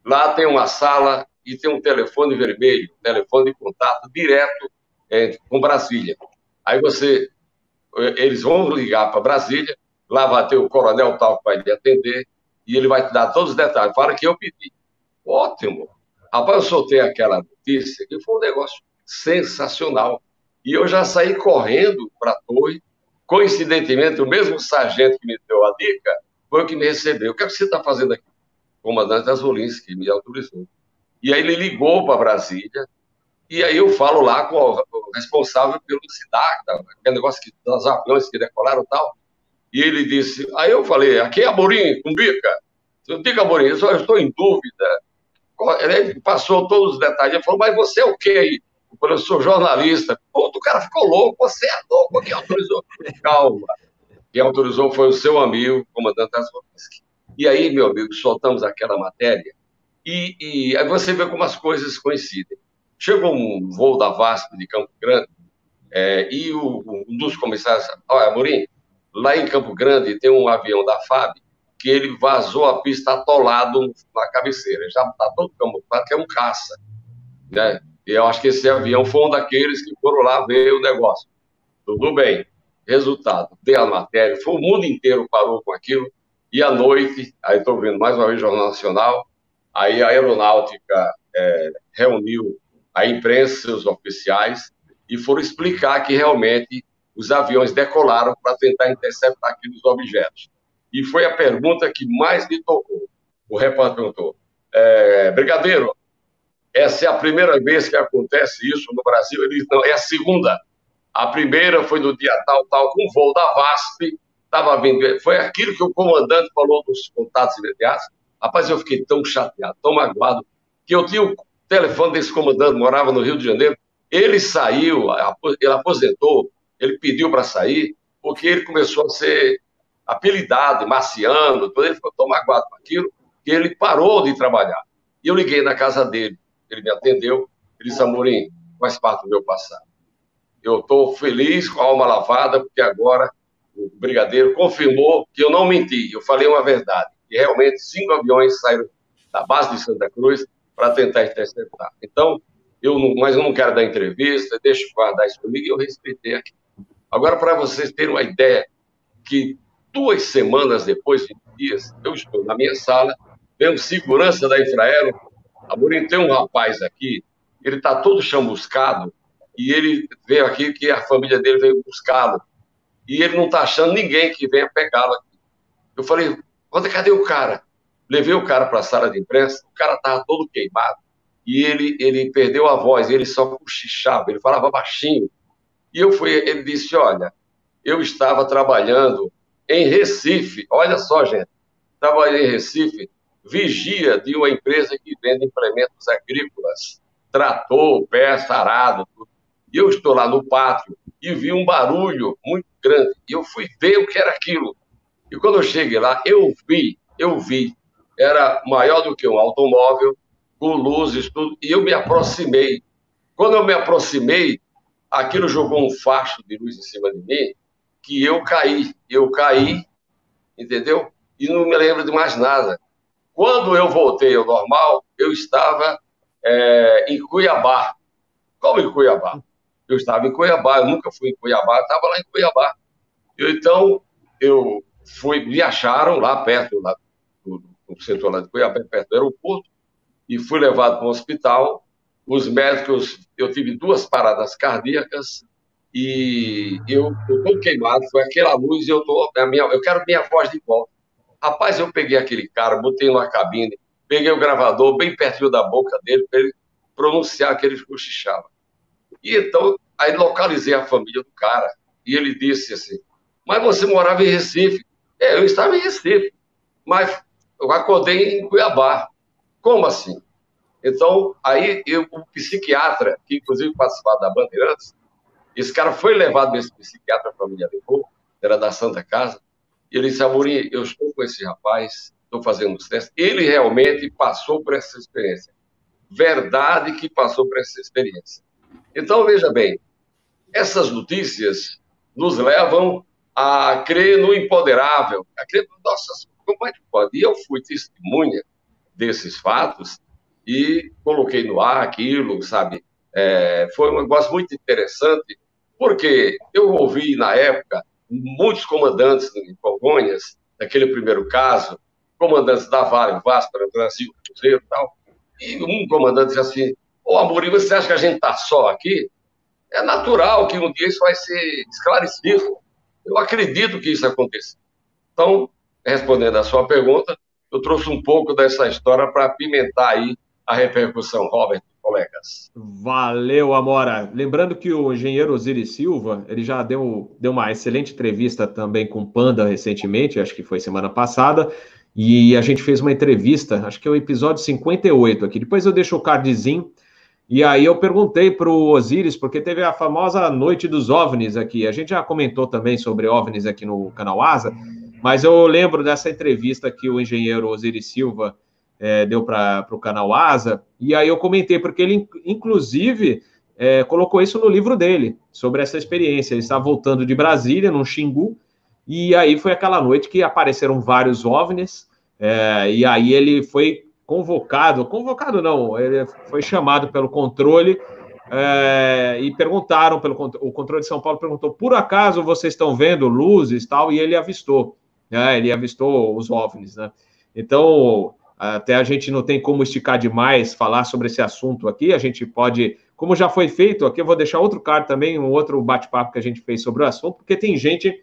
lá tem uma sala e tem um telefone vermelho, telefone de contato direto é, com Brasília. Aí você, eles vão ligar para Brasília, lá vai ter o coronel tal que vai lhe atender, e ele vai te dar todos os detalhes. Fala que eu pedi. Ótimo. Rapaz, eu soltei aquela notícia que foi um negócio sensacional. E eu já saí correndo para a torre. Coincidentemente, o mesmo sargento que me deu a dica foi o que me recebeu. O que, é que você está fazendo aqui? Comandante Azulins, que me autorizou. E aí ele ligou para Brasília, e aí eu falo lá com o responsável pelo SIDAC, aquele negócio que, dos aviões que decolaram e tal. E ele disse, aí eu falei, aqui é Amorim, Cumbica. Eu digo, Amorim, eu estou em dúvida. Ele passou todos os detalhes, ele falou, mas você é o quê aí? Eu falei, eu sou jornalista. Pô, o cara ficou louco, você é louco, quem autorizou? Calma. Quem autorizou foi o seu amigo, comandante Asvolski. E aí, meu amigo, soltamos aquela matéria e, e aí você vê como as coisas coincidem. Chegou um voo da VASP de Campo Grande é, e o, um dos comissários, olha, Amorim, Lá em Campo Grande tem um avião da FAB que ele vazou a pista atolado na cabeceira. Já está todo camuflado, que é um caça. Né? E eu acho que esse avião foi um daqueles que foram lá ver o negócio. Tudo bem. Resultado, dei a matéria, foi o mundo inteiro parou com aquilo. E à noite, aí estou vendo mais uma vez o Jornal Nacional, aí a aeronáutica é, reuniu a imprensa, os oficiais, e foram explicar que realmente os aviões decolaram para tentar interceptar aqueles objetos. E foi a pergunta que mais me tocou. O repórter perguntou: é, Brigadeiro, essa é a primeira vez que acontece isso no Brasil? Ele disse: não, é a segunda. A primeira foi no dia tal, tal, com o voo da VASP, estava vindo. Foi aquilo que o comandante falou dos contatos imediatos. Rapaz, eu fiquei tão chateado, tão magoado, que eu tinha o telefone desse comandante, morava no Rio de Janeiro. Ele saiu, ele aposentou, ele pediu para sair, porque ele começou a ser apelidado, marciano, ele ficou tão magoado com aquilo, que ele parou de trabalhar. E eu liguei na casa dele, ele me atendeu, ele disse, Amorim, faz parte do meu passado. Eu estou feliz com a alma lavada, porque agora o brigadeiro confirmou que eu não menti, eu falei uma verdade. E realmente cinco aviões saíram da base de Santa Cruz para tentar interceptar. Então, eu não, mas eu não quero dar entrevista, deixa guardar isso comigo e eu respeitei aqui. Agora, para vocês terem uma ideia, que duas semanas depois, de dias, eu estou na minha sala, vendo segurança da Infraero. Amorim, tem um rapaz aqui, ele está todo chamuscado, e ele veio aqui que a família dele veio buscá-lo. E ele não está achando ninguém que venha pegá-lo aqui. Eu falei, cadê o cara? Levei o cara para a sala de imprensa, o cara estava todo queimado, e ele, ele perdeu a voz, ele só cochichava, ele falava baixinho. E eu fui, ele disse, olha, eu estava trabalhando em Recife, olha só, gente, estava em Recife, vigia de uma empresa que vende implementos agrícolas, trator, peça, arado, tudo. E eu estou lá no pátio e vi um barulho muito grande. E eu fui ver o que era aquilo. E quando eu cheguei lá, eu vi, eu vi, era maior do que um automóvel, com luzes, tudo, e eu me aproximei. Quando eu me aproximei, aquilo jogou um facho de luz em cima de mim, que eu caí. Eu caí, entendeu? E não me lembro de mais nada. Quando eu voltei ao normal, eu estava é, em Cuiabá. Como em Cuiabá? Eu estava em Cuiabá, eu nunca fui em Cuiabá, estava lá em Cuiabá. Eu, então, eu fui, me acharam lá perto, lá, no setor lá de Cuiabá, perto do aeroporto, e fui levado para o hospital. Os médicos, eu tive duas paradas cardíacas e eu estou queimado, foi aquela luz e eu tô, a minha, eu quero minha voz de volta. Rapaz, eu peguei aquele cara, botei numa cabine, peguei o gravador bem pertinho da boca dele para ele pronunciar que ele cochichava. E então, aí localizei a família do cara e ele disse assim: Mas você morava em Recife? É, eu estava em Recife, mas eu acordei em Cuiabá. Como assim? Então, aí eu, o psiquiatra, que inclusive participava da Bandeirantes, esse cara foi levado nesse psiquiatra, a família levou, era da Santa Casa, e ele disse, Amorim, eu estou com esse rapaz, estou fazendo os testes. Ele realmente passou por essa experiência. Verdade que passou por essa experiência. Então, veja bem, essas notícias nos levam a crer no impoderável, a crer, nossa, como é que pode? E eu fui testemunha desses fatos e coloquei no ar aquilo, sabe? É, foi um negócio muito interessante, porque eu ouvi na época muitos comandantes em Congonhas, naquele primeiro caso, comandantes da Vale, Vasco, Brasil, Cruzeiro e tal, e um comandante disse assim, ô Amorim, você acha que a gente está só aqui? É natural que um dia isso vai ser esclarecido. Eu acredito que isso aconteça. Então, respondendo à sua pergunta, eu trouxe um pouco dessa história para apimentar aí a repercussão, Robert colegas. Valeu, Amora. Lembrando que o engenheiro Osiris Silva, ele já deu, deu uma excelente entrevista também com Panda recentemente, acho que foi semana passada, e a gente fez uma entrevista, acho que é o episódio 58 aqui. Depois eu deixo o cardzinho. E aí eu perguntei para o Osiris, porque teve a famosa Noite dos OVNIs aqui. A gente já comentou também sobre OVNIs aqui no canal Asa, mas eu lembro dessa entrevista que o engenheiro Osiris Silva é, deu para o canal Asa, e aí eu comentei, porque ele, inclusive, é, colocou isso no livro dele, sobre essa experiência. Ele estava voltando de Brasília, num Xingu, e aí foi aquela noite que apareceram vários OVNIs, é, e aí ele foi convocado, convocado não, ele foi chamado pelo controle é, e perguntaram pelo o controle de São Paulo perguntou por acaso vocês estão vendo luzes tal e ele avistou, né, ele avistou os ovnis, né? Então até a gente não tem como esticar demais falar sobre esse assunto aqui. A gente pode, como já foi feito, aqui eu vou deixar outro card também, um outro bate-papo que a gente fez sobre o assunto, porque tem gente,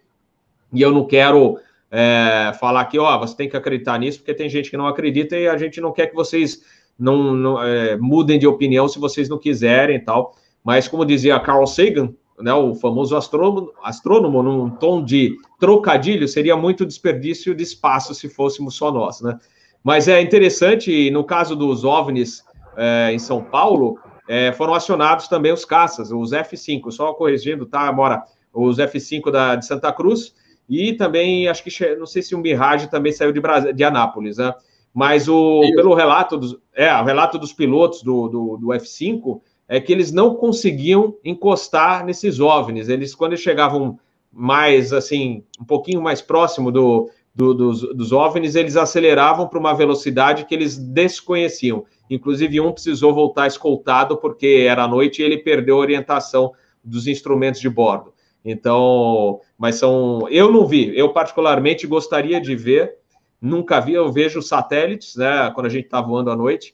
e eu não quero é, falar aqui, ó, você tem que acreditar nisso, porque tem gente que não acredita e a gente não quer que vocês não, não é, mudem de opinião se vocês não quiserem e tal. Mas, como dizia Carl Sagan, né, o famoso astrônomo, astrônomo, num tom de trocadilho, seria muito desperdício de espaço se fôssemos só nós, né? Mas é interessante, no caso dos OVNIs é, em São Paulo, é, foram acionados também os caças, os F-5, só corrigindo, tá, Mora? Os F-5 da, de Santa Cruz, e também, acho que, não sei se o Mirage também saiu de, de Anápolis, né? Mas o, pelo relato dos, é, o relato dos pilotos do, do, do F-5, é que eles não conseguiam encostar nesses OVNIs. Eles, quando eles chegavam mais, assim, um pouquinho mais próximo do, do dos, dos OVNIs, eles aceleravam para uma velocidade que eles desconheciam. Inclusive, um precisou voltar escoltado porque era noite e ele perdeu a orientação dos instrumentos de bordo. Então, mas são. Eu não vi, eu particularmente gostaria de ver, nunca vi, eu vejo satélites, né, quando a gente está voando à noite,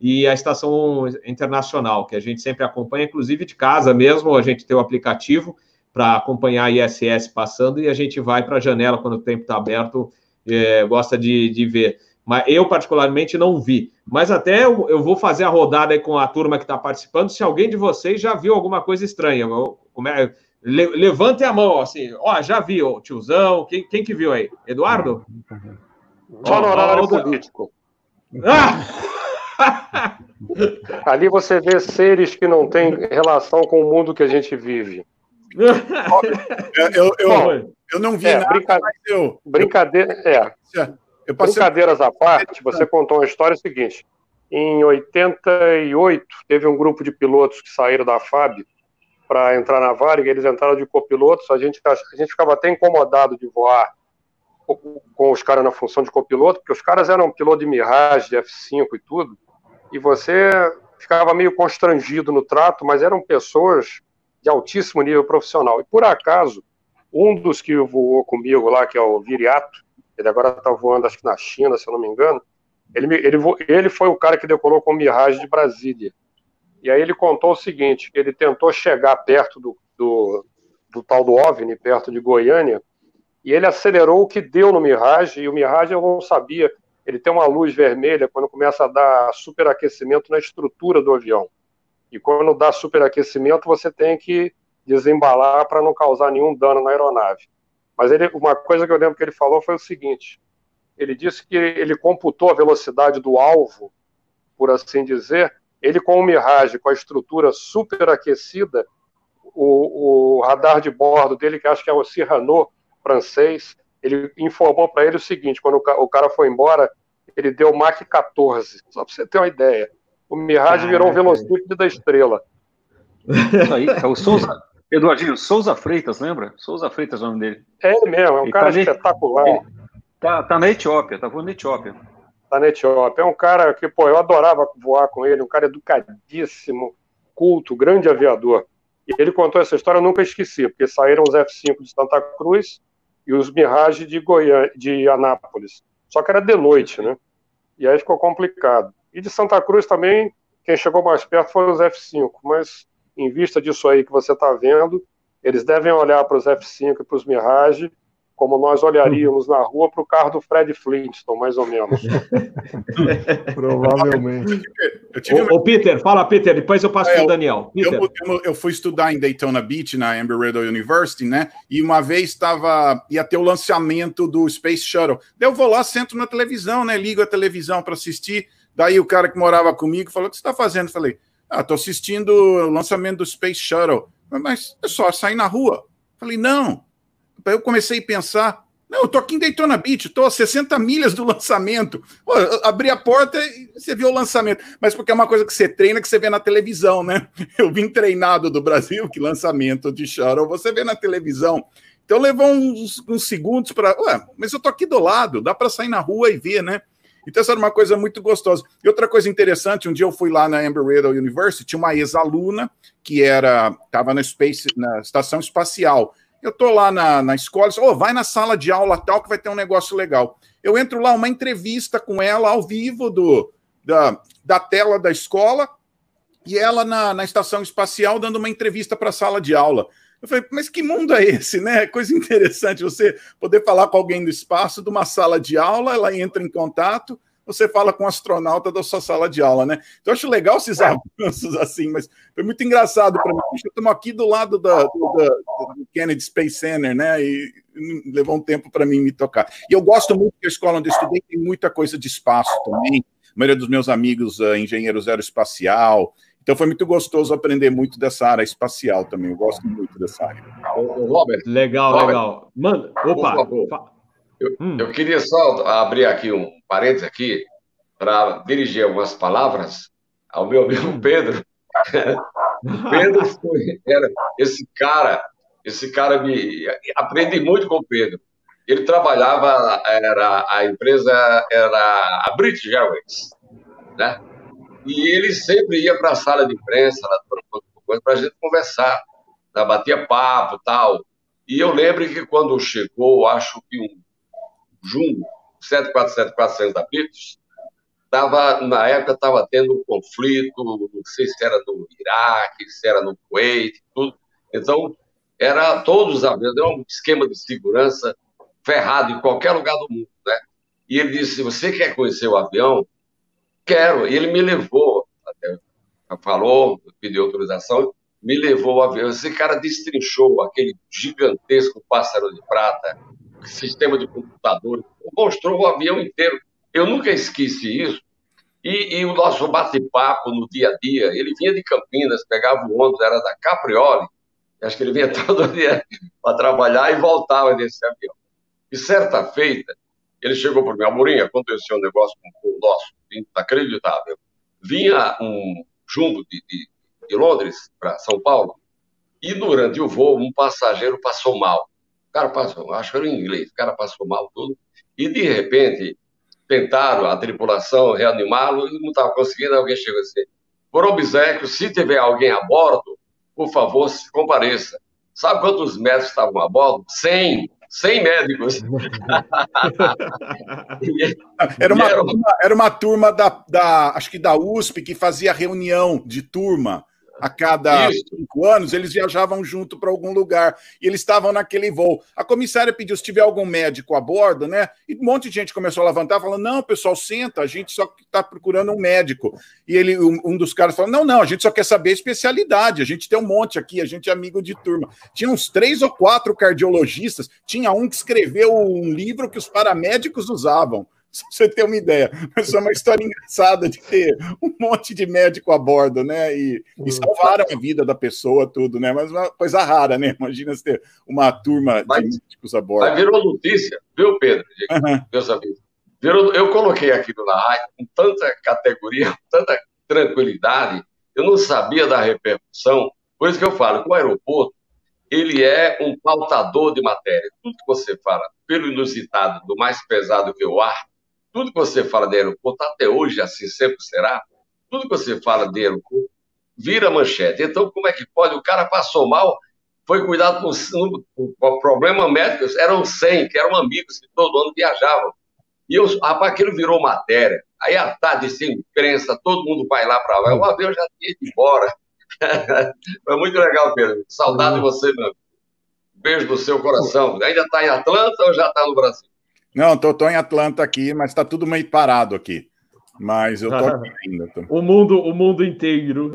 e a estação internacional, que a gente sempre acompanha, inclusive de casa mesmo, a gente tem o aplicativo para acompanhar a ISS passando e a gente vai para a janela quando o tempo está aberto, é, gosta de, de ver. Mas eu, particularmente, não vi. Mas até eu, eu vou fazer a rodada aí com a turma que está participando. Se alguém de vocês já viu alguma coisa estranha, é, le, levante a mão, assim. Ó, já viu, tiozão. Quem, quem que viu aí? Eduardo? Só no horário político. Ah! Ali você vê seres que não têm relação com o mundo que a gente vive. Eu, eu, eu não vi é, nada, brinca... eu... Brincadeira, é. Eu passei... Brincadeiras à parte, você contou uma história seguinte. Em 88, teve um grupo de pilotos que saíram da FAB para entrar na Varig, eles entraram de copilotos, a gente, a gente ficava até incomodado de voar com os caras na função de copiloto, porque os caras eram piloto de Mirage, de F5 e tudo, e você ficava meio constrangido no trato, mas eram pessoas de altíssimo nível profissional. E por acaso, um dos que voou comigo lá, que é o Viriato, ele agora está voando, acho que na China, se eu não me engano, ele, ele, ele foi o cara que decolou com o Mirage de Brasília. E aí ele contou o seguinte, ele tentou chegar perto do, do, do tal do OVNI, perto de Goiânia, e ele acelerou o que deu no Mirage, e o Mirage eu não sabia, ele tem uma luz vermelha quando começa a dar superaquecimento na estrutura do avião. E quando dá superaquecimento, você tem que desembalar para não causar nenhum dano na aeronave. Mas ele, uma coisa que eu lembro que ele falou foi o seguinte: ele disse que ele computou a velocidade do alvo, por assim dizer, ele com o Mirage, com a estrutura superaquecida, o, o radar de bordo dele, que acho que é o Cyrano francês, ele informou para ele o seguinte: quando o cara foi embora, ele deu Mach 14, só para você ter uma ideia. O Mirage virou o velocípede da estrela. Isso aí, é o Souza, Eduardinho, Souza Freitas, lembra? Souza Freitas é o nome dele. É ele mesmo, é um ele cara tá espetacular. Ele tá, tá na Etiópia, tá voando na Etiópia. Tá na Etiópia. É um cara que, pô, eu adorava voar com ele, um cara educadíssimo, culto, grande aviador. E ele contou essa história, eu nunca esqueci, porque saíram os F-5 de Santa Cruz, e os Mirage de Goiânia, de Anápolis. Só que era de noite, né? E aí ficou complicado. E de Santa Cruz também, quem chegou mais perto foram os F5, mas em vista disso aí que você está vendo, eles devem olhar para os F5 e para os Mirage como nós olharíamos na rua para o carro do Fred Flintstone, mais ou menos. Provavelmente. Ô, Peter, fala, Peter, depois eu passo é, para o Daniel. Eu, eu, eu, fui estudar em Daytona Beach, na Embry-Riddle University, né? E uma vez estava ia ter o lançamento do Space Shuttle. Daí eu vou lá, sento na televisão, né? Ligo a televisão para assistir. Daí o cara que morava comigo falou: O que você está fazendo? Eu falei: Ah, estou assistindo o lançamento do Space Shuttle. Mas é só sair na rua. Eu falei: Não eu comecei a pensar, não, eu tô aqui em Daytona Beach, tô a 60 milhas do lançamento. Pô, abri a porta e você viu o lançamento. Mas porque é uma coisa que você treina, que você vê na televisão, né? Eu vim treinado do Brasil, que lançamento de shuttle você vê na televisão. Então levou uns, uns segundos para. Ué, mas eu tô aqui do lado, dá para sair na rua e ver, né? Então, essa era uma coisa muito gostosa. E outra coisa interessante, um dia eu fui lá na Embry-Riddle University, tinha uma ex-aluna que era estava na, space, na estação espacial. Eu tô lá na, na escola, oh, vai na sala de aula tal que vai ter um negócio legal. Eu entro lá, uma entrevista com ela ao vivo do, da, da tela da escola e ela na, na estação espacial dando uma entrevista para a sala de aula. Eu falei, mas que mundo é esse, né? Coisa interessante você poder falar com alguém do espaço, de uma sala de aula, ela entra em contato, você fala com um astronauta da sua sala de aula, né? Então, acho legal esses é. avanços assim, mas foi muito engraçado para mim. Estamos aqui do lado da, do, do, Kennedy Space Center, né? E levou um tempo para mim me tocar. E eu gosto muito que a escola onde eu estudei tem muita coisa de espaço também. A maioria dos meus amigos uh, engenheiros aeroespacial. Então foi muito gostoso aprender muito dessa área espacial também. Eu gosto muito dessa área. Robert, legal, Robert, legal. Manda, opa. Eu, hum. eu queria só abrir aqui um parênteses aqui para dirigir algumas palavras ao meu amigo hum. Pedro. Pedro foi, era esse cara, esse cara me aprendi muito com o Pedro. Ele trabalhava, era a empresa era a British Airways, né? E ele sempre ia para a sala de imprensa para a gente conversar, né? batia papo tal. E eu lembro que quando chegou, acho que um Jumbo, 747-400 da British, tava, na época estava tendo um conflito, não sei se era no Iraque, se era no Kuwait, tudo. Então, era todos os aviões, era um esquema de segurança ferrado em qualquer lugar do mundo, né? E ele disse, você quer conhecer o avião? Quero. E ele me levou, até falou, pediu autorização, me levou o avião. Esse cara destrinchou aquele gigantesco pássaro de prata, sistema de computador, mostrou o avião inteiro. Eu nunca esqueci isso. E, e o nosso bate-papo no dia a dia, ele vinha de Campinas, pegava o ônibus, era da Caprioli, acho que ele vinha todo dia para trabalhar e voltava nesse avião. E certa feita, ele chegou para mim, Amorim, aconteceu um negócio com o nosso, inacreditável. Vinha um jumbo de, de, de Londres para São Paulo, e durante o voo, um passageiro passou mal cara passou, acho que era em inglês, o cara passou mal tudo, e de repente tentaram a tripulação reanimá-lo e não estava conseguindo, alguém chegou assim, por obséquio, se tiver alguém a bordo, por favor, compareça. Sabe quantos médicos estavam a bordo? 100! 100 médicos. era, uma, era... Uma turma da, da, acho que da USP, que fazia reunião de turma a cada Isso. cinco anos, eles viajavam junto para algum lugar e eles estavam naquele voo. A comissária pediu se tiver algum médico a bordo, né? E um monte de gente começou a levantar, falando: não, pessoal, senta, a gente só está procurando um médico. E ele, um, dos caras falou: não, não, a gente só quer saber a especialidade, a gente tem um monte aqui, a gente é amigo de turma. Tinha uns três ou quatro cardiologistas, tinha um que escreveu um livro que os paramédicos usavam pra você ter uma ideia. Mas é uma história engraçada de ter um monte de médico a bordo, né? E, e salvaram a vida da pessoa, tudo, né? Mas uma coisa rara, né? Imagina você ter uma turma mas, de médicos a bordo. Mas virou notícia, viu, Pedro? Uhum. Meus amigos. Virou, eu coloquei aqui no rádio com tanta categoria, com tanta tranquilidade, eu não sabia da repercussão. Por isso que eu falo que o aeroporto ele é um pautador de matéria. Tudo que você fala, pelo inusitado, do mais pesado que o ar, tudo que você fala de aeroporto, até hoje assim sempre será, tudo que você fala de aeroporto vira manchete. Então, como é que pode? O cara passou mal, foi cuidado com, com problema médico, eram 100, que eram amigos que todo ano viajavam. E eu, rapaz, aquilo virou matéria. Aí à tarde, sem imprensa, todo mundo vai lá para lá. O avião já tinha ido embora. Foi muito legal, Pedro. Saudade de você, meu. Beijo do seu coração. Ainda está em Atlanta ou já está no Brasil? Não, tô, em Atlanta aqui, mas está tudo meio parado aqui. Mas eu tô aqui ainda. Tô. O mundo, o mundo inteiro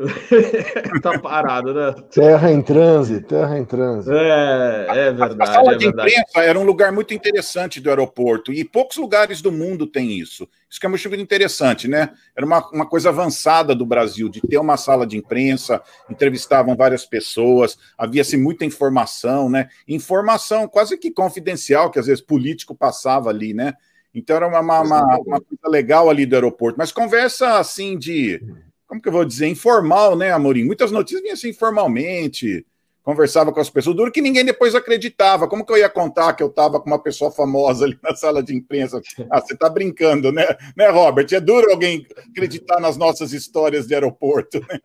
está parado, né? Terra em transe, terra em transe. É, é verdade. A, a sala é de verdade. imprensa era um lugar muito interessante do aeroporto e poucos lugares do mundo têm isso. Isso que é muito interessante, né? Era uma, uma coisa avançada do Brasil, de ter uma sala de imprensa, entrevistavam várias pessoas, havia-se muita informação, né? Informação quase que confidencial, que às vezes político passava ali, né? Então era uma, uma, uma, uma coisa legal ali do aeroporto. Mas conversa assim de. Como que eu vou dizer? Informal, né, Amorim? Muitas notícias vinham assim informalmente. Conversava com as pessoas, duro que ninguém depois acreditava. Como que eu ia contar que eu estava com uma pessoa famosa ali na sala de imprensa? Ah, você está brincando, né? Né, Robert? É duro alguém acreditar nas nossas histórias de aeroporto, né?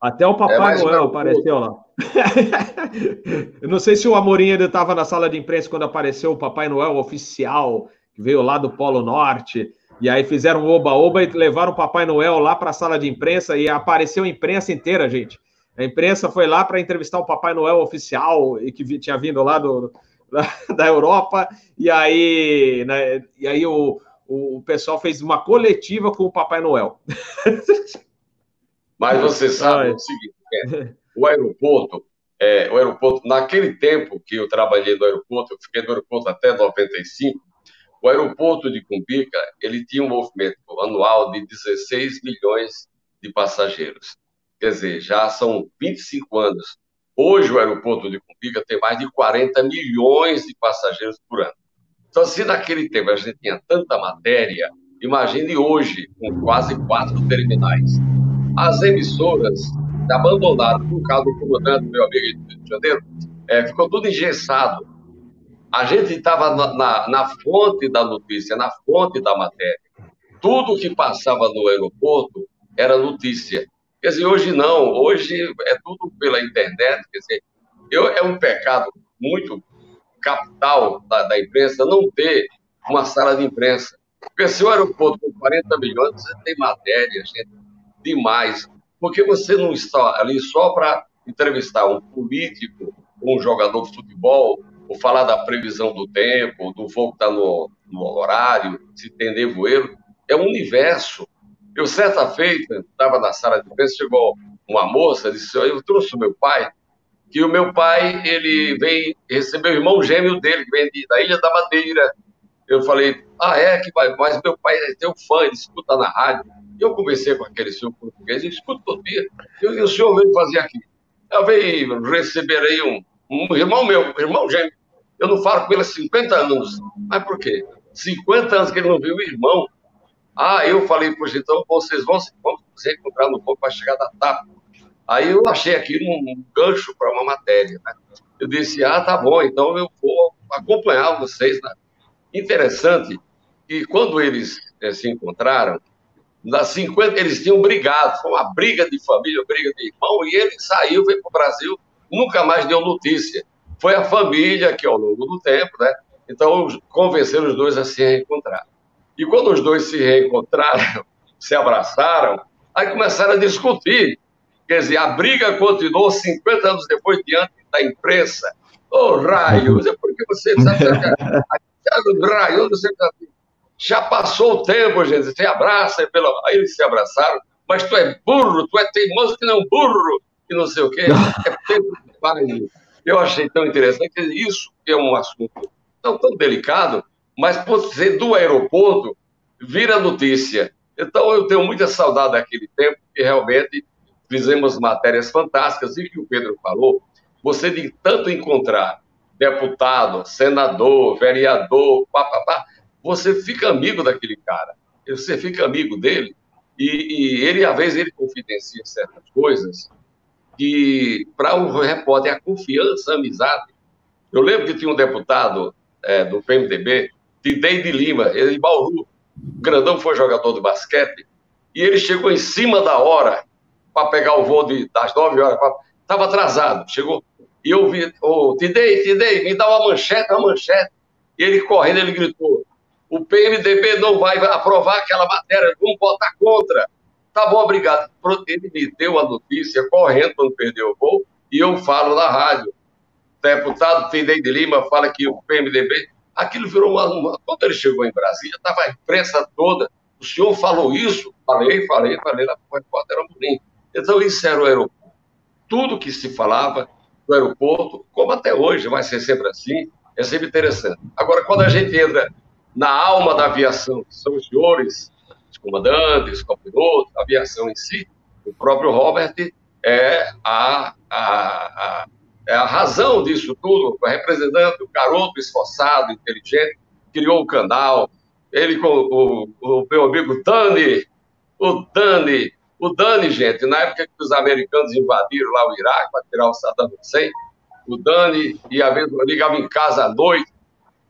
Até o Papai é, Noel apareceu lá. eu não sei se o Amorim ainda estava na sala de imprensa quando apareceu o Papai Noel oficial que veio lá do Polo Norte, e aí fizeram oba-oba e levaram o Papai Noel lá para a sala de imprensa e apareceu a imprensa inteira, gente. A imprensa foi lá para entrevistar o Papai Noel oficial e que tinha vindo lá do, da, da Europa, e aí, né, e aí o, o, pessoal fez uma coletiva com o Papai Noel. Mas você sabe o seguinte, é, o aeroporto, é, o aeroporto, naquele tempo que eu trabalhei no aeroporto, eu fiquei no aeroporto até 95, o aeroporto de Cumbica, ele tinha um movimento anual de 16 milhões de passageiros. Quer dizer, já são 25 anos. Hoje o aeroporto de Cumbica tem mais de 40 milhões de passageiros por ano. Então, se naquele tempo a gente tinha tanta matéria, imagine hoje, com quase quatro terminais. As emissoras abandonaram por causa do comandante, meu amigo do Rio de Janeiro, é, ficou tudo engessado a gente estava na, na, na, fonte da notícia, na fonte da matéria. Tudo que passava no aeroporto era notícia. Quer dizer, hoje não, hoje é tudo pela internet. Quer dizer, eu, é um pecado muito capital da, da imprensa não ter uma sala de imprensa. Porque se o aeroporto com 40 milhões, você tem matéria, gente, demais. Porque você não está ali só para entrevistar um político, um jogador de futebol, ou falar da previsão do tempo, do voo que está no, no, horário, se tem nevoeiro, é um universo. Eu, certa feita, estava na sala de imprensa, chegou uma moça, disse, eu trouxe o meu pai, que o meu pai, ele vem receber o irmão gêmeo dele, que vem da Ilha da Madeira. Eu falei, ah, é, que mas meu pai é teu fã, ele escuta na rádio. Eu conversei com aquele senhor português, ele escuta todo dia. E o senhor veio fazer aqui? Eu veio receber aí um, um irmão meu, irmão gêmeo. Eu não falo com ele há 50 anos. Mas por quê? 50 anos que ele não viu o irmão. Ah, eu falei, poxa, então vocês vão, vão se encontrar no voo para chegar da TAP. Aí eu achei aqui um gancho para uma matéria. Né? Eu disse, ah, tá bom, então eu vou acompanhar vocês. Né? Interessante que quando eles é, se encontraram, nas 50, eles tinham brigado, foi uma briga de família, briga de irmão, e ele saiu, veio para o Brasil, nunca mais deu notícia. Foi a família que, ao longo do tempo, né? Então, convenceram os dois a se reencontrar. E quando os dois se reencontraram, se abraçaram, aí começaram a discutir. Quer dizer, a briga continuou 50 anos depois diante da imprensa. Ô, oh, raio, porque você sabe. raio, você já passou o tempo, gente. Se abraça, pelo... aí eles se abraçaram, mas tu é burro, tu é teimoso que não burro, e não sei o quê. É tempo de paz. Eu achei tão interessante isso é um assunto tão, tão delicado, mas por ser do aeroporto, vira notícia. Então, eu tenho muita saudade daquele tempo que realmente fizemos matérias fantásticas e que o Pedro falou, você de tanto encontrar deputado, senador, vereador, papapá, você fica amigo daquele cara, você fica amigo dele e, e ele, às vezes, ele confidencia certas coisas que para um repórter a confiança, a amizade. Eu lembro que tinha um deputado é, do PMDB, Tidei de Lima, ele de Bauru, o grandão foi jogador de basquete, e ele chegou em cima da hora para pegar o voo de, das nove horas, estava atrasado, chegou, e eu vi, oh, Tidei, Tidei, me dá uma manchete, uma manchete, e ele correndo, ele gritou, o PMDB não vai aprovar aquela matéria, vamos votar contra. Tá bom, obrigado. Ele me deu a notícia correndo quando perdeu o voo e eu falo na rádio. O deputado Tendei de Lima fala que o PMDB. Aquilo virou uma, uma. Quando ele chegou em Brasília, estava a imprensa toda. O senhor falou isso? Falei, falei, falei lá para o repórter Amorim. Então, isso era o aeroporto. Tudo que se falava do aeroporto, como até hoje, vai ser sempre assim, é sempre interessante. Agora, quando a gente entra na alma da aviação, que são os senhores comandantes, os copilotos, aviação em si, o próprio Robert é a, a, a, é a razão disso tudo, representando o garoto esforçado, inteligente, criou o canal, ele com o, o meu amigo Dani, o Dani, o Dani, gente, na época que os americanos invadiram lá o Iraque para tirar o Saddam Hussein, o Dani ia ver, ligava em casa à noite,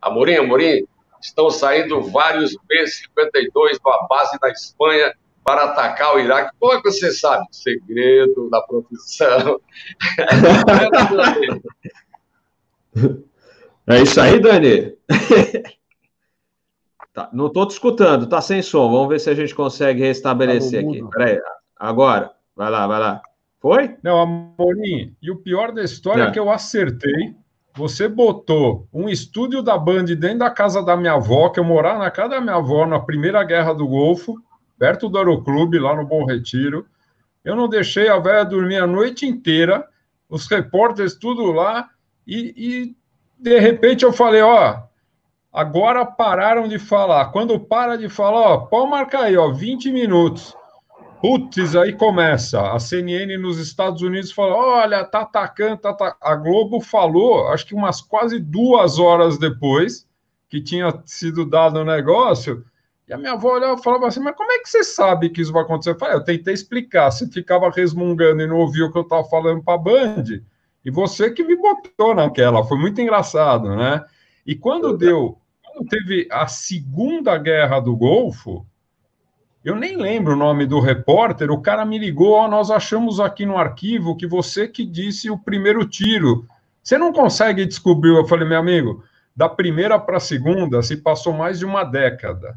Amorim, Amorim, estão saindo vários B-52 da base da Espanha para atacar o Iraque. Como é que você sabe? Segredo da profissão. é isso aí, Dani. Tá, não estou te escutando, tá sem som. Vamos ver se a gente consegue restabelecer tá aqui. Peraí, agora. Vai lá, vai lá. Foi? Não, Amorim, e o pior da história é, é que eu acertei você botou um estúdio da Band dentro da casa da minha avó, que eu morava na casa da minha avó na primeira guerra do Golfo, perto do Aeroclube, lá no Bom Retiro. Eu não deixei a velha dormir a noite inteira, os repórteres tudo lá, e, e de repente eu falei, ó, agora pararam de falar. Quando para de falar, ó, pode marcar aí, ó, 20 minutos. Putz, aí começa. A CNN nos Estados Unidos fala: olha, tá atacando, tá atacando. A Globo falou, acho que umas quase duas horas depois que tinha sido dado o negócio. E a minha avó olhava e falava assim: Mas como é que você sabe que isso vai acontecer? Eu falei: Eu tentei explicar. Você ficava resmungando e não ouviu o que eu estava falando para a Band. E você que me botou naquela. Foi muito engraçado, né? E quando deu. Quando teve a Segunda Guerra do Golfo eu nem lembro o nome do repórter, o cara me ligou, nós achamos aqui no arquivo que você que disse o primeiro tiro. Você não consegue descobrir? Eu falei, meu amigo, da primeira para a segunda se passou mais de uma década.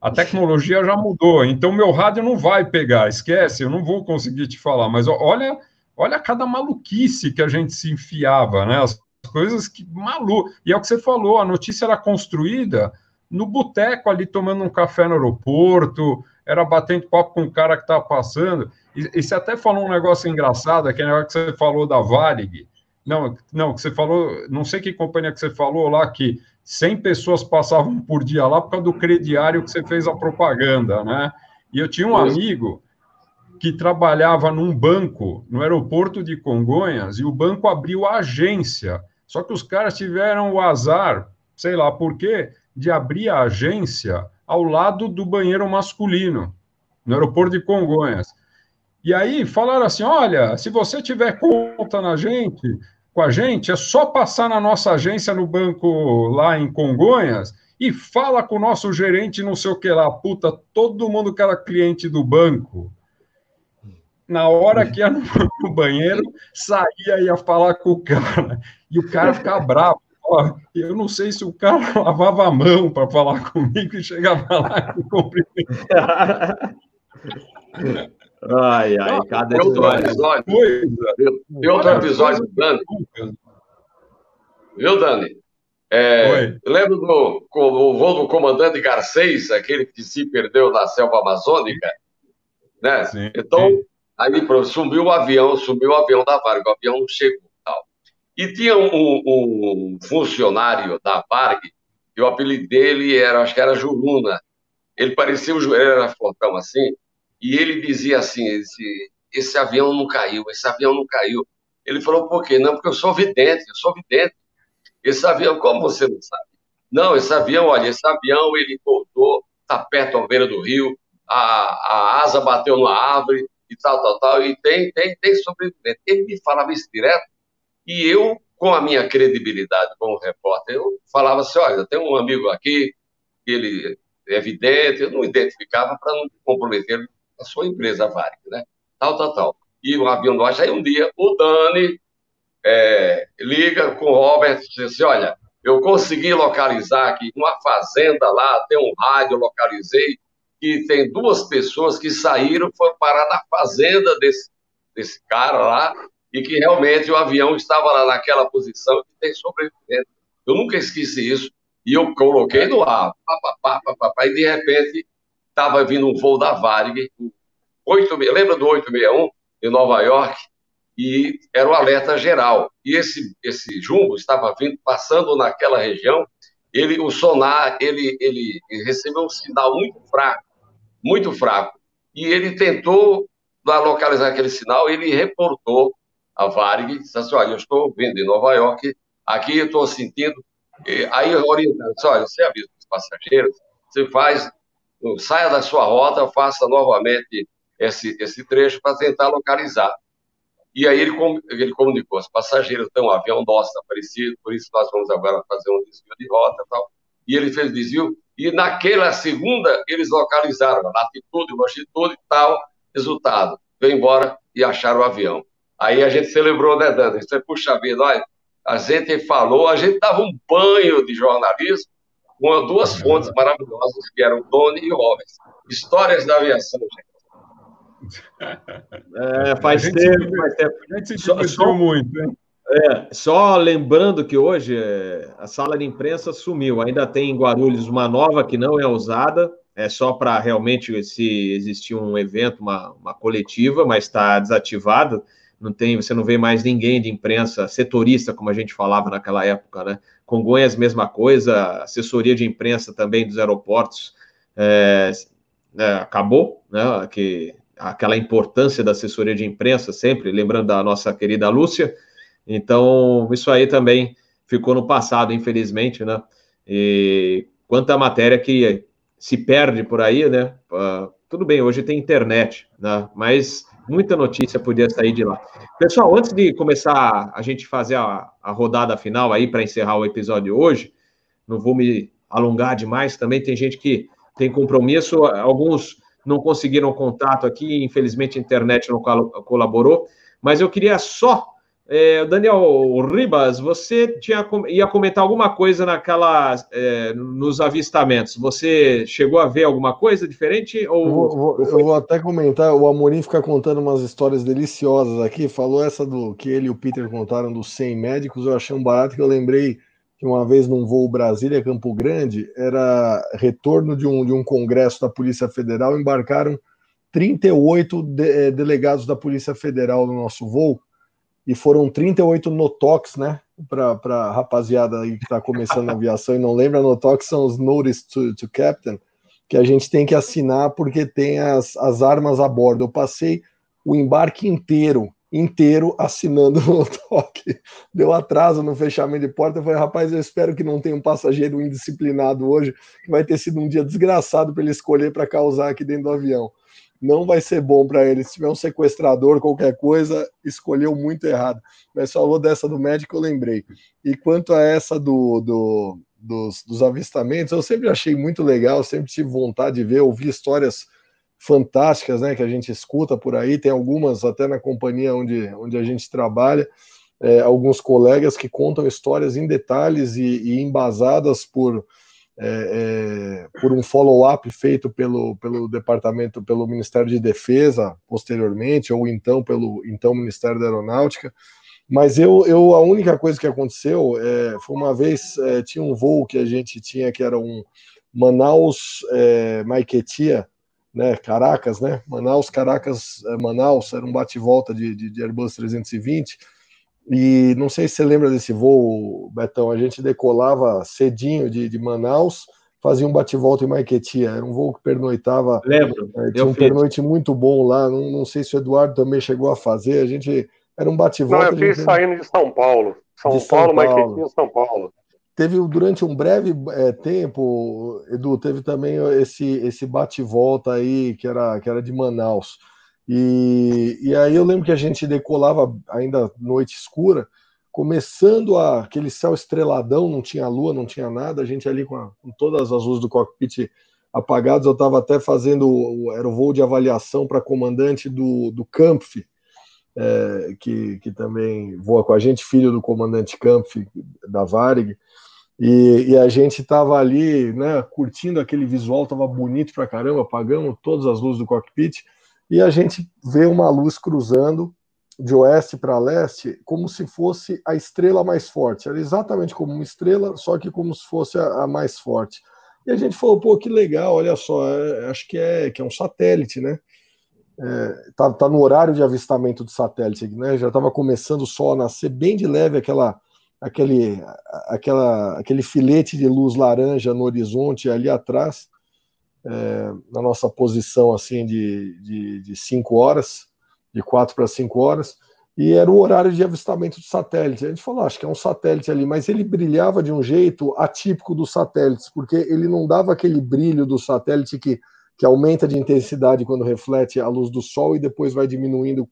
A tecnologia já mudou, então meu rádio não vai pegar, esquece, eu não vou conseguir te falar, mas olha, olha cada maluquice que a gente se enfiava, né? As coisas que maluco. E é o que você falou, a notícia era construída no boteco ali tomando um café no aeroporto, era batendo papo com o cara que estava passando. E, e, você até falou um negócio engraçado, aquele negócio que você falou da Varig. Não, não, que você falou, não sei que companhia que você falou lá, que 100 pessoas passavam por dia lá por causa do crediário que você fez a propaganda, né? E eu tinha um amigo que trabalhava num banco no aeroporto de Congonhas e o banco abriu a agência. Só que os caras tiveram o azar, sei lá por quê, de abrir a agência ao lado do banheiro masculino, no aeroporto de Congonhas. E aí falaram assim: olha, se você tiver conta na gente, com a gente, é só passar na nossa agência no banco lá em Congonhas e fala com o nosso gerente, não sei o que lá. Puta, todo mundo que era cliente do banco. Na hora que ia no banheiro, saía e ia falar com o cara. E o cara ficava bravo eu não sei se o cara lavava a mão para falar comigo e chegava lá e cumprimentava. ai, ai, cada história. Episódio, tem outro episódio do Dani. Viu, Dani? É, lembro do o voo do comandante Garcês, aquele que se perdeu na selva amazônica, né? Sim, então, sim. aí sumiu o avião, sumiu o avião da Vargas, o avião não chegou. E tinha um, um funcionário da Varg, que o apelido dele era, acho que era Juruna. Ele parecia, ele era fortão assim, e ele dizia assim: esse, esse avião não caiu, esse avião não caiu. Ele falou, por quê? Não, porque eu sou vidente, eu sou vidente. Esse avião, como você não sabe? Não, esse avião, olha, esse avião ele voltou, está perto da beira do rio, a, a asa bateu na árvore e tal, tal, tal, e tem, tem, tem sobrevivente. Ele me falava isso direto, e eu, com a minha credibilidade como repórter, eu falava assim: olha, tem um amigo aqui, ele é evidente, eu não identificava para não comprometer a sua empresa, a Varig, né? Tal, tal, tal. E o avião do aí um dia, o Dani é, liga com o Robert e diz assim: olha, eu consegui localizar aqui uma fazenda lá, tem um rádio, localizei, e tem duas pessoas que saíram, foram parar na fazenda desse, desse cara lá, e que realmente o avião estava lá naquela posição que tem sobrevivente. Eu nunca esqueci isso. E eu coloquei no ar, pá, pá, pá, pá, e de repente estava vindo um voo da Varig, 8, lembra do 861 em Nova York? E era o um alerta geral. E esse, esse jumbo estava vindo, passando naquela região, ele, o sonar, ele, ele recebeu um sinal muito fraco, muito fraco. E ele tentou localizar aquele sinal, ele reportou a Varig, disse assim, olha, eu estou vindo em Nova York, aqui eu estou sentindo, aí orientando, olha, você avisa os passageiros, você faz, saia da sua rota, faça novamente esse, esse trecho para tentar localizar. E aí ele, ele comunicou, os passageiros têm um avião nosso aparecido, por isso nós vamos agora fazer um desvio de rota e tal. E ele fez o desvio, e naquela segunda eles localizaram a latitude, longitude e tal, resultado. Veio embora e acharam o avião. Aí a gente celebrou, né, Dani? Você, puxa vida, olha, a gente falou, a gente dava um banho de jornalismo com duas fontes maravilhosas, que eram Tony e Robert. Histórias da aviação, gente. É, faz tempo, faz tempo. A gente se divertiu muito, hein? É, só lembrando que hoje é, a sala de imprensa sumiu. Ainda tem em Guarulhos uma nova que não é usada, é só para realmente se existir um evento, uma, uma coletiva, mas está desativada. Não tem, você não vê mais ninguém de imprensa setorista, como a gente falava naquela época, né? Congonhas, mesma coisa, assessoria de imprensa também dos aeroportos é, é, acabou, né? Que, aquela importância da assessoria de imprensa, sempre, lembrando da nossa querida Lúcia. Então, isso aí também ficou no passado, infelizmente, né? E quanta matéria que se perde por aí, né? Uh, tudo bem, hoje tem internet, né? Mas muita notícia podia sair de lá. Pessoal, antes de começar a gente fazer a, a rodada final aí para encerrar o episódio hoje, não vou me alongar demais, também tem gente que tem compromisso, alguns não conseguiram contato aqui, infelizmente a internet não colaborou, mas eu queria só é, Daniel Ribas, você tinha, ia comentar alguma coisa naquela é, nos avistamentos. Você chegou a ver alguma coisa diferente? Ou, eu, vou, eu vou até comentar. O Amorim fica contando umas histórias deliciosas aqui. Falou essa do que ele e o Peter contaram dos 100 médicos. Eu achei um barato que eu lembrei que uma vez num voo Brasília Campo Grande era retorno de um, de um congresso da Polícia Federal. Embarcaram 38 de, eh, delegados da Polícia Federal no nosso voo e foram 38 notox, né? Para rapaziada aí que está começando a aviação e não lembra, notox são os Notice to, to Captain, que a gente tem que assinar porque tem as, as armas a bordo. Eu passei o embarque inteiro, inteiro assinando toque. Deu atraso no fechamento de porta. Eu falei, rapaz, eu espero que não tenha um passageiro indisciplinado hoje, que vai ter sido um dia desgraçado para ele escolher para causar aqui dentro do avião não vai ser bom para ele. Se tiver um sequestrador, qualquer coisa, escolheu muito errado. Mas falou dessa do médico, eu lembrei. E quanto a essa do, do dos, dos, avistamentos, eu sempre achei muito legal, sempre tive vontade de ver, ouvir histórias fantásticas, né, que a gente escuta por aí, tem algumas até na companhia onde, onde a gente trabalha, é, alguns colegas que contam histórias em detalhes e, e embasadas por é, é, por um follow-up feito pelo, pelo departamento, pelo Ministério de Defesa posteriormente, ou então pelo então Ministério da Aeronáutica. Mas eu, eu a única coisa que aconteceu é, foi uma vez é, tinha um voo que a gente tinha que era um Manaus é, Maiquetia, né, Caracas, né? Manaus, Caracas, é, Manaus, era um bate-volta de, de, de Airbus 320 e não sei se você lembra desse voo, Betão. A gente decolava cedinho de, de Manaus, fazia um bate-volta em Maiquetia. Era um voo que pernoitava. Lembro. É, tinha um fiz. pernoite muito bom lá. Não, não sei se o Eduardo também chegou a fazer. A gente. Era um bate-volta. Não, eu fiz gente... saindo de São Paulo. São, de Paulo, São Paulo, Maiquetia, São Paulo. Teve durante um breve é, tempo, Edu, teve também esse, esse bate-volta aí que era, que era de Manaus. E, e aí eu lembro que a gente decolava ainda noite escura, começando a, aquele céu estreladão, não tinha lua, não tinha nada, a gente ali com, a, com todas as luzes do cockpit apagadas, eu estava até fazendo, era o voo de avaliação para comandante do, do Kampf, é, que, que também voa com a gente, filho do comandante Kampf da Varig, e, e, a gente estava ali, né, curtindo aquele visual, estava bonito pra caramba, apagamos todas as luzes do cockpit, e a gente vê uma luz cruzando de oeste para leste como se fosse a estrela mais forte. Era exatamente como uma estrela, só que como se fosse a, a mais forte. E a gente falou, pô, que legal, olha só, é, acho que é, que é um satélite, né? É, tá, tá no horário de avistamento do satélite, né? Já estava começando o sol a nascer bem de leve, aquela, aquele, aquela, aquele filete de luz laranja no horizonte ali atrás é, na nossa posição assim de, de, de cinco horas, de quatro para cinco horas, e era o horário de avistamento do satélite. A gente falou, ah, acho que é um satélite ali, mas ele brilhava de um jeito atípico dos satélites, porque ele não dava aquele brilho do satélite que, que aumenta de intensidade quando reflete a luz do sol e depois vai diminuindo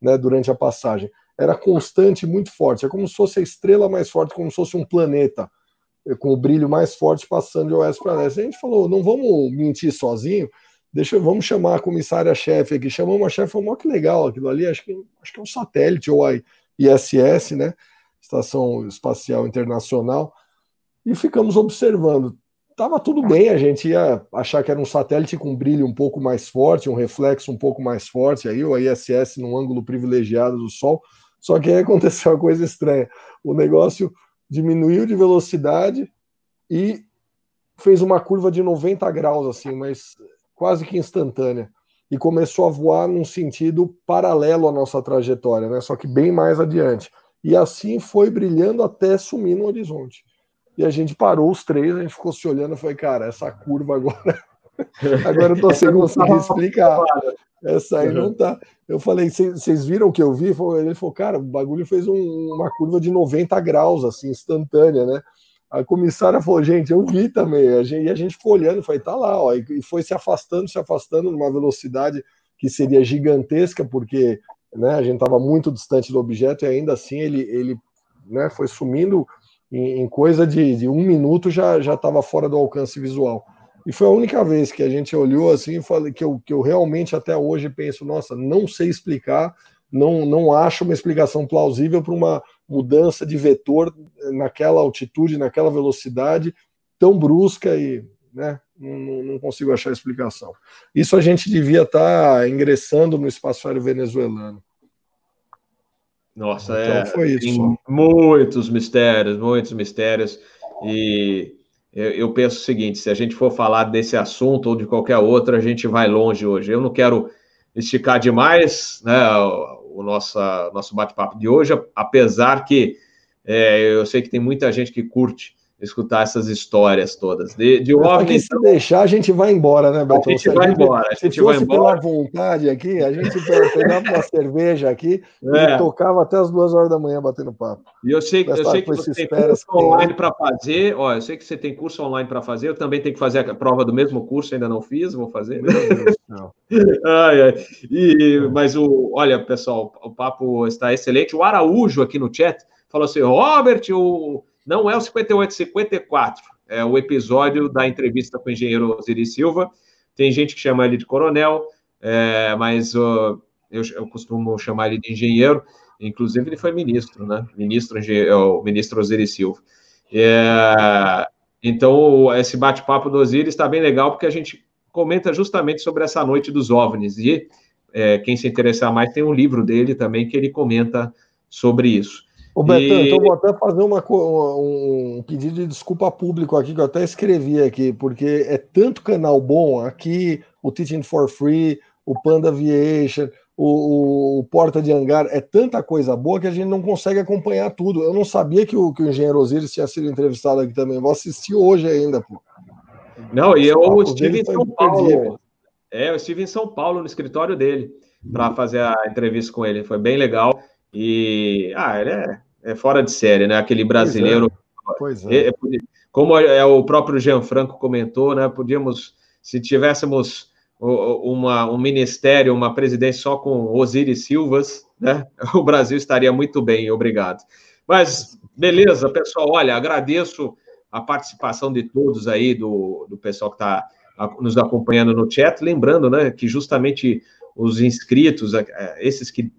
né, durante a passagem. Era constante, muito forte. É como se fosse a estrela mais forte, como se fosse um planeta com o brilho mais forte passando de oeste para leste. A gente falou, não vamos mentir sozinho, deixa, vamos chamar a comissária-chefe aqui. Chamamos a chefe, falou, que legal aquilo ali, acho que, acho que é um satélite, ou a ISS, né? Estação Espacial Internacional, e ficamos observando. Tava tudo bem, a gente ia achar que era um satélite com brilho um pouco mais forte, um reflexo um pouco mais forte, aí o ISS num ângulo privilegiado do Sol, Só que aí aconteceu uma coisa estranha. O negócio diminuiu de velocidade e fez uma curva de 90 graus, assim, mas quase que instantânea. E começou a voar num sentido paralelo à nossa trajetória, né? Só que bem mais adiante. E assim foi brilhando até sumir no horizonte. E a gente parou os três, a gente ficou se olhando e foi, cara, essa curva agora. Agora eu tô sem conseguir explicar. Essa aí não tá. Eu falei, vocês viram o que eu vi? Ele falou, cara, o bagulho fez um, uma curva de 90 graus, assim, instantânea, né? A comissária falou, gente, eu vi também. A gente, e a gente ficou olhando, foi, tá lá, ó, e foi se afastando, se afastando numa velocidade que seria gigantesca, porque né, a gente estava muito distante do objeto e ainda assim ele, ele né, foi sumindo em, em coisa de, de, um minuto já já estava fora do alcance visual. E foi a única vez que a gente olhou assim e falei que eu, que eu realmente até hoje penso, nossa, não sei explicar, não, não acho uma explicação plausível para uma mudança de vetor naquela altitude, naquela velocidade tão brusca e né, não, não consigo achar explicação. Isso a gente devia estar tá ingressando no espaço aéreo venezuelano. Nossa, então, é. Foi isso. muitos mistérios, muitos mistérios. E eu penso o seguinte: se a gente for falar desse assunto ou de qualquer outro, a gente vai longe hoje. Eu não quero esticar demais né, o, nosso, nosso bate-papo de hoje, apesar que é, eu sei que tem muita gente que curte escutar essas histórias todas. De, de se então, deixar, a gente vai embora, né, Beto? A gente vai embora. Se fosse pela vontade aqui, a gente pegava uma cerveja aqui é. e tocava até as duas horas da manhã batendo papo. E eu sei, eu sei que você tem curso online para fazer, ó, eu sei que você tem curso online para fazer, eu também tenho que fazer a prova do mesmo curso, ainda não fiz, vou fazer. Não. ai, ai. E, mas o, olha, pessoal, o papo está excelente. O Araújo aqui no chat falou assim, Robert, o não é o 58, 54. É o episódio da entrevista com o engenheiro Osiris Silva. Tem gente que chama ele de coronel, é, mas uh, eu, eu, costumo chamar ele de engenheiro. Inclusive, ele foi ministro, né? Ministro, é o ministro Osiris Silva. É, então, esse bate-papo do Osiris está bem legal, porque a gente comenta justamente sobre essa noite dos OVNIs. E é, quem se interessar mais, tem um livro dele também que ele comenta sobre isso. Ô, Betão, e... então vou até fazer uma, um pedido de desculpa público aqui, que eu até escrevi aqui, porque é tanto canal bom aqui, o Teaching for Free, o Panda Aviation, o, o, Porta de Hangar, é tanta coisa boa que a gente não consegue acompanhar tudo. Eu não sabia que o, que o engenheiro Osiris tinha sido entrevistado aqui também, vou assistir hoje ainda, pô. Não, e eu estive em São Paulo. É, eu estive em São Paulo, no escritório dele, para fazer a entrevista com ele. Foi bem legal. E, ah, ele é é fora de série, né? Aquele brasileiro. Pois é. Pois é. é como é o próprio Gianfranco comentou, né? Podíamos, se tivéssemos uma, um ministério, uma presidência só com Osiris Silvas, né? O Brasil estaria muito bem, obrigado. Mas, beleza, pessoal, olha, agradeço a participação de todos aí, do, do pessoal que está nos acompanhando no chat, lembrando, né, que justamente os inscritos, é, esses que,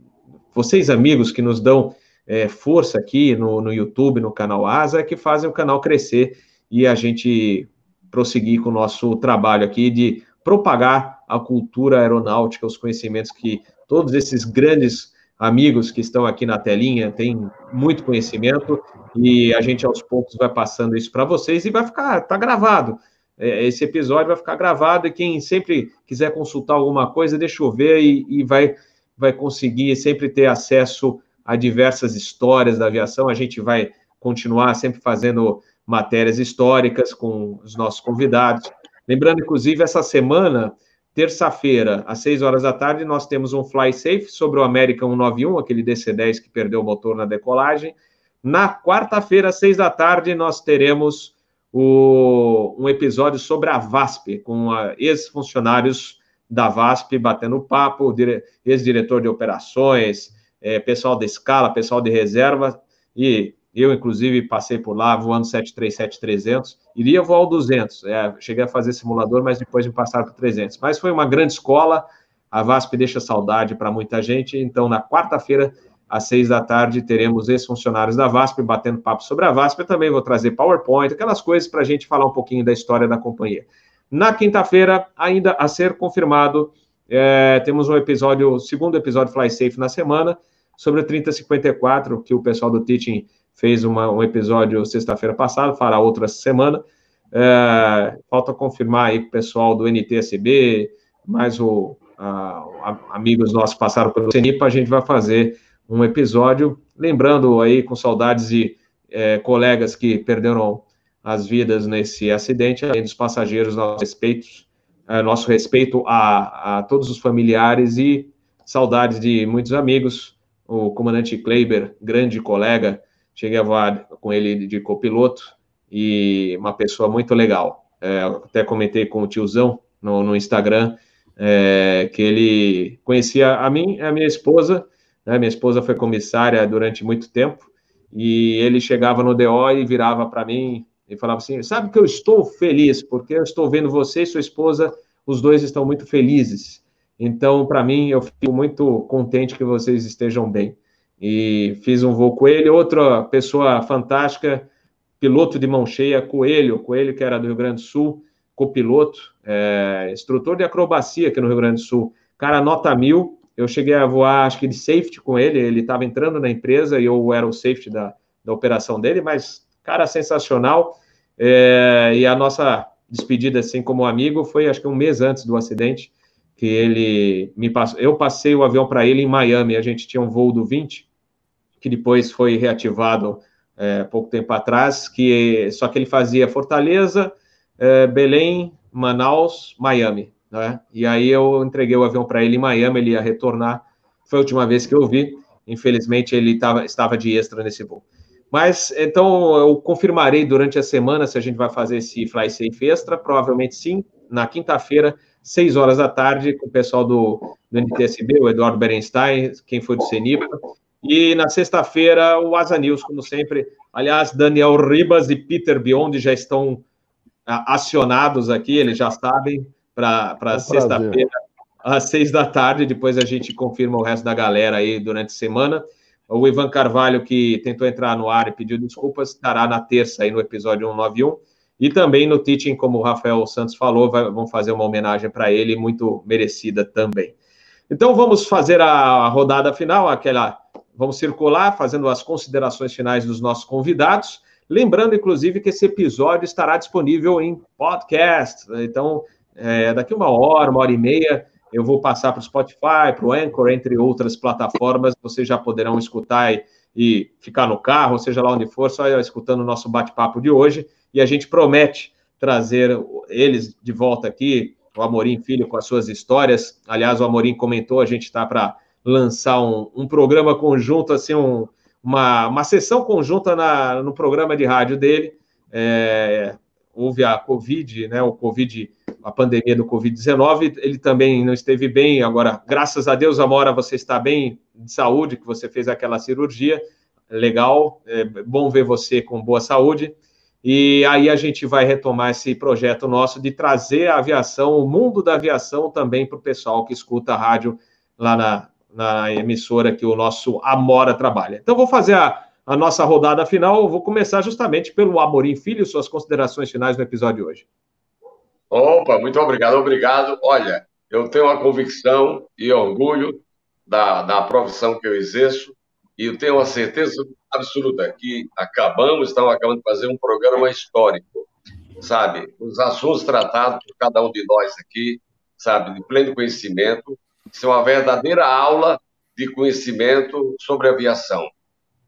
vocês amigos que nos dão é, força aqui no, no YouTube, no canal Asa, que fazem o canal crescer e a gente prosseguir com o nosso trabalho aqui de propagar a cultura aeronáutica, os conhecimentos que todos esses grandes amigos que estão aqui na telinha têm muito conhecimento e a gente aos poucos vai passando isso para vocês e vai ficar, tá gravado. É, esse episódio vai ficar gravado e quem sempre quiser consultar alguma coisa, deixa eu ver e, e vai, vai conseguir sempre ter acesso a diversas histórias da aviação. A gente vai continuar sempre fazendo matérias históricas com os nossos convidados. Lembrando, inclusive, essa semana, terça-feira, às 6 horas da tarde, nós temos um Fly Safe sobre o American 191, aquele DC-10 que perdeu o motor na decolagem. Na quarta-feira, às 6 da tarde, nós teremos o, um episódio sobre a VASP, com ex-funcionários da VASP batendo papo, ex-diretor de operações, é, pessoal da escala, pessoal de reserva, e eu, inclusive, passei por lá voando 737-300, iria voar o 200, é, cheguei a fazer simulador, mas depois me passaram para 300. Mas foi uma grande escola, a VASP deixa saudade para muita gente, então na quarta-feira, às seis da tarde, teremos ex-funcionários da VASP batendo papo sobre a VASP, eu também vou trazer PowerPoint, aquelas coisas para a gente falar um pouquinho da história da companhia. Na quinta-feira, ainda a ser confirmado, é, temos um episódio, segundo episódio Fly Safe na semana, sobre o 3054, que o pessoal do Teaching fez uma, um episódio sexta-feira passada, fará outra semana. É, falta confirmar aí com o pessoal do NTSB, mais o, a, a, amigos nossos passaram pelo CENIPA, a gente vai fazer um episódio, lembrando aí com saudades de é, colegas que perderam as vidas nesse acidente, além dos passageiros, nosso respeito, nosso respeito a, a todos os familiares e saudades de muitos amigos. O comandante Kleiber, grande colega, cheguei a voar com ele de copiloto e uma pessoa muito legal. É, até comentei com o tiozão no, no Instagram é, que ele conhecia a mim a minha esposa. Né, minha esposa foi comissária durante muito tempo e ele chegava no DO e virava para mim e falava assim: Sabe que eu estou feliz, porque eu estou vendo você e sua esposa, os dois estão muito felizes. Então, para mim, eu fico muito contente que vocês estejam bem. E fiz um voo com ele, outra pessoa fantástica, piloto de mão cheia, Coelho, Coelho que era do Rio Grande do Sul, copiloto, é, instrutor de acrobacia aqui no Rio Grande do Sul. Cara, nota mil, eu cheguei a voar, acho que de safety com ele, ele estava entrando na empresa e eu era o safety da, da operação dele, mas cara sensacional. É, e a nossa despedida, assim, como amigo, foi acho que um mês antes do acidente, que ele me passou. Eu passei o avião para ele em Miami. A gente tinha um voo do 20, que depois foi reativado é, pouco tempo atrás, que só que ele fazia Fortaleza, é, Belém, Manaus, Miami. Né? E aí eu entreguei o avião para ele em Miami, ele ia retornar. Foi a última vez que eu vi. Infelizmente, ele tava, estava de extra nesse voo. Mas então eu confirmarei durante a semana se a gente vai fazer esse Fly Safe Extra, provavelmente sim, na quinta-feira, 6 horas da tarde, com o pessoal do, do NTSB, o Eduardo Berenstein, quem foi do CENIPA, e na sexta-feira o Asa News, como sempre. Aliás, Daniel Ribas e Peter Biondi já estão acionados aqui, eles já sabem, para é um sexta-feira, às seis da tarde, depois a gente confirma o resto da galera aí durante a semana. O Ivan Carvalho, que tentou entrar no ar e pediu desculpas, estará na terça aí no episódio 191. E também no Teaching, como o Rafael Santos falou, vai, vão fazer uma homenagem para ele, muito merecida também. Então vamos fazer a rodada final, aquela. Vamos circular, fazendo as considerações finais dos nossos convidados. Lembrando, inclusive, que esse episódio estará disponível em podcast. Então, é, daqui uma hora, uma hora e meia, eu vou passar para o Spotify, para o Anchor, entre outras plataformas. Vocês já poderão escutar e, e ficar no carro, seja lá onde for, só escutando o nosso bate-papo de hoje. E a gente promete trazer eles de volta aqui, o Amorim Filho com as suas histórias. Aliás, o Amorim comentou, a gente está para lançar um, um, programa conjunto, assim, um, uma, uma sessão conjunta na, no programa de rádio dele. É, houve a Covid, né, o Covid a pandemia do Covid-19, ele também não esteve bem. Agora, graças a Deus, Amora, você está bem de saúde, que você fez aquela cirurgia. Legal, é bom ver você com boa saúde. E aí a gente vai retomar esse projeto nosso de trazer a aviação, o mundo da aviação também para o pessoal que escuta a rádio lá na, na emissora que o nosso Amora trabalha. Então, vou fazer a, a nossa rodada final. Vou começar justamente pelo Amorim Filho, suas considerações finais no episódio de hoje. Opa, muito obrigado, obrigado. Olha, eu tenho uma convicção e orgulho da, da profissão que eu exerço e eu tenho uma certeza absoluta que acabamos, estamos acabando de fazer um programa histórico, sabe? Os assuntos tratados por cada um de nós aqui, sabe, de pleno conhecimento, isso é uma verdadeira aula de conhecimento sobre aviação.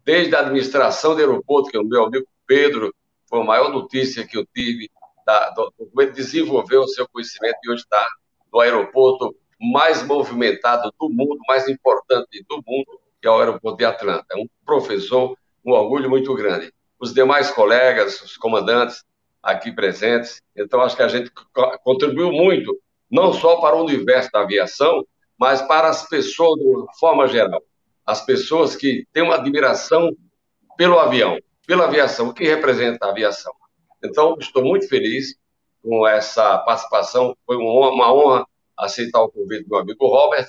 Desde a administração do aeroporto, que o meu amigo Pedro foi a maior notícia que eu tive, da, do, do, desenvolveu o seu conhecimento e hoje está no aeroporto mais movimentado do mundo, mais importante do mundo, que é o aeroporto de Atlanta. É um professor, um orgulho muito grande. Os demais colegas, os comandantes aqui presentes, então acho que a gente contribuiu muito, não só para o universo da aviação, mas para as pessoas de forma geral. As pessoas que têm uma admiração pelo avião, pela aviação, o que representa a aviação. Então, estou muito feliz com essa participação. Foi uma honra aceitar o convite do meu amigo Robert.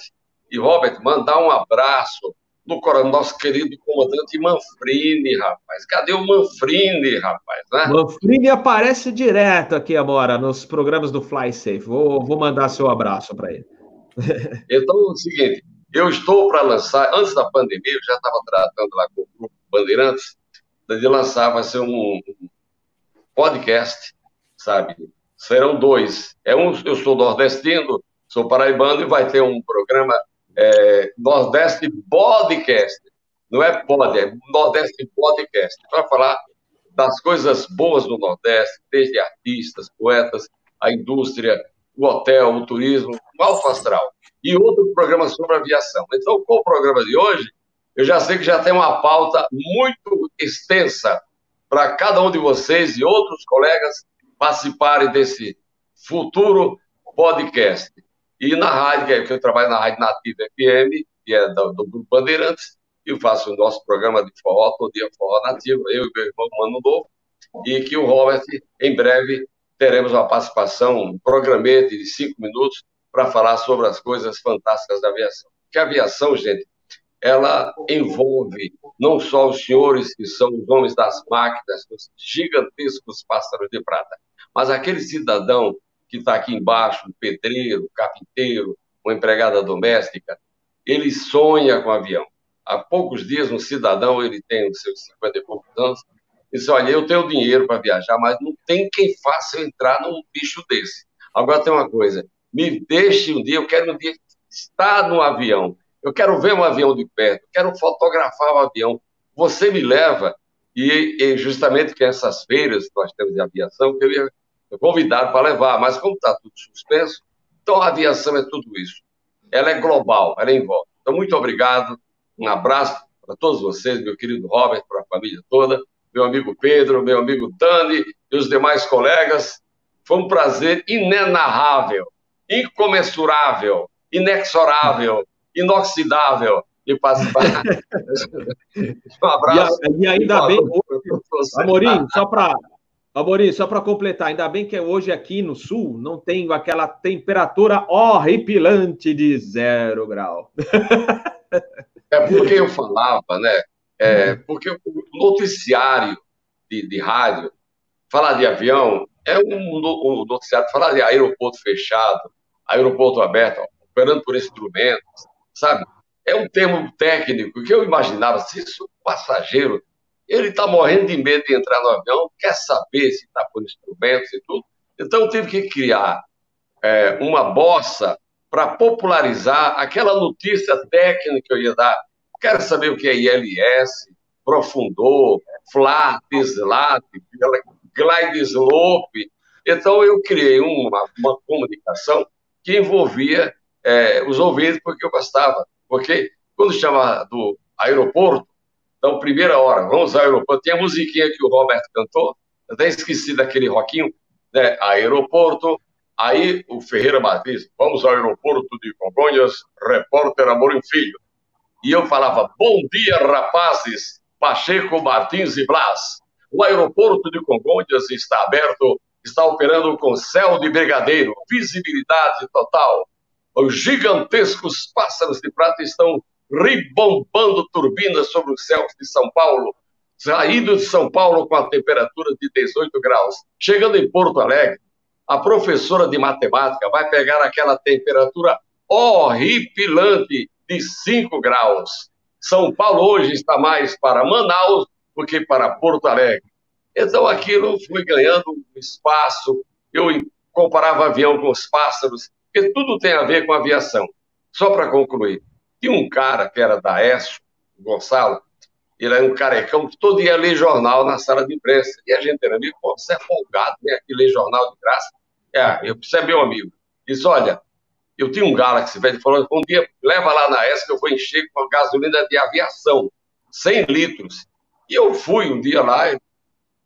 E, Robert, mandar um abraço no nosso querido comandante Manfrini, rapaz. Cadê o Manfrini, rapaz? Né? Manfrini aparece direto aqui agora nos programas do Fly Safe. Vou, vou mandar seu abraço para ele. Então, é o seguinte, Eu estou para lançar, antes da pandemia, eu já estava tratando lá com o grupo Bandeirantes, de lançar, vai ser um podcast, sabe? Serão dois. É um, eu sou nordestino, sou paraibano e vai ter um programa é, Nordeste Podcast. Não é pod, é Nordeste Podcast. Para falar das coisas boas do Nordeste, desde artistas, poetas, a indústria, o hotel, o turismo, o alto astral. E outro programa sobre aviação. Então, com o programa de hoje, eu já sei que já tem uma pauta muito extensa para cada um de vocês e outros colegas participarem desse futuro podcast. E na rádio, que eu trabalho na Rádio Nativa FM, que é do, do Grupo Bandeirantes, eu faço o nosso programa de forró, todo dia forró nativo, eu e meu irmão Mano Novo, e que o Robert, em breve, teremos uma participação, um programete de cinco minutos para falar sobre as coisas fantásticas da aviação. Porque a aviação, gente, ela envolve não só os senhores que são os homens das máquinas, os gigantescos pássaros de prata, mas aquele cidadão que está aqui embaixo, um pedreiro, um carpinteiro, uma empregada doméstica, ele sonha com avião. Há poucos dias, um cidadão, ele tem os seus 50 e poucos anos, disse, olha, eu tenho dinheiro para viajar, mas não tem quem faça eu entrar num bicho desse. Agora tem uma coisa, me deixe um dia, eu quero um dia estar no avião, eu quero ver um avião de perto, quero fotografar o avião. Você me leva, e, e justamente que essas feiras que nós temos de aviação, que eu ia convidado para levar, mas como está tudo suspenso, então a aviação é tudo isso. Ela é global, ela é em volta. Então, muito obrigado, um abraço para todos vocês, meu querido Robert, para a família toda, meu amigo Pedro, meu amigo Dani e os demais colegas. Foi um prazer inenarrável, incomensurável, inexorável, inoxidável de participar. um abraço. E, e ainda bem, Amorim, só para Amorim, só para completar, ainda bem que hoje aqui no sul não tem aquela temperatura horripilante de zero grau. É porque eu falava, né? É, porque o noticiário de, de rádio, falar de avião, é um, um noticiário, falar de aeroporto fechado, aeroporto aberto, operando por instrumentos, sabe? É um termo técnico que eu imaginava, se isso passageiro ele está morrendo de medo de entrar no avião, quer saber se está por instrumentos e tudo. Então, eu tive que criar é, uma bossa para popularizar aquela notícia técnica que eu ia dar. Quero saber o que é ILS, profundor, flat, slat, glide slope. Então, eu criei uma, uma comunicação que envolvia é, os ouvintes, porque eu gostava. Porque quando chama do aeroporto, então, primeira hora, vamos ao aeroporto. Tem a musiquinha que o Roberto cantou, até esqueci daquele roquinho, né? Aeroporto. Aí o Ferreira Martins, vamos ao aeroporto de Congonhas, repórter Amorim Filho. E eu falava, bom dia, rapazes, Pacheco, Martins e Blas. O aeroporto de Congonhas está aberto, está operando com céu de brigadeiro, visibilidade total. Os gigantescos pássaros de prata estão ribombando turbinas sobre os céus de São Paulo, saído de São Paulo com a temperatura de 18 graus. Chegando em Porto Alegre, a professora de matemática vai pegar aquela temperatura horripilante de 5 graus. São Paulo hoje está mais para Manaus do que para Porto Alegre. Então aquilo foi ganhando espaço. Eu comparava avião com os pássaros, porque tudo tem a ver com aviação. Só para concluir, tinha um cara que era da ESO, Gonçalo, ele era um carecão que todo dia lia jornal na sala de imprensa. E a gente era amigo, pô, você é folgado, né? Aqui ler jornal de graça. É, eu você é meu amigo. Disse, olha, eu tinha um Galaxy velho, falou, um dia leva lá na que eu vou encher com gasolina de aviação, 100 litros. E eu fui um dia lá,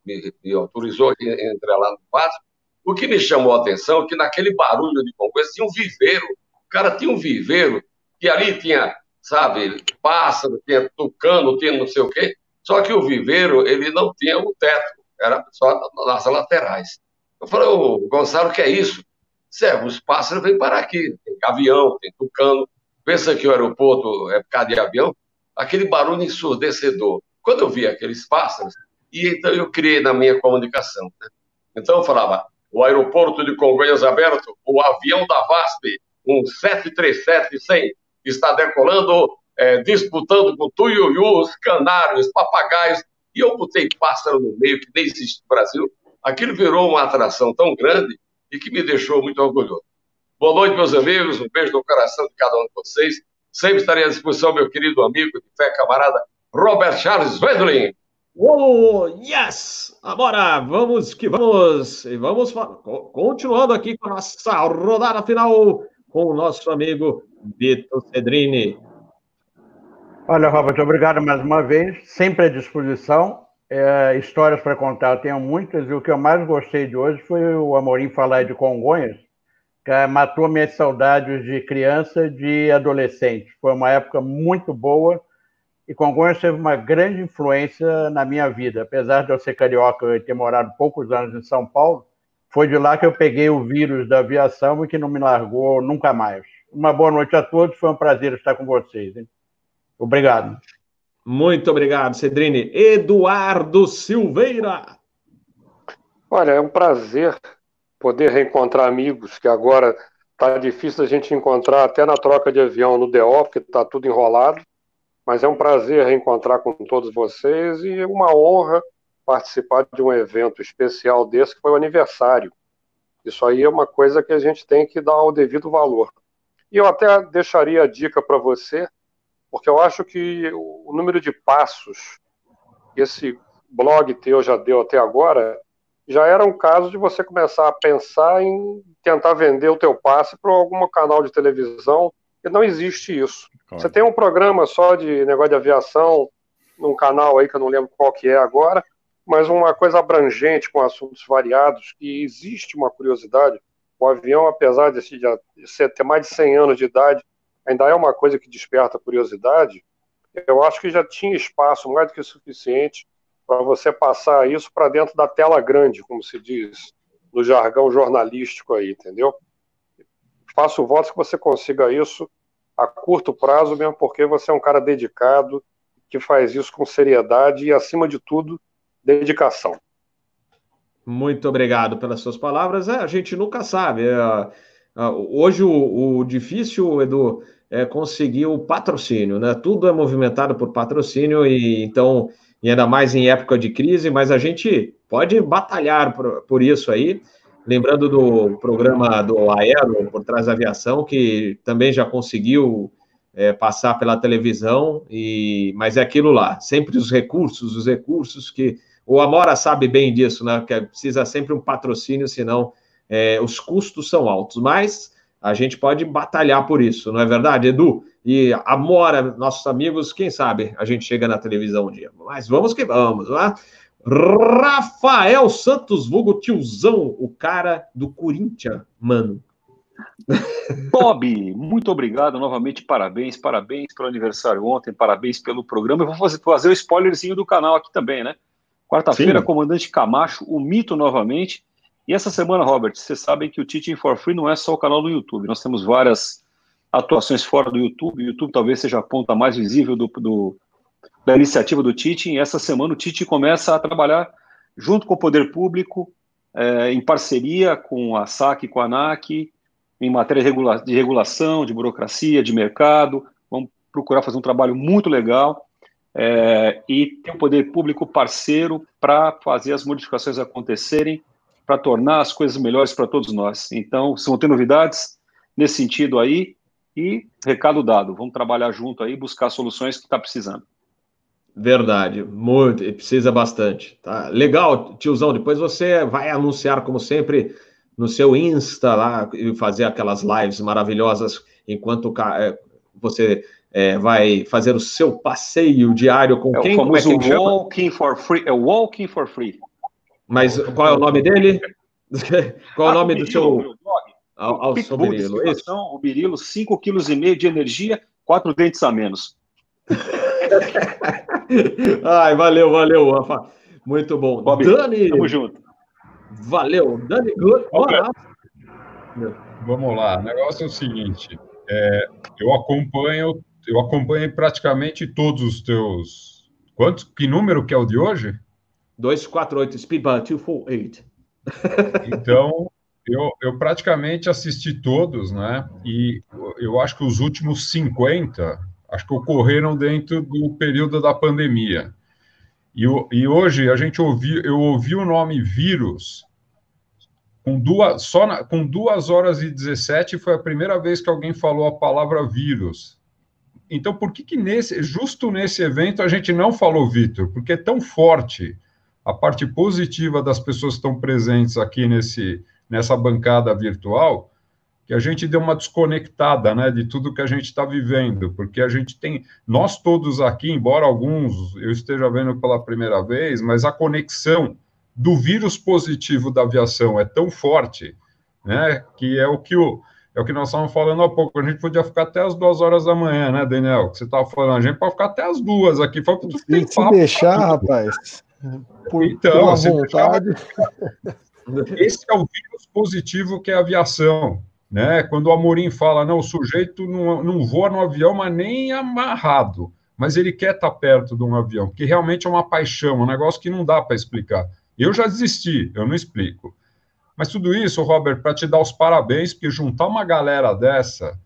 me, me autorizou a entrar lá no pátio. O que me chamou a atenção é que naquele barulho de conversa tinha um viveiro. O cara tinha um viveiro que ali tinha, sabe, pássaro, tinha tucano, tinha não sei o quê, só que o viveiro, ele não tinha o teto, era só nas laterais. Eu falei, ô, Gonçalo, que é isso? Serve, os pássaros vêm parar aqui, tem avião, tem tucano, pensa que o aeroporto é por causa de avião, aquele barulho ensurdecedor. Quando eu vi aqueles pássaros, e então eu criei na minha comunicação. Né? Então eu falava, o aeroporto de Congonhas aberto, o avião da VASP, um 737-100, está decolando, é, disputando com tuiuius, canários, papagaios, e eu botei pássaro no meio, que nem existe no Brasil. Aquilo virou uma atração tão grande e que me deixou muito orgulhoso. Boa noite, meus amigos, um beijo no coração de cada um de vocês. Sempre estarei à disposição, meu querido amigo de fé, camarada Robert Charles Wedlin. Oh, yes! Agora vamos que vamos, e vamos continuando aqui com a nossa rodada final com o nosso amigo Vitor Cedrini. Olha, Robert, obrigado mais uma vez, sempre à disposição. É, histórias para contar, tenho muitas, e o que eu mais gostei de hoje foi o Amorim falar de Congonhas, que matou minhas saudades de criança de adolescente. Foi uma época muito boa e Congonhas teve uma grande influência na minha vida. Apesar de eu ser carioca e ter morado poucos anos em São Paulo, foi de lá que eu peguei o vírus da aviação e que não me largou nunca mais. Uma boa noite a todos, foi um prazer estar com vocês. Hein? Obrigado. Muito obrigado, Cedrine. Eduardo Silveira. Olha, é um prazer poder reencontrar amigos que agora está difícil a gente encontrar até na troca de avião no DO, porque está tudo enrolado. Mas é um prazer reencontrar com todos vocês e uma honra participar de um evento especial desse, que foi o aniversário. Isso aí é uma coisa que a gente tem que dar o devido valor. E eu até deixaria a dica para você, porque eu acho que o número de passos que esse blog teu já deu até agora já era um caso de você começar a pensar em tentar vender o teu passe para algum canal de televisão e não existe isso. Claro. Você tem um programa só de negócio de aviação, num canal aí que eu não lembro qual que é agora, mas uma coisa abrangente, com assuntos variados, que existe uma curiosidade. O avião, apesar de, de ter mais de 100 anos de idade, ainda é uma coisa que desperta curiosidade. Eu acho que já tinha espaço mais do que suficiente para você passar isso para dentro da tela grande, como se diz no jargão jornalístico aí, entendeu? Faço votos que você consiga isso a curto prazo, mesmo porque você é um cara dedicado, que faz isso com seriedade e, acima de tudo, dedicação. Muito obrigado pelas suas palavras. É, a gente nunca sabe. É, hoje o, o, difícil, Edu, é conseguir o patrocínio, né? Tudo é movimentado por patrocínio e então, e ainda mais em época de crise, mas a gente pode batalhar por, por isso aí. Lembrando do programa do Aero, por trás da aviação, que também já conseguiu é, passar pela televisão, e mas é aquilo lá, sempre os recursos, os recursos que o Amora sabe bem disso, né? Que precisa sempre um patrocínio, senão é, os custos são altos. Mas a gente pode batalhar por isso, não é verdade, Edu? E Amora, nossos amigos, quem sabe a gente chega na televisão um dia. Mas vamos que vamos, né? Rafael Santos, vulgo tiozão, o cara do Corinthians, mano. Bob, muito obrigado novamente, parabéns, parabéns pelo aniversário ontem, parabéns pelo programa. Eu vou fazer, fazer o spoilerzinho do canal aqui também, né? Quarta-feira, Comandante Camacho, o mito novamente. E essa semana, Robert, vocês sabem que o Teaching for Free não é só o canal do YouTube, nós temos várias atuações fora do YouTube. O YouTube talvez seja a ponta mais visível do, do da iniciativa do Tite. E essa semana o Tite começa a trabalhar junto com o poder público, é, em parceria com a SAC e com a ANAC, em matéria de, regula de regulação, de burocracia, de mercado. Vamos procurar fazer um trabalho muito legal é, e ter o poder público parceiro para fazer as modificações acontecerem, para tornar as coisas melhores para todos nós. Então, vão ter novidades nesse sentido aí. E recado dado, vamos trabalhar junto aí, buscar soluções que está precisando. Verdade, muito, precisa bastante. Tá? Legal, tiozão. Depois você vai anunciar, como sempre, no seu Insta lá e fazer aquelas lives maravilhosas enquanto é, você é, vai fazer o seu passeio diário com é quem? O famoso é que Walking for Free. É Walking for Free. Mas qual é o nome dele? qual é o nome do seu. Ao, ao seu Birilo. O Birilo, 5,5 kg de energia, quatro dentes a menos. Ai, valeu, valeu, Rafa. Muito bom. Bob, Dani. Tamo junto. Valeu. Dani, bora. Vamos lá. O negócio é o seguinte: é, eu acompanho, eu acompanho praticamente todos os teus. Quantos? Que número que é o de hoje? 248, Speedball 248. Então, eu, eu praticamente assisti todos, né? E eu acho que os últimos 50, acho que ocorreram dentro do período da pandemia. E, e hoje a gente ouviu, eu ouvi o nome vírus com duas, só na, com duas horas e 17 foi a primeira vez que alguém falou a palavra vírus. Então, por que, que nesse, justo nesse evento a gente não falou, Vitor? Porque é tão forte a parte positiva das pessoas que estão presentes aqui nesse, nessa bancada virtual, que a gente deu uma desconectada, né, de tudo que a gente está vivendo, porque a gente tem, nós todos aqui, embora alguns eu esteja vendo pela primeira vez, mas a conexão do vírus positivo da aviação é tão forte, né, que é o que o é o que nós estávamos falando há pouco. A gente podia ficar até as duas horas da manhã, né, Daniel? Que você estava falando. A gente pode ficar até as duas aqui. Foi tu tem se papo, deixar, rapaz. Por, então, vontade. Esse é o vírus positivo que é a aviação. Né? Quando o Amorim fala, não, o sujeito não, não voa no avião, mas nem amarrado, mas ele quer estar perto de um avião, que realmente é uma paixão, um negócio que não dá para explicar. Eu já desisti, eu não explico. Mas tudo isso, Robert, para te dar os parabéns, porque juntar uma galera dessa,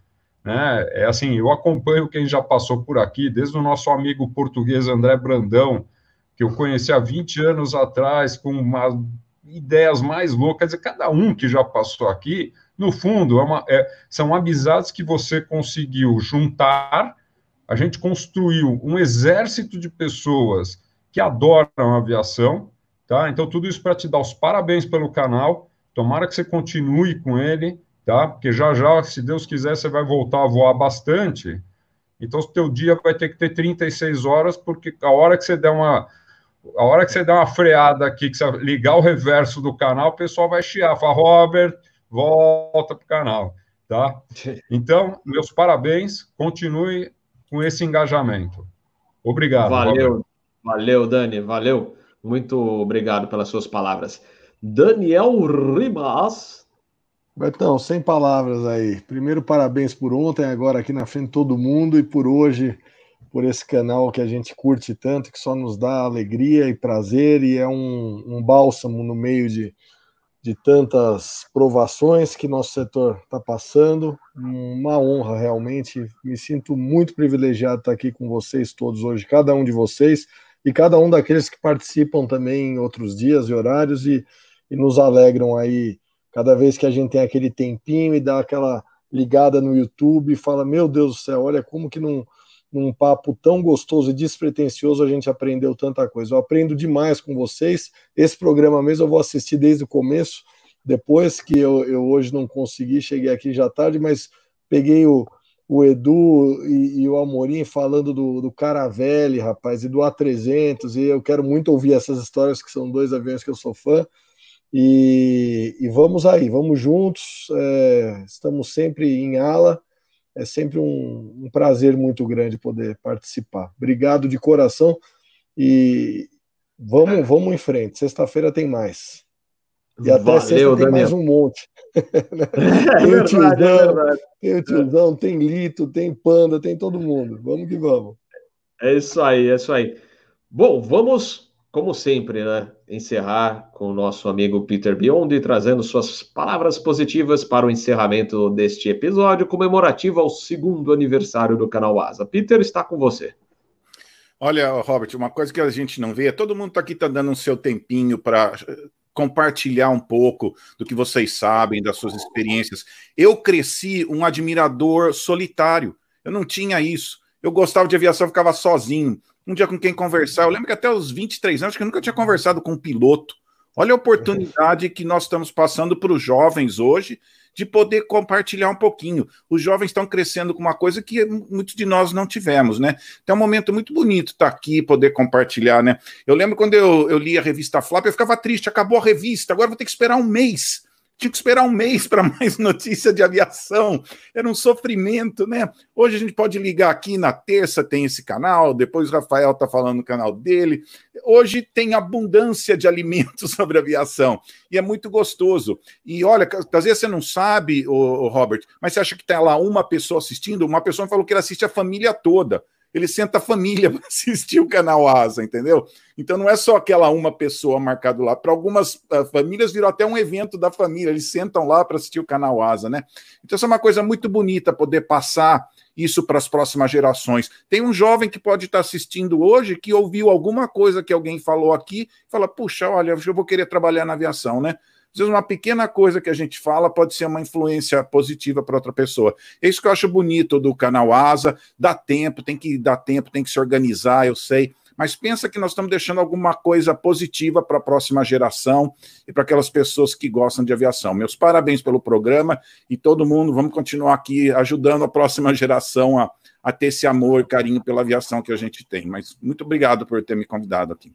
né, é assim, eu acompanho quem já passou por aqui, desde o nosso amigo português André Brandão, que eu conheci há 20 anos atrás, com ideias mais loucas, e cada um que já passou aqui, no fundo, é uma, é, são amizades que você conseguiu juntar, a gente construiu um exército de pessoas que adoram aviação, tá? Então, tudo isso para te dar os parabéns pelo canal, tomara que você continue com ele, tá? Porque já já, se Deus quiser, você vai voltar a voar bastante, então o teu dia vai ter que ter 36 horas, porque a hora que você der uma a hora que você der uma freada aqui, que você ligar o reverso do canal, o pessoal vai chiar, fala, Robert, volta para o canal, tá? Então, meus parabéns, continue com esse engajamento. Obrigado. Valeu, Robert. valeu, Dani, valeu. Muito obrigado pelas suas palavras. Daniel Ribas. Betão, sem palavras aí. Primeiro, parabéns por ontem, agora aqui na frente de todo mundo e por hoje por esse canal que a gente curte tanto, que só nos dá alegria e prazer e é um, um bálsamo no meio de, de tantas provações que nosso setor está passando. Uma honra, realmente. Me sinto muito privilegiado estar aqui com vocês todos hoje, cada um de vocês e cada um daqueles que participam também em outros dias e horários e, e nos alegram aí cada vez que a gente tem aquele tempinho e dá aquela ligada no YouTube e fala: Meu Deus do céu, olha como que não num papo tão gostoso e despretensioso, a gente aprendeu tanta coisa. Eu aprendo demais com vocês. Esse programa mesmo eu vou assistir desde o começo, depois que eu, eu hoje não consegui, cheguei aqui já tarde, mas peguei o, o Edu e, e, o Amorim falando do, do Caravelle, rapaz, e do A300, e eu quero muito ouvir essas histórias, que são dois aviões que eu sou fã. E, e vamos aí, vamos juntos, é, estamos sempre em ala é sempre um, um, prazer muito grande poder participar. Obrigado de coração e vamos, vamos em frente. Sexta-feira tem mais. E até Valeu, sexta tem Daniel. mais um monte. É tem, o tiozão, é tem o tiozão, tem Lito, tem Panda, tem todo mundo. Vamos que vamos. É isso aí, é isso aí. Bom, vamos como sempre, né, encerrar com o nosso amigo Peter Biondi, trazendo suas palavras positivas para o encerramento deste episódio comemorativo ao segundo aniversário do canal Asa. Peter, está com você. Olha, Robert, uma coisa que a gente não vê, todo mundo tá aqui está dando um seu tempinho para eh, compartilhar um pouco do que vocês sabem, das suas experiências. Eu cresci um admirador solitário, eu não tinha isso. Eu gostava de aviação, ficava sozinho um dia com quem conversar. Eu lembro que até os 23 anos, que eu nunca tinha conversado com um piloto. Olha a oportunidade que nós estamos passando para os jovens hoje de poder compartilhar um pouquinho. Os jovens estão crescendo com uma coisa que muitos de nós não tivemos, né? Então é um momento muito bonito estar aqui, poder compartilhar, né? Eu lembro quando eu, eu li a revista Flap, eu ficava triste, acabou a revista, agora vou ter que esperar um mês tinha que esperar um mês para mais notícia de aviação. Era um sofrimento, né? Hoje a gente pode ligar aqui na terça, tem esse canal, depois o Rafael está falando no canal dele. Hoje tem abundância de alimentos sobre aviação e é muito gostoso. E olha, às vezes você não sabe, o Robert, mas você acha que tem lá uma pessoa assistindo? Uma pessoa falou que ele assiste a família toda. Ele senta a família para assistir o canal Asa, entendeu? Então não é só aquela uma pessoa marcado lá. Para algumas uh, famílias virou até um evento da família, eles sentam lá para assistir o canal Asa, né? Então isso é uma coisa muito bonita poder passar isso para as próximas gerações. Tem um jovem que pode estar assistindo hoje que ouviu alguma coisa que alguém falou aqui, e fala: "Puxa, olha, eu vou querer trabalhar na aviação, né?" Às vezes, uma pequena coisa que a gente fala pode ser uma influência positiva para outra pessoa. É isso que eu acho bonito do canal Asa. Dá tempo, tem que dar tempo, tem que se organizar, eu sei. Mas pensa que nós estamos deixando alguma coisa positiva para a próxima geração e para aquelas pessoas que gostam de aviação. Meus parabéns pelo programa e todo mundo, vamos continuar aqui ajudando a próxima geração a, a ter esse amor carinho pela aviação que a gente tem. Mas muito obrigado por ter me convidado aqui.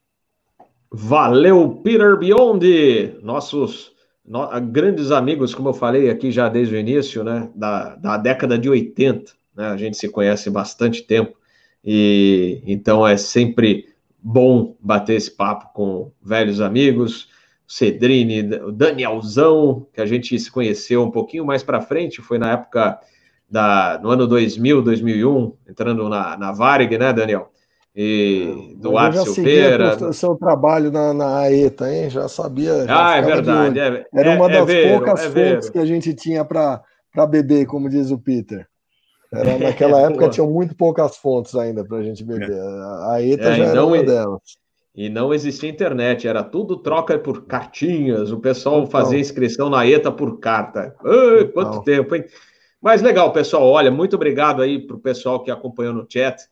Valeu, Peter Biondi, nossos no, grandes amigos, como eu falei aqui já desde o início, né, da, da década de 80, né, a gente se conhece bastante tempo, e então é sempre bom bater esse papo com velhos amigos, Cedrine, o Danielzão, que a gente se conheceu um pouquinho mais para frente, foi na época da, no ano 2000, 2001, entrando na, na Varig, né, Daniel? E do Ar Silveira. O seu trabalho na, na AETA, hein? Já sabia. Já ah, é verdade. É, Era uma é, das é poucas é fontes que a gente tinha para beber, como diz o Peter. Era, naquela época tinham muito poucas fontes ainda para a gente beber. A AETA é, já era uma delas. E não existia internet, era tudo troca por cartinhas. O pessoal então, fazia inscrição na ETA por carta. Ai, quanto então. tempo, hein? Mas legal, pessoal. Olha, muito obrigado aí para o pessoal que acompanhou no chat.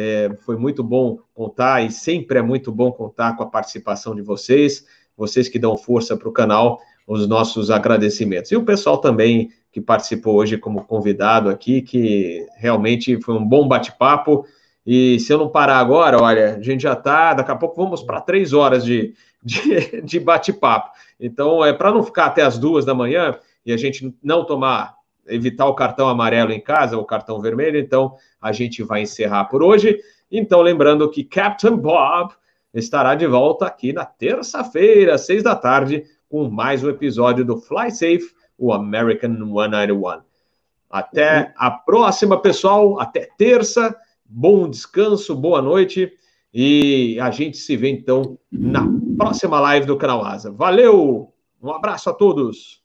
É, foi muito bom contar e sempre é muito bom contar com a participação de vocês, vocês que dão força para o canal, os nossos agradecimentos. E o pessoal também que participou hoje como convidado aqui, que realmente foi um bom bate-papo. E se eu não parar agora, olha, a gente já está, daqui a pouco vamos para três horas de, de, de bate-papo. Então, é para não ficar até as duas da manhã e a gente não tomar evitar o cartão amarelo em casa, o cartão vermelho, então a gente vai encerrar por hoje. Então, lembrando que Captain Bob estará de volta aqui na terça-feira, às seis da tarde, com mais um episódio do Fly Safe, o American 191. Até a próxima, pessoal. Até terça. Bom descanso, boa noite. E a gente se vê então na próxima live do canal Asa. Valeu! Um abraço a todos!